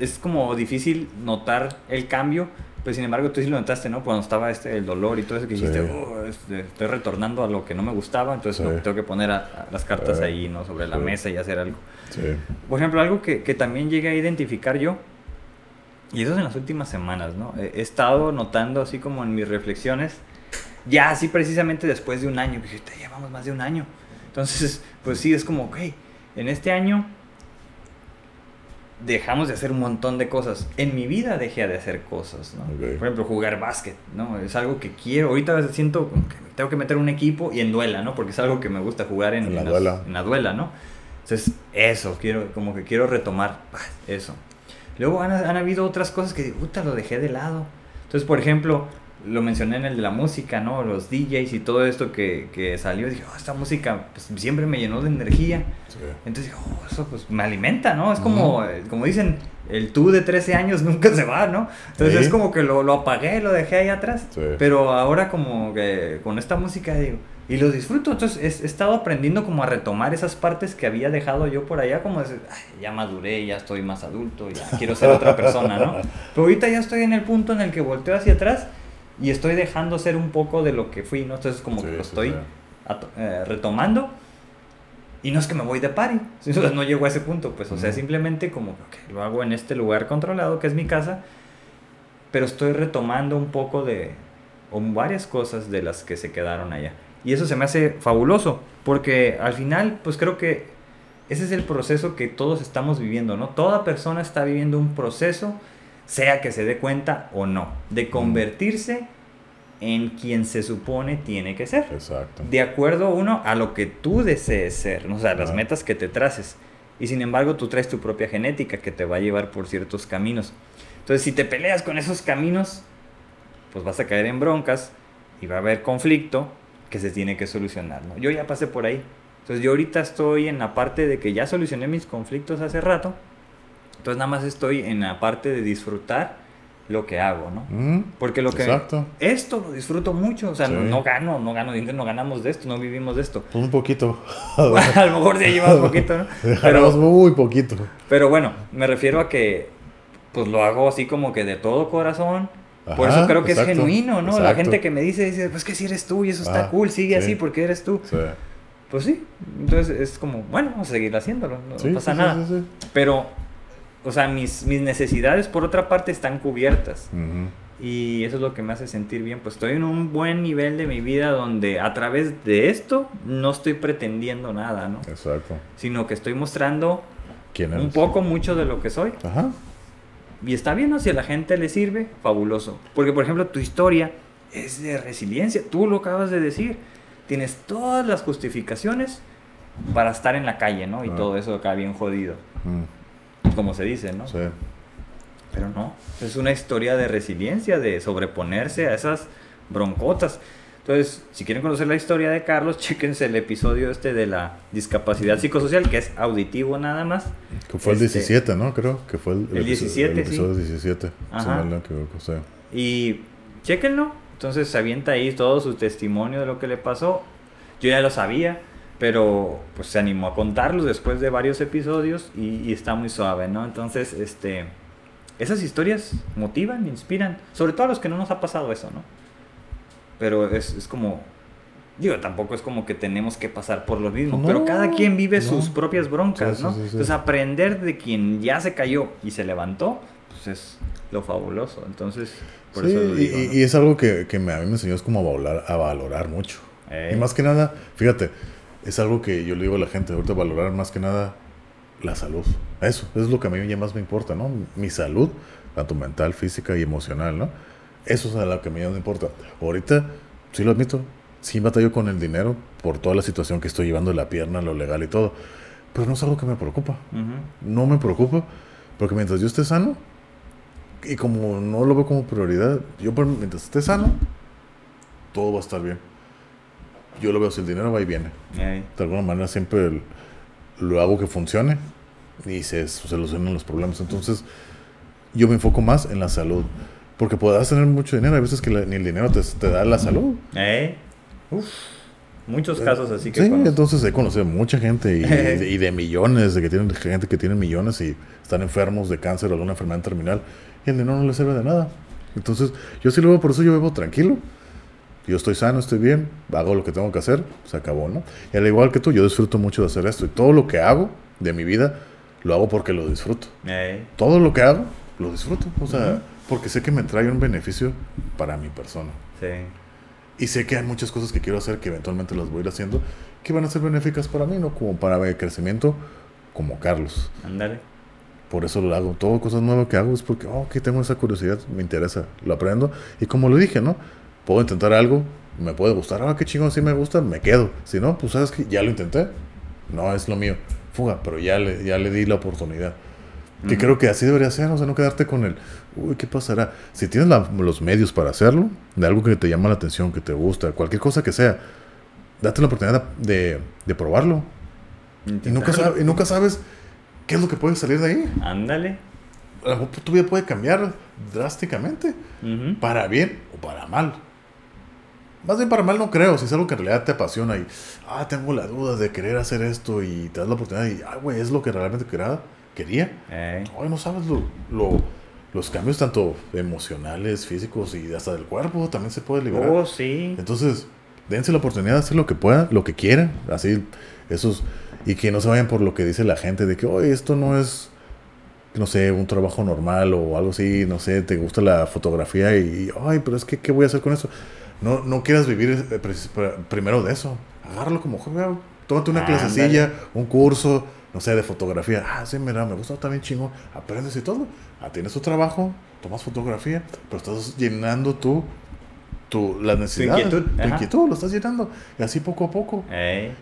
es como difícil notar el cambio Pues sin embargo, tú sí lo notaste, ¿no? Cuando estaba este, el dolor y todo eso, que dijiste, "Oh, este, estoy retornando a lo que no me gustaba, entonces Sí. tengo que poner a- a las cartas Sí. ahí, ¿no? Sobre la Sí. mesa y hacer algo. Sí. Por ejemplo, algo que, que también llegué a identificar yo, y eso es en las últimas semanas, ¿no? He, estado notando así como en mis reflexiones, ya así precisamente después de un año, que dije, "Te llevamos más de un año. Entonces, pues sí, es como, ok, en este año dejamos de hacer un montón de cosas. En mi vida dejé de hacer cosas, ¿no? Por ejemplo, jugar básquet, ¿no? Es algo que quiero. Ahorita siento que tengo que meter un equipo y en duela, ¿no? Porque es algo que me gusta jugar en, En la duela. en la duela, ¿no? Entonces, eso, quiero, como que quiero retomar ah, eso. Luego han, han habido otras cosas que, puta, lo dejé de lado. Entonces, por ejemplo, lo mencioné en el de la música, ¿no? Los DJs y todo esto que, que salió. Dije, oh, esta música pues, siempre me llenó de energía. Sí. Entonces dije, oh, eso pues me alimenta, ¿no? Es como, Ujú. eh, como dicen, el tú de 13 años nunca se va, ¿no? Entonces Sí. es como que lo, lo apagué, lo dejé ahí atrás. Sí. Pero ahora como que con esta música digo, y lo disfruto. Entonces he, he estado aprendiendo como a retomar esas partes que había dejado yo por allá, como decir, "Ay, ya maduré, ya estoy más adulto, ya quiero ser otra persona, ¿no? Pero ahorita ya estoy en el punto en el que volteo hacia atrás y estoy dejando ser un poco de lo que fui, ¿no? Entonces como que Sí, lo sí, estoy eh, retomando. Y no es que me voy de party, o sea, no llego a ese punto, pues, o sea, simplemente como que lo hago en este lugar controlado que es mi casa, pero estoy retomando un poco de, o varias cosas de las que se quedaron allá. Y eso se me hace fabuloso, porque al final, pues creo que ese es el proceso que todos estamos viviendo, ¿no? Toda persona está viviendo un proceso, sea que se dé cuenta o no, de convertirse en quien se supone tiene que ser Exacto. de acuerdo uno a lo que tú desees ser, o sea, las metas que te traces. Y sin embargo, tú traes tu propia genética que te va a llevar por ciertos caminos. Entonces, si te peleas con esos caminos, pues vas a caer en broncas y va a haber conflicto que se tiene que solucionar, ¿no? Yo ya pasé por ahí. Entonces, yo ahorita estoy en la parte de que ya solucioné mis conflictos hace rato. Entonces, nada más estoy en la parte de disfrutar lo que hago, ¿no? Mm, Porque lo que Exacto. esto lo disfruto mucho, o sea, Sí. no, no gano, no gano dinero, no ganamos de esto, no vivimos de esto. Pues un poquito. a lo mejor ahí llevas poquito, ¿no? Pero, muy poquito. pero bueno, me refiero a que pues lo hago así como que de todo corazón. Por Ajá, eso creo que exacto, es genuino, ¿no? La exacto. gente que me dice, dice, pues que si eres tú y eso está Ah, cool, sigue sí. así porque eres tú. Sí. Pues sí, entonces es como, bueno, vamos a seguir haciéndolo, no Sí, pasa sí, nada. sí, sí, Pero, o sea, mis, mis necesidades por otra parte están cubiertas. sí. Ujú. Y eso es lo que me hace sentir bien. Pues estoy en un buen nivel de mi vida donde a través de esto no estoy pretendiendo nada, ¿no? Exacto. Sino que estoy mostrando ¿Quién un poco, mucho de lo que soy. Ajá. Y está bien, ¿no? Si a la gente le sirve, fabuloso. Porque, por ejemplo, tu historia es de resiliencia. Tú lo acabas de decir. Tienes todas las justificaciones para estar en la calle, ¿no? Y Ah. todo eso acá bien jodido. Mm, Como se dice, ¿no? Sí. Pero no, es una historia de resiliencia, de sobreponerse a esas broncotas. Entonces, si quieren conocer la historia de Carlos, chéquense el episodio este de la discapacidad psicosocial, que es auditivo nada más. Que fue el Este- 17, ¿no? Creo que fue el, El episodio- 17, el sí. episodio 17. Si Ajá. mal no equivoco, sí. Y chéquenlo. Entonces se avienta ahí todo su testimonio de lo que le pasó. Yo ya lo sabía, pero pues se animó a contarlo después de varios episodios y, y está muy suave, ¿no? Entonces, este, esas historias motivan, inspiran, sobre todo a los que no nos ha pasado eso, ¿no? Pero es, es como, digo, tampoco es como que tenemos que pasar por lo mismo, No, pero cada quien vive no. sus propias broncas, Sí, ¿no? sí, sí. Entonces aprender de quien ya se cayó y se levantó, pues es lo fabuloso. Entonces, por eso lo y, digo. y- ¿no? y es algo que, que me, a mí me enseñó es como a valorar, a valorar mucho. Ey. Y más que nada, fíjate, es algo que yo le digo a la gente, ahorita valorar más que nada la salud. Eso, es lo que a mí ya más me importa, ¿no? Mi salud, tanto mental, física y emocional, ¿no? Eso es lo que a mí más me importa. Ahorita, sí lo admito, sí batallo con el dinero por toda la situación que estoy llevando de la pierna, lo legal y todo. Pero no es algo que me preocupa. No me preocupa, porque mientras yo esté sano, y como no lo veo como prioridad, yo mientras esté sano, todo va a estar bien. Yo lo veo si el dinero va y viene. De alguna manera siempre el- lo hago que funcione y se solucionan los problemas. Entonces, yo me enfoco más en la salud. Porque podrás tener mucho dinero, hay veces que la- ni el dinero te, te da la salud. Ey. Uf. Muchos casos así que Sí, entonces he conocido mucha gente y, y de, y de millones, de que tienen gente que tiene millones y están enfermos de cáncer o alguna enfermedad terminal y el dinero no les sirve de nada. Entonces, yo sí lo veo, por eso yo vivo tranquilo. Yo estoy sano, estoy bien, hago lo que tengo que hacer, se acabó, ¿no? Y al igual que tú, yo disfruto mucho de hacer esto. Y todo lo que hago de mi vida, lo hago porque lo disfruto. Todo lo que hago, lo disfruto. O sea, porque sé que me trae un beneficio para mi persona. sí. Y sé que hay muchas cosas que quiero hacer que eventualmente las voy a ir haciendo que van a ser benéficas para mí, ¿no? Como para mi crecimiento, como Carlos. Ándale. Por eso lo hago. Todo cosas nuevas que hago es porque, oh, que tengo esa curiosidad, me interesa, lo aprendo. Y como lo dije, ¿no? Puedo intentar algo, me puede gustar, ah, qué chingón, si me gusta, me quedo. Si no, pues sabes que ya lo intenté. No es lo mío. Fuga, pero ya le, ya le di la oportunidad. Que Ujú. creo que así debería ser, o sea, no quedarte con el, uy, ¿qué pasará? Si tienes la- los medios para hacerlo, de algo que te llama la atención, que te gusta, cualquier cosa que sea, date la oportunidad de, de probarlo. Y nunca, y nunca sabes qué es lo que puede salir de ahí. Ándale. Tu vida puede cambiar drásticamente, Ujú. para bien o para mal. Más bien para mal no creo, si es algo que en realidad te apasiona y, ah, tengo la duda de querer hacer esto y te das la oportunidad y, ah, güey, es lo que realmente quería. quería. Eh, no sabes lo, lo- los cambios tanto emocionales, físicos y hasta del cuerpo también se puede liberar. Oh, sí. Entonces, dense la oportunidad de hacer lo que puedan, lo que quieran, así, esos, y que no se vayan por lo que dice la gente de que, oye, esto no es, no sé, un trabajo normal o algo así, no sé, te gusta la fotografía y, ay, pero es que, ¿qué voy a hacer con eso? No, no quieras vivir eh, primero de eso, agárralo como juego, tómate una Ándale. clasecilla, un curso, no sé, de fotografía, ah, sí, mira, me gusta también chingo, aprendes y todo, ah, tienes tu trabajo, tomas fotografía, pero estás llenando tú tu, las necesidades, inquietud, tu inquietud, lo estás llenando, y así poco a poco.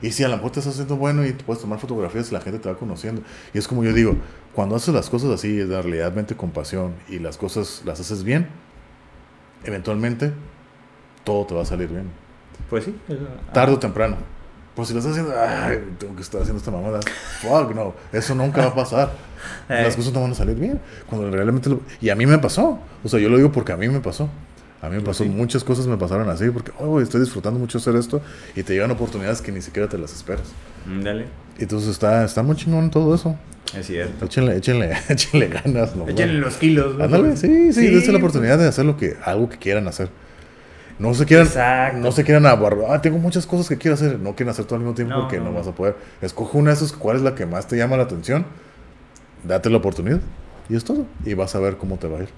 Y si a lo mejor te estás haciendo bueno y puedes tomar fotografías, la gente te va conociendo. Y es como yo digo, cuando haces las cosas así, realmente con pasión, y las cosas las haces bien, eventualmente todo te va a salir bien. pues sí. Tarde o temprano. Pues si lo estás haciendo, ay, tengo que estar haciendo esta mamada. Fuck, no, eso nunca va a pasar. Eh. Las cosas no van a salir bien. Cuando realmente lo- Y a mí me pasó. O sea, yo lo digo porque a mí me pasó. A mí me Pues pasó, sí. muchas cosas me pasaron así, porque, oh, estoy disfrutando mucho hacer esto, y te llegan oportunidades que ni siquiera te las esperas. Ándale. Entonces está, está muy chingón todo eso. Es cierto. Échenle, échenle, échenle ganas. ¿no? Échenle los kilos. ¿no? Ándale, sí, sí, Sí, dense la oportunidad de hacer lo que, algo que quieran hacer. No se quieran, Exacto. no se quieran abarrar, ah, tengo muchas cosas que quiero hacer, no quieren hacer todo al mismo tiempo No, porque no, no, vas a poder. Escoge una de esas, cuál es la que más te llama la atención, date la oportunidad y es todo. Y vas a ver cómo te va a ir.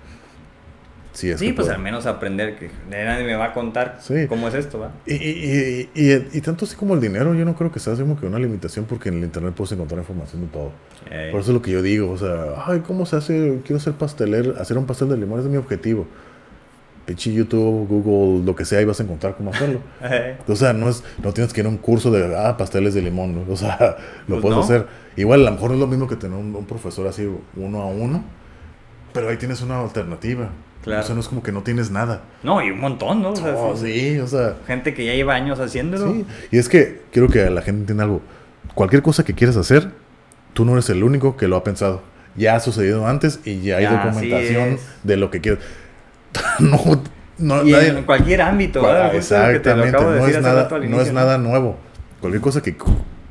Sí, es Sí, pues puede. al menos aprender que nadie me va a contar Sí. cómo es esto, ¿va? Y, y, y, y- tanto así como el dinero, yo no creo que sea así como que una limitación porque en el internet puedes encontrar información de todo. Eh, Por eso es lo que yo digo, o sea, ay, ¿cómo se hace? Quiero ser pastelero, hacer un pastel de limón, ese es mi objetivo. Pinche YouTube, Google, lo que sea, ahí vas a encontrar cómo hacerlo. O sea, no es, no tienes que ir a un curso de ah, pasteles de limón, ¿no? o sea, lo Pues puedes no. hacer. Igual a lo mejor no es lo mismo que tener un, un profesor así uno a uno, pero ahí tienes una alternativa. Claro. O sea, no es como que no tienes nada. No, y un montón, ¿no? O sea, Oh, sí. o sea, Gente que ya lleva años haciéndolo. Sí, y es que quiero que la gente entienda algo. Cualquier cosa que quieras hacer, tú no eres el único que lo ha pensado. Ya ha sucedido antes y ya hay Ya, documentación así es. de lo que quieres. no, no, Y nadie- en cualquier ámbito, ¿verdad? Exactamente, de no es nada, no es nuevo. Cualquier cosa que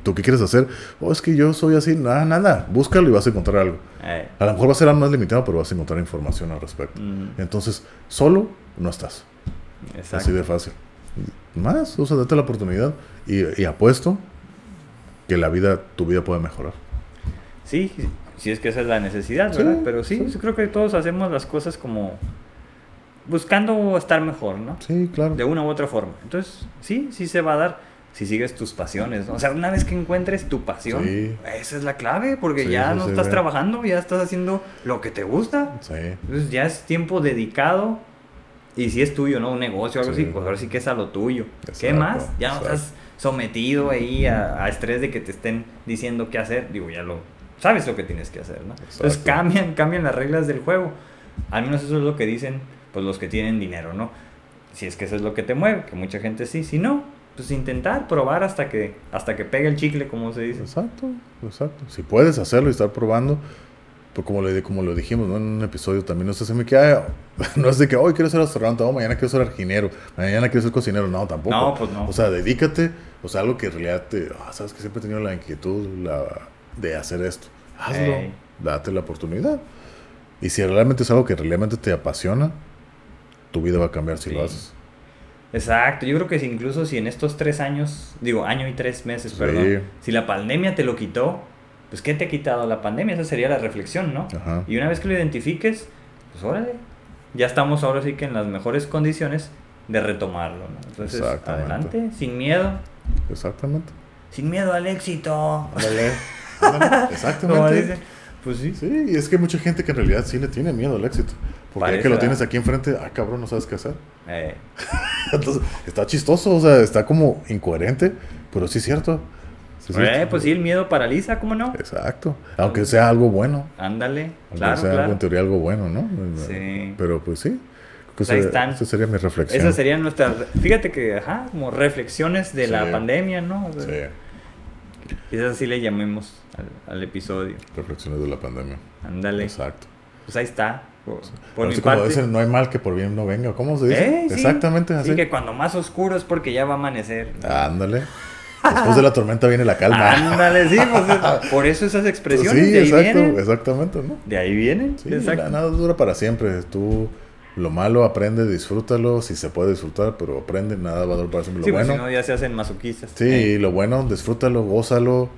tú que quieres hacer, oh, es que yo soy así, nada, nada, búscalo y vas a encontrar algo. Eh, A lo mejor va a ser algo más limitado, pero vas a encontrar información al respecto. mm, Entonces, solo no estás. exacto. Así de fácil. Más, o sea, date la oportunidad y, y apuesto que la vida, tu vida puede mejorar. Sí, si es que esa es la necesidad, Sí, ¿verdad? Pero sí, sí. yo creo que todos hacemos las cosas como buscando estar mejor, ¿no? Sí, claro. De una u otra forma. Entonces, sí, sí se va a dar si sigues tus pasiones, ¿no? O sea, una vez que encuentres tu pasión, Sí. esa es la clave, porque Sí, ya no sí, estás trabajando, ya estás haciendo lo que te gusta. Sí. Entonces ya es tiempo dedicado. Y si es tuyo, ¿no? Un negocio o algo Sí. así, pues ahora sí que es a lo tuyo. ¿Qué más? Ya no exacto. estás sometido ahí a, a estrés de que te estén diciendo qué hacer. Digo, ya lo sabes lo que tienes que hacer, ¿no? Entonces cambian, cambian las reglas del juego. Al menos eso es lo que dicen pues los que tienen dinero, ¿no? Si es que eso es lo que te mueve, que mucha gente sí, si no, pues intentar, probar hasta que hasta que pegue el chicle, como se dice. Exacto, exacto. Si puedes hacerlo y estar probando, pues como, le, como lo dijimos ¿no? en un episodio también, no es así, me queda, no es de que hoy quiero ser astronauta, o mañana quiero ser jardinero, mañana quiero ser cocinero, no, tampoco. No, pues no. O sea, dedícate, o sea, algo que en realidad te, ah, sabes que siempre he tenido la inquietud la, de hacer esto. Hazlo, Ey. date la oportunidad. Y si realmente es algo que realmente te apasiona, tu vida va a cambiar si Sí. lo haces. Exacto, yo creo que si incluso si en estos tres años, digo, año y tres meses, Sí. perdón, si la pandemia te lo quitó, pues ¿qué te ha quitado la pandemia? Esa sería la reflexión, ¿no? Ajá. Y una vez que lo identifiques, pues órale, ya estamos ahora sí que en las mejores condiciones de retomarlo, ¿no? Entonces, adelante, sin miedo, Exactamente. sin miedo al éxito. Ándale. Ándale. Como Exactamente. Pues sí. Sí, y es que hay mucha gente que en realidad sí le tiene miedo al éxito. Porque ya Parece, que lo ¿verdad? tienes aquí enfrente, ah, cabrón, no sabes qué hacer. Eh, Entonces, está chistoso, o sea, está como incoherente, pero sí es cierto. Sí eh, cierto. pues sí, el miedo paraliza, ¿cómo no? Exacto. Aunque sea algo bueno. Ándale, Aunque claro, sea algo en teoría algo bueno, ¿no? Sí. Pero pues sí. Pues ahí están. Esa sería mi reflexión. Esas serían nuestras, fíjate que, ajá, como reflexiones de la pandemia, ¿no? O sea, Sí, Quizás así le llamemos al, al episodio. reflexiones de la pandemia. Ándale. Exacto. Pues ahí está. Por, por Ahora mi como parte. dicen, no hay mal que por bien no venga. ¿Cómo se dice? Eh, sí. Exactamente así. Sí, que cuando más oscuro es porque ya va a amanecer. Ándale. Después de la tormenta viene la calma. Ándale, sí, pues es- por eso esas expresiones sí, de ahí exacto, vienen. exactamente, ¿no? De ahí vienen. Sí, exacto. la- nada dura para siempre. Tú lo malo aprende, disfrútalo, si se puede disfrutar, pero aprende, nada va a durar para siempre. Lo sí, pues bueno, si no ya se hacen masoquistas. sí, Eh, lo bueno, disfrútalo, gózalo,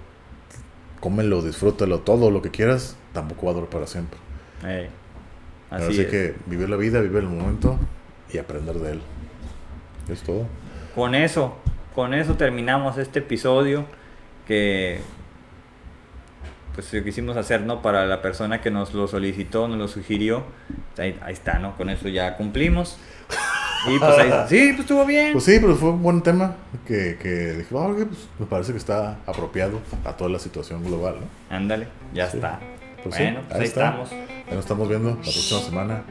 cómelo, disfrútalo, todo lo que quieras, tampoco va a durar para siempre. eh, Así Así es. que vivir la vida, vivir el momento y aprender de él. Es todo. Con eso, con eso terminamos este episodio que pues lo quisimos hacer, ¿no? Para la persona que nos lo solicitó, nos lo sugirió. Ahí, ahí está, ¿no? Con eso ya cumplimos. Y pues ahí, sí, pues estuvo bien. Pues sí, pero fue un buen tema que, que dije, "Ah, ok, pues, me parece que está apropiado a toda la situación global, ¿no? Ándale, ya Sí. está. Pues sí, bueno, pues ahí estamos. Nos estamos viendo la próxima semana.